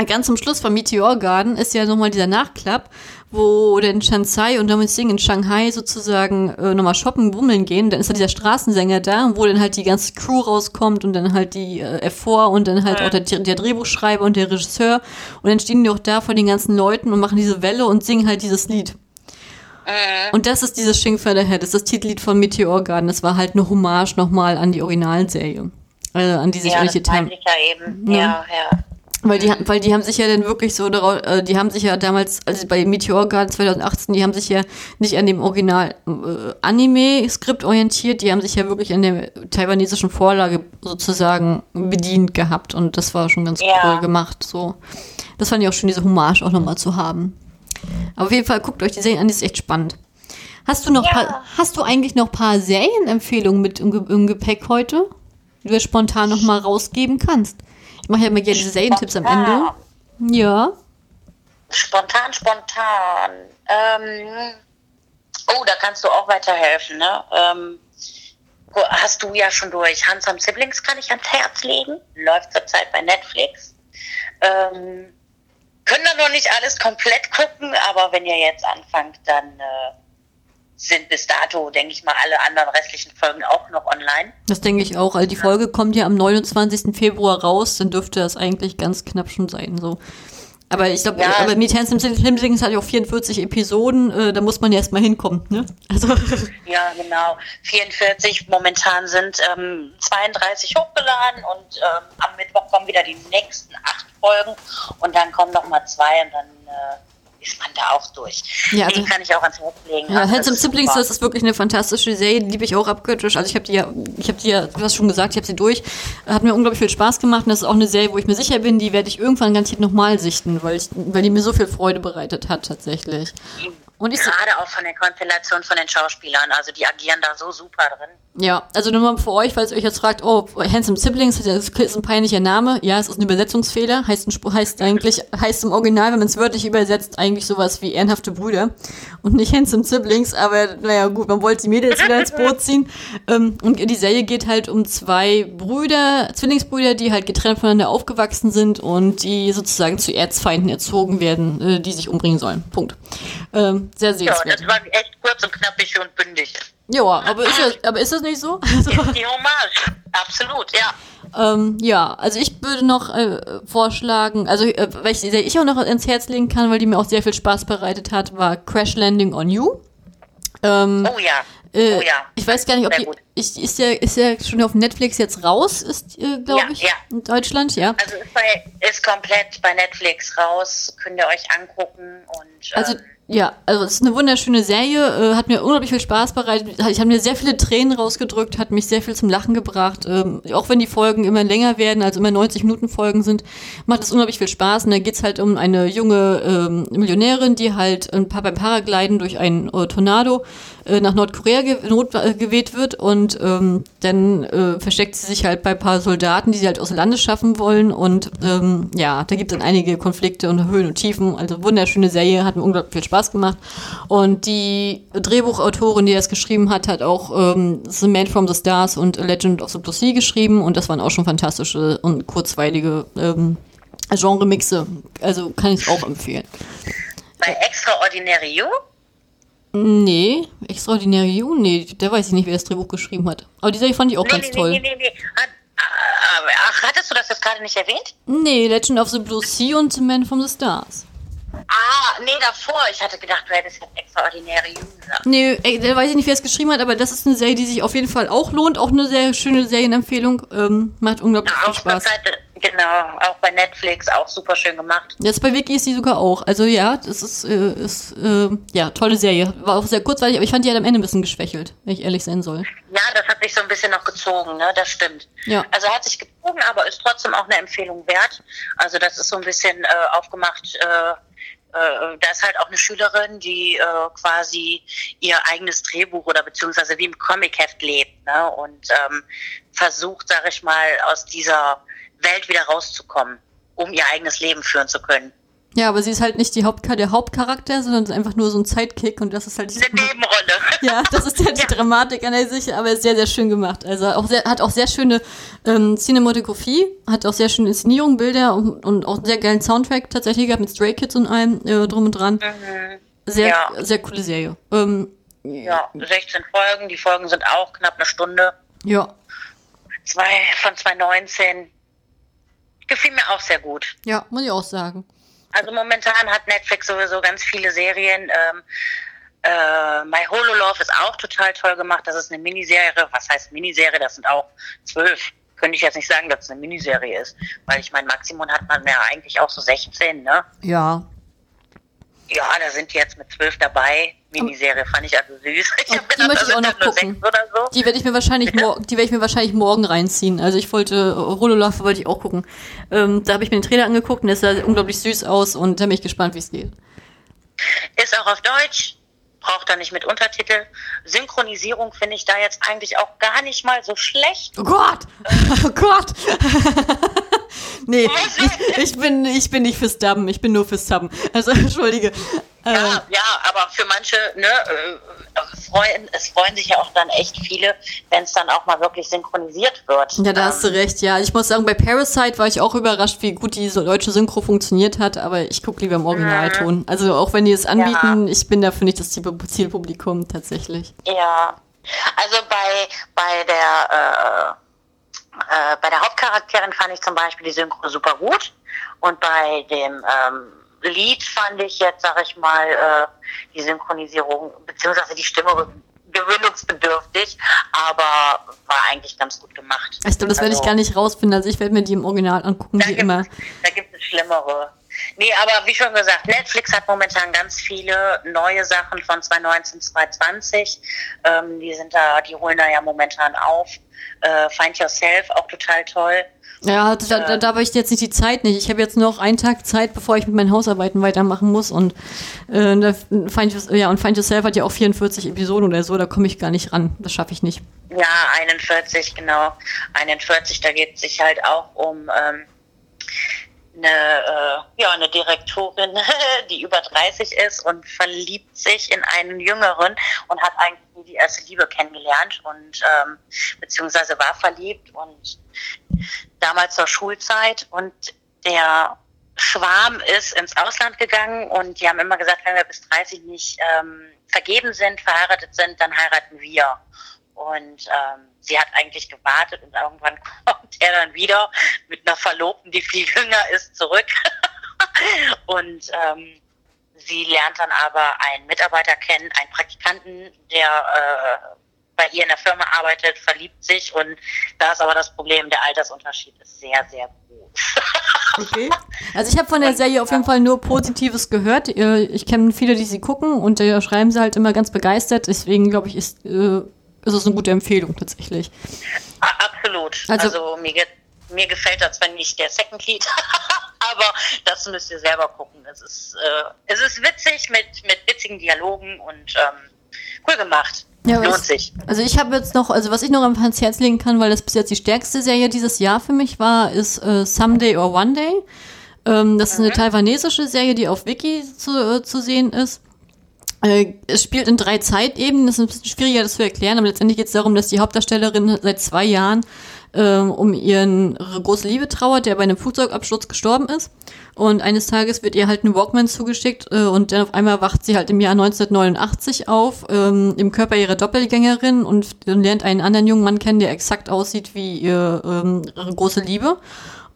Ganz zum Schluss von Meteor Garden ist ja nochmal dieser Nachklapp, wo denn Shansai und Dominic Singh in Shanghai sozusagen äh, nochmal shoppen, bummeln gehen. Dann ist da dieser Straßensänger da, wo dann halt die ganze Crew rauskommt und dann halt die äh, F4 und dann halt auch der, der Drehbuchschreiber und der Regisseur. Und dann stehen die auch da vor den ganzen Leuten und machen diese Welle und singen halt dieses Lied. Und das ist dieses Shing Head, das ist das Titellied von Meteor Garden. Das war halt eine Hommage nochmal an die Originalserie. Also an diese Ja, das ich ja eben. Ja, ja. Weil die, weil die haben sich ja dann wirklich so darauf, äh, die haben sich ja damals, also bei Meteor Garden 2018, die haben sich ja nicht an dem Original äh, orientiert, die haben sich ja wirklich an der taiwanesischen Vorlage sozusagen bedient gehabt und das war schon ganz Ja. cool gemacht. So. Das fand ich auch schön, diese Hommage auch nochmal zu haben. Aber auf jeden Fall, guckt euch die Serie an, die ist echt spannend. Hast du noch Ja. paar, hast du eigentlich noch paar Serienempfehlungen mit im, Ge im Gepäck heute, die du spontan noch mal rausgeben kannst? Mache ja immer gerne diese Serientipps am Ende. Ja. Spontan, spontan. Ähm, oh, da kannst du auch weiterhelfen, ne? Ähm, gu- hast du ja schon durch. Handsome Siblings kann ich ans Herz legen. Läuft zurzeit bei Netflix. Ähm, können da noch nicht alles komplett gucken, aber wenn ihr jetzt anfangt, dann äh, sind bis dato, denke ich mal, alle anderen restlichen Folgen auch noch online. Das denke ich auch. Also die Folge kommt ja am 29. Februar raus, dann dürfte das eigentlich ganz knapp schon sein. So. Aber ich glaube, Ja. aber Meet Handsome Siblings hat ja auch 44 Episoden, äh, da muss man ja erstmal hinkommen, ne? Also, Ja, genau. 44 momentan sind ähm, 32 hochgeladen und ähm, am Mittwoch kommen wieder die nächsten acht Folgen und dann kommen noch mal zwei und dann äh, ist man da auch durch. Ja, also- Den kann ich auch ans Herz legen. Ja, Also, Handsome Siblings, das ist wirklich eine fantastische Serie, die liebe ich auch abgöttisch. Also ich habe die ja, ich habe die ja, du hast schon gesagt, ich habe sie durch. Hat mir unglaublich viel Spaß gemacht und das ist auch eine Serie, wo ich mir sicher bin, die werde ich irgendwann ganz nochmal sichten, weil, ich, weil die mir so viel Freude bereitet hat tatsächlich. Und ich, Gerade auch von der Konstellation von den Schauspielern, also die agieren da so super drin. ja, also nur mal für euch, falls ihr euch jetzt fragt, oh, Handsome Siblings, das ist ein peinlicher Name. Ja, es ist ein Übersetzungsfehler. Heißt, heißt eigentlich, heißt im Original, wenn man es wörtlich übersetzt, eigentlich sowas wie ehrenhafte Brüder und nicht Handsome Siblings. Aber naja, gut, man wollte die Mädels wieder ins Boot ziehen. Ähm, und die Serie geht halt um zwei Brüder, Zwillingsbrüder, die halt getrennt voneinander aufgewachsen sind und die sozusagen zu Erzfeinden erzogen werden, äh, die sich umbringen sollen. Punkt. Ähm, sehr Ja, sehenswert. das war echt kurz und knappig und bündig. Ja, aber ist, das, aber ist das nicht so? Also, Ist die Hommage. Absolut, ja. Ähm, ja, also ich würde noch äh, vorschlagen, also äh, welche ich auch noch ins Herz legen kann, weil die mir auch sehr viel Spaß bereitet hat, war Crash Landing on You. Ähm, Oh ja. äh, oh ja. Ich weiß gar nicht, ob die, ich, ist ja ist ja schon auf Netflix jetzt raus, ist äh, glaube Ja, ich ja. in Deutschland, ja. Also ist, bei, ist komplett bei Netflix raus, könnt ihr euch angucken und Also, ähm, ja, also es ist eine wunderschöne Serie, äh, hat mir unglaublich viel Spaß bereitet. Ich habe mir sehr viele Tränen rausgedrückt, hat mich sehr viel zum Lachen gebracht. Ähm, auch wenn die Folgen immer länger werden, also immer 90 Minuten Folgen sind, macht es unglaublich viel Spaß. Und da geht's halt um eine junge ähm, Millionärin, die halt ein paar beim Paragliden durch einen äh, Tornado äh, nach Nordkorea ge not, äh, geweht wird und ähm, dann äh, versteckt sie sich halt bei ein paar Soldaten, die sie halt aus dem Lande schaffen wollen und ähm, ja, da gibt es dann einige Konflikte und Höhen und Tiefen, also wunderschöne Serie, hat mir unglaublich viel Spaß gemacht. Und die Drehbuchautorin, die das geschrieben hat, hat auch ähm, The Man from the Stars und A Legend of the Blue Sea geschrieben und das waren auch schon fantastische und kurzweilige ähm, Genre-Mixe, also kann ich auch empfehlen. bei Extraordinary You, Nee, Extraordinary You, nee, der weiß ich nicht, wer das Drehbuch geschrieben hat. Aber die Serie fand ich auch ganz toll. Nee, nee, nee, nee. Hat, äh, ach, hattest du das jetzt gerade nicht erwähnt? Nee, Legend of the Blue Sea und The Man from the Stars. Ah, nee, davor. Ich hatte gedacht, du hättest jetzt Extraordinary You gesagt. Nee, ey, da weiß ich nicht, wer es geschrieben hat, aber das ist eine Serie, die sich auf jeden Fall auch lohnt. Auch eine sehr schöne Serienempfehlung. Ähm, macht unglaublich Ja, viel Spaß. Seite, genau, auch bei Netflix, auch super schön gemacht. Jetzt bei Wiki ist sie sogar auch. Also ja, das ist, äh, ist äh, ja, tolle Serie. War auch sehr kurzweilig, aber ich fand die halt am Ende ein bisschen geschwächelt, wenn ich ehrlich sein soll. Ja, das hat sich so ein bisschen noch gezogen, ne? Das stimmt. Ja. Also hat sich gezogen, aber ist trotzdem auch eine Empfehlung wert. Also das ist so ein bisschen äh, aufgemacht, äh, äh, da ist halt auch eine Schülerin, die äh, quasi ihr eigenes Drehbuch oder beziehungsweise wie im Comic-Heft lebt ne? und ähm, versucht, sag ich mal, aus dieser Welt wieder rauszukommen, um ihr eigenes Leben führen zu können. Ja, aber sie ist halt nicht die Haupt der Hauptcharakter, sondern einfach nur so ein Sidekick und das ist halt eine Nebenrolle. Ja, das ist ja die ja. Dramatik an der sich, aber sehr, sehr schön gemacht. Also auch sehr, hat auch sehr schöne ähm, Cinematografie, hat auch sehr schöne Inszenierung, Bilder und, und auch einen sehr geilen Soundtrack tatsächlich gehabt mit Stray Kids und allem äh, drum und dran. Mhm. Sehr, ja. sehr coole Serie. Ähm, ja, 16 Folgen, die Folgen sind auch knapp eine Stunde. Ja. Zwei von 2019. Gefiel mir auch sehr gut. Ja, muss ich auch sagen. Also momentan hat Netflix sowieso ganz viele Serien. Ähm, äh, My Hololove ist auch total toll gemacht. Das ist eine Miniserie. Was heißt Miniserie? Das sind auch zwölf. Könnte ich jetzt nicht sagen, dass es eine Miniserie ist. Weil ich mein Maximum hat man ja eigentlich auch so 16, ne? Ja. Ja, da sind jetzt mit zwölf dabei. Miniserie fand ich also süß. Ich die möchte ich auch noch gucken. So. Die werde ich mir wahrscheinlich die werde ich mir wahrscheinlich morgen reinziehen. Also ich wollte Hololove wollte ich auch gucken. Ähm, da habe ich mir den Trailer angeguckt und der sah unglaublich süß aus und da bin ich gespannt, wie es geht. Ist auch auf Deutsch braucht er nicht mit Untertitel. Synchronisierung finde ich da jetzt eigentlich auch gar nicht mal so schlecht. Oh Gott! Oh Gott! nee, ich, ich, bin, ich bin nicht fürs Dubben, ich bin nur fürs Subben. Also, entschuldige. Ja, äh, ja, aber für manche, ne, äh, freuen, es freuen sich ja auch dann echt viele, wenn es dann auch mal wirklich synchronisiert wird. Ja, da ähm, hast du recht, ja. Ich muss sagen, bei Parasite war ich auch überrascht, wie gut die deutsche Synchro funktioniert hat, aber ich gucke lieber im Originalton. Mhm. Also auch wenn die es anbieten, ja. ich bin dafür nicht das Zielpublikum tatsächlich. Ja, also bei, bei der äh, äh, bei der Hauptcharakterin fand ich zum Beispiel die Synchro super gut und bei dem ähm, Lied fand ich jetzt, sag ich mal, äh, die Synchronisierung beziehungsweise die Stimme gewöhnungsbedürftig, aber war eigentlich ganz gut gemacht. Ich glaube, das also, werde ich gar nicht rausfinden. Also ich werde mir die im Original angucken, wie immer. Da gibt es schlimmere. Nee, aber wie schon gesagt, Netflix hat momentan ganz viele neue Sachen von 2019, 2020. Ähm, die sind da, die holen da ja momentan auf. Äh, Find Yourself, auch total toll. Ja, da, da, da habe ich jetzt nicht die Zeit nicht. Ich habe jetzt noch einen Tag Zeit, bevor ich mit meinen Hausarbeiten weitermachen muss. Und äh, da Find, ja, und Find Yourself hat ja auch 44 Episoden oder so, da komme ich gar nicht ran. Das schaffe ich nicht. Ja, 41, genau. 41, da geht es sich halt auch um ähm, eine, äh, ja, eine Direktorin, die über 30 ist und verliebt sich in einen Jüngeren und hat eigentlich nie die erste Liebe kennengelernt und ähm, beziehungsweise war verliebt und damals zur Schulzeit und der Schwarm ist ins Ausland gegangen und die haben immer gesagt, wenn wir bis 30 nicht ähm, vergeben sind, verheiratet sind, dann heiraten wir. Und ähm, sie hat eigentlich gewartet und irgendwann kommt er dann wieder mit einer Verlobten, die viel jünger ist, zurück. und ähm, sie lernt dann aber einen Mitarbeiter kennen, einen Praktikanten, der äh, bei ihr in der Firma arbeitet, verliebt sich und da ist aber das Problem, der Altersunterschied ist sehr, sehr groß. Okay. Also ich habe von der Serie auf jeden Fall nur Positives gehört. Ich kenne viele, die sie gucken und da schreiben sie halt immer ganz begeistert. Deswegen glaube ich, ist äh, ist es eine gute Empfehlung tatsächlich. Absolut. Also, also mir, mir gefällt da zwar nicht der Second Lead, aber das müsst ihr selber gucken. Es ist, äh, es ist witzig mit, mit witzigen Dialogen und ähm, cool gemacht. Ja, Lohnt sich. Also ich habe jetzt noch, also was ich noch ans Herz legen kann, weil das bis jetzt die stärkste Serie dieses Jahr für mich war, ist äh, Someday or One Day. Ähm, das mhm. ist eine mhm. taiwanesische Serie, die auf Wiki zu, äh, zu sehen ist. Äh, es spielt in drei Zeitebenen, das ist ein bisschen schwieriger, das zu erklären, aber letztendlich geht es darum, dass die Hauptdarstellerin seit zwei Jahren ähm, um ihren große Liebe trauert, der bei einem Flugzeugabsturz gestorben ist. Und eines Tages wird ihr halt ein Walkman zugeschickt äh, und dann auf einmal wacht sie halt im Jahr 1989 auf, ähm, im Körper ihrer Doppelgängerin und lernt einen anderen jungen Mann kennen, der exakt aussieht wie ihr, ähm, ihre große Liebe.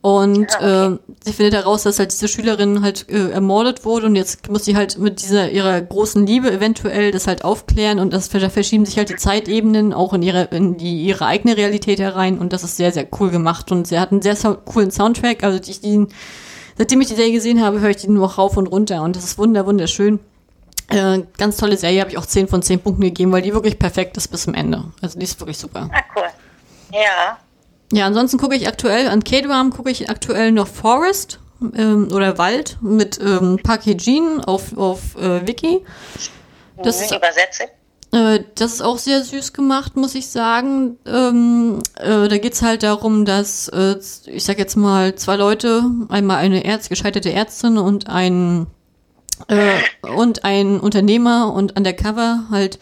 Und ja, okay. äh, sie findet heraus, dass halt diese Schülerin halt äh, ermordet wurde und jetzt muss sie halt mit dieser ihrer großen Liebe eventuell das halt aufklären und das da verschieben sich halt die Zeitebenen auch in ihre in die ihre eigene Realität herein und das ist sehr sehr cool gemacht und sie hat einen sehr coolen Soundtrack, also ich den seitdem ich die Serie gesehen habe, höre ich die nur rauf und runter und das ist wunder wunderschön. Äh, ganz tolle Serie, habe ich auch 10 von 10 Punkten gegeben, weil die wirklich perfekt ist bis zum Ende. Also die ist wirklich super. Ah, cool. Ja. Ja, ansonsten gucke ich aktuell, an K-Dram gucke ich aktuell noch Forest. ähm, oder Wald mit ähm, Park Hee-jin auf, auf äh, Wiki. Das Mhm, ist, Übersetze. äh, das ist auch sehr süß gemacht, muss ich sagen. Ähm, äh, da geht's halt darum, dass, äh, ich sag jetzt mal, zwei Leute, einmal eine Ärz gescheiterte Ärztin und ein äh, und ein Unternehmer und undercover halt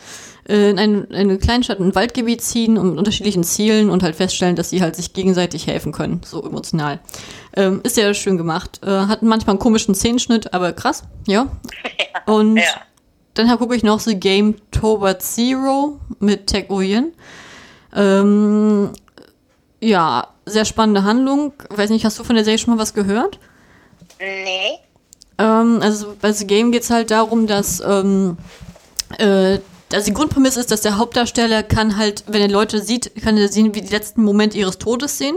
in ein, eine Kleinstadt, ein Waldgebiet ziehen und mit unterschiedlichen Zielen und halt feststellen, dass sie halt sich gegenseitig helfen können, so emotional. Ähm, ist sehr schön gemacht. Äh, hat manchmal einen komischen Szenenschnitt, aber krass, ja. Und Ja. dann gucke ich noch The Game Towards Zero mit Tech Oyen. Ähm, ja, sehr spannende Handlung. Weiß nicht, hast du von der Serie schon mal was gehört? Nee. Ähm, also bei The Game geht es halt darum, dass ähm, äh, also die Grundprämisse ist, dass der Hauptdarsteller kann halt, wenn er Leute sieht, kann er sehen, wie die letzten Momente ihres Todes sehen.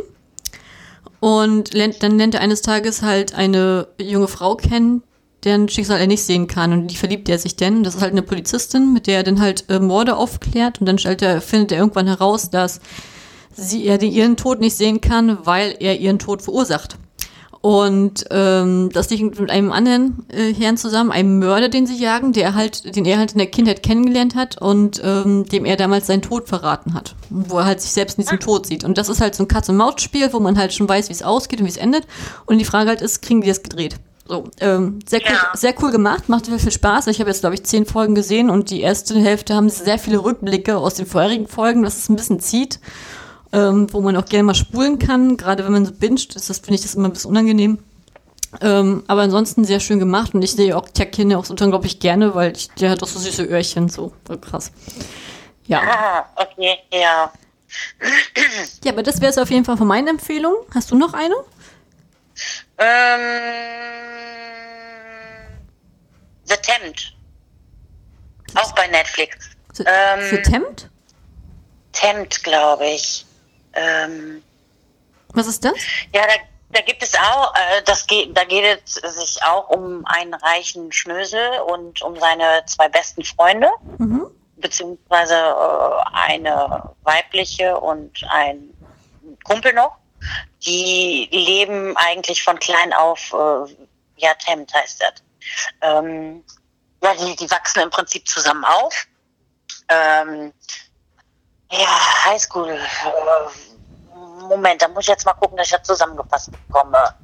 Und lernt, dann lernt er eines Tages halt eine junge Frau kennen, deren Schicksal er nicht sehen kann. Und die verliebt er sich denn. Das ist halt eine Polizistin, mit der er dann halt äh, Morde aufklärt. Und dann er, findet er irgendwann heraus, dass sie er ihren Tod nicht sehen kann, weil er ihren Tod verursacht. Und ähm, das liegt mit einem anderen äh, Herrn zusammen, einem Mörder, den sie jagen, der halt, den er halt in der Kindheit kennengelernt hat und ähm, dem er damals seinen Tod verraten hat, wo er halt sich selbst in diesem Tod sieht. Und das ist halt so ein Katz-und-Maus-Spiel, wo man halt schon weiß, wie es ausgeht und wie es endet. Und die Frage halt ist, kriegen die das gedreht? So, ähm, sehr cool, Ja. sehr cool gemacht, macht sehr viel Spaß. Ich habe jetzt, glaube ich, zehn Folgen gesehen und die erste Hälfte haben sehr viele Rückblicke aus den vorherigen Folgen, was es ein bisschen zieht ähm, wo man auch gerne mal spulen kann. Gerade wenn man so binscht, ist das, finde ich das immer ein bisschen unangenehm. Ähm, aber ansonsten sehr schön gemacht und ich sehe auch Kinney auch so unglaublich gerne, weil ich, der hat auch so süße Öhrchen, so voll krass. Ja. Ah, okay, ja. Ja, aber das wäre es auf jeden Fall von meinen Empfehlungen. Hast du noch eine? Ähm, The Tempt. Auch bei Netflix. The, Ähm, The Tempt? Tempt, glaube ich. Ähm, Was ist das? ja, da, da gibt es auch, äh, das geht, da geht es sich auch um einen reichen Schnösel und um seine zwei besten Freunde, Mhm. beziehungsweise äh, eine weibliche und ein Kumpel noch. Die leben eigentlich von klein auf, äh, ja, Tempt heißt das. Ähm, ja, die, die wachsen im Prinzip zusammen auf. Ähm, ja, Highschool. Äh, Moment, da muss ich jetzt mal gucken, dass ich das zusammengefasst bekomme.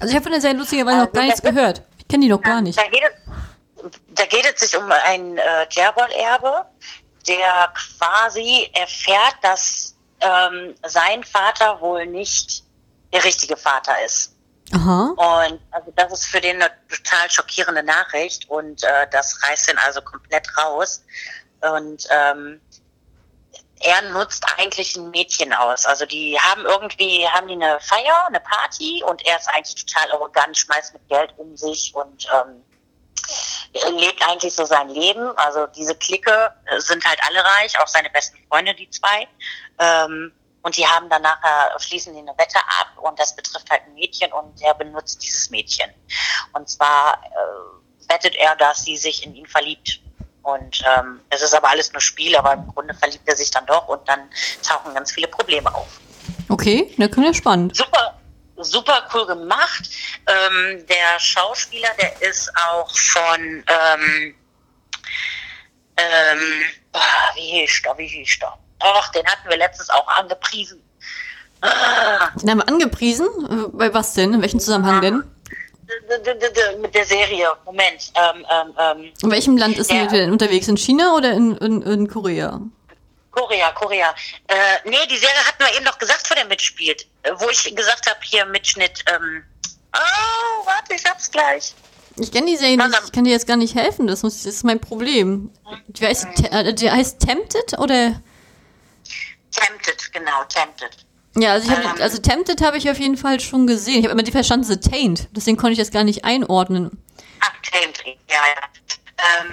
Also ich habe von der Serie lustigerweise noch Also, gar nichts gehört. Ich kenne die noch gar nicht. Da geht es, da geht es sich um einen äh, Gerbold-Erbe, der quasi erfährt, dass ähm, sein Vater wohl nicht der richtige Vater ist. Aha. Und also das ist für den eine total schockierende Nachricht und äh, das reißt ihn also komplett raus. Und ähm, er nutzt eigentlich ein Mädchen aus. Also die haben irgendwie, haben die eine Feier, eine Party und er ist eigentlich total arrogant, schmeißt mit Geld um sich und ähm, lebt eigentlich so sein Leben. Also diese Clique äh, sind halt alle reich, auch seine besten Freunde, die zwei. Ähm, und die haben dann nachher, schließen die eine Wette ab und das betrifft halt ein Mädchen und er benutzt dieses Mädchen. Und zwar äh, wettet er, dass sie sich in ihn verliebt. Und ähm, es ist aber alles nur Spiel, aber im Grunde verliebt er sich dann doch und dann tauchen ganz viele Probleme auf. Okay, da klingt ja spannend. Super, super cool gemacht. Ähm, der Schauspieler, der ist auch von, ähm, ähm, ah, wie hieß der, wie hieß der? Ach, den hatten wir letztens auch angepriesen. Ah, Den haben wir angepriesen. Äh, Bei was denn? In welchem Zusammenhang denn? Mit der Serie. Moment. Ähm, ähm, ähm, In welchem Land ist Ja. er denn unterwegs? In China oder in, in, in Korea? Korea, Korea. Äh, nee, die Serie hatten wir eben doch gesagt, wo der mitspielt. Äh, wo ich gesagt habe, hier Mitschnitt. Ähm, oh, warte, ich hab's gleich. Ich kenne die Serie nicht, ich kann dir jetzt gar nicht helfen, das, muss, das ist mein Problem. Die heißt, äh, die heißt Tempted oder? Tempted, genau, Tempted. Ja, also, ich hab, Ähm. also Tempted habe ich auf jeden Fall schon gesehen. Ich habe immer die verstanden, The Taint. Deswegen konnte ich das gar nicht einordnen. Ach, Tempted, ja, ja. Ähm,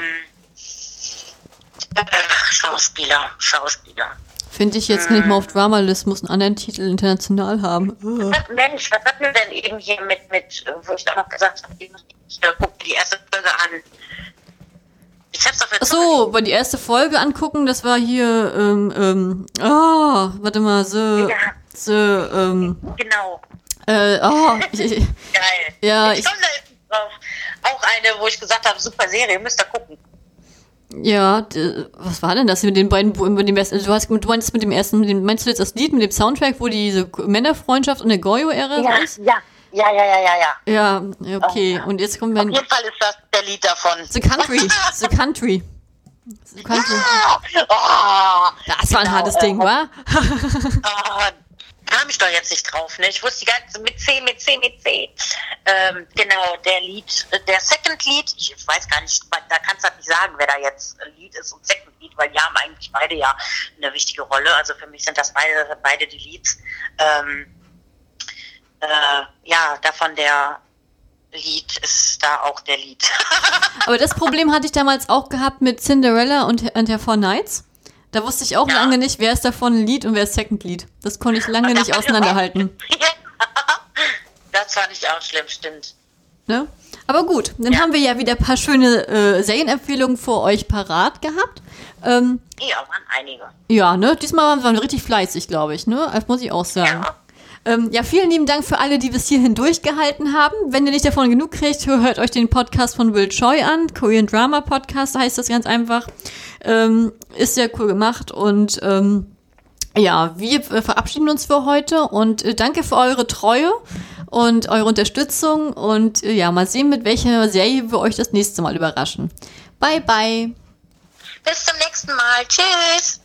äh, Schauspieler, Schauspieler. Finde ich jetzt nicht mal auf Dramalist, muss einen anderen Titel international haben. Was, Mensch, was hatten wir denn eben hier mit, mit wo ich auch noch gesagt habe, ich äh, guck mir die erste Folge an. Ich hab's auf der Ach so, bei die erste Folge angucken, das war hier, ähm, ähm, ah, warte mal, The, Ja. The, ähm. Genau. Äh, oh, ich, ich, Geil. Ja, ich ich- komme da drauf. Auch eine, wo ich gesagt habe, super Serie, müsst ihr gucken. ja, was war denn das mit den beiden, mit dem ersten, du hast, du meinst mit dem ersten, mit dem, meinst du jetzt das Lied mit dem Soundtrack, wo diese Männerfreundschaft und der Goyo-Ära Ja, ist? ja, ja, ja, ja, ja, ja. Ja, okay, und jetzt kommt Auf mein, jeden Fall ist das der Lied davon. The Country, The Country. The Country. Oh, Das war ein Genau, hartes äh, Ding, wa? Ah, kam ich doch jetzt nicht drauf, ne? Ich wusste die ganze mit C, mit C, mit C. Ähm, genau, der Lied, äh, der Second Lied, ich weiß gar nicht, da kannst du halt nicht sagen, wer da jetzt Lied ist und Second Lied, weil die haben eigentlich beide ja eine wichtige Rolle. Also für mich sind das beide, beide die Leads. Ähm, äh, ja, davon der Lied ist da auch der Lied. Aber das Problem hatte ich damals auch gehabt mit Cinderella und, und der Four Nights. Da wusste ich auch Ja. lange nicht, wer ist davon ein Lied und wer ist Second Lied. Das konnte ich lange nicht auseinanderhalten. das fand ich auch schlimm, stimmt. Ne? Aber gut, dann Ja. haben wir ja wieder ein paar schöne äh, Serienempfehlungen für euch parat gehabt. Ähm, Ja, waren einige. ja, ne? Diesmal waren wir richtig fleißig, glaube ich, ne? Das muss ich auch sagen. Ja. Ähm, ja, vielen lieben Dank für alle, die bis hierhin durchgehalten haben. Wenn ihr nicht davon genug kriegt, hört euch den Podcast von Will Choi an. Korean Drama Podcast heißt das ganz einfach. Ähm, ist sehr cool gemacht und ähm, ja, wir verabschieden uns für heute und äh, danke für eure Treue und eure Unterstützung und äh, ja, mal sehen, mit welcher Serie wir euch das nächste Mal überraschen. Bye, bye. Bis zum nächsten Mal. Tschüss.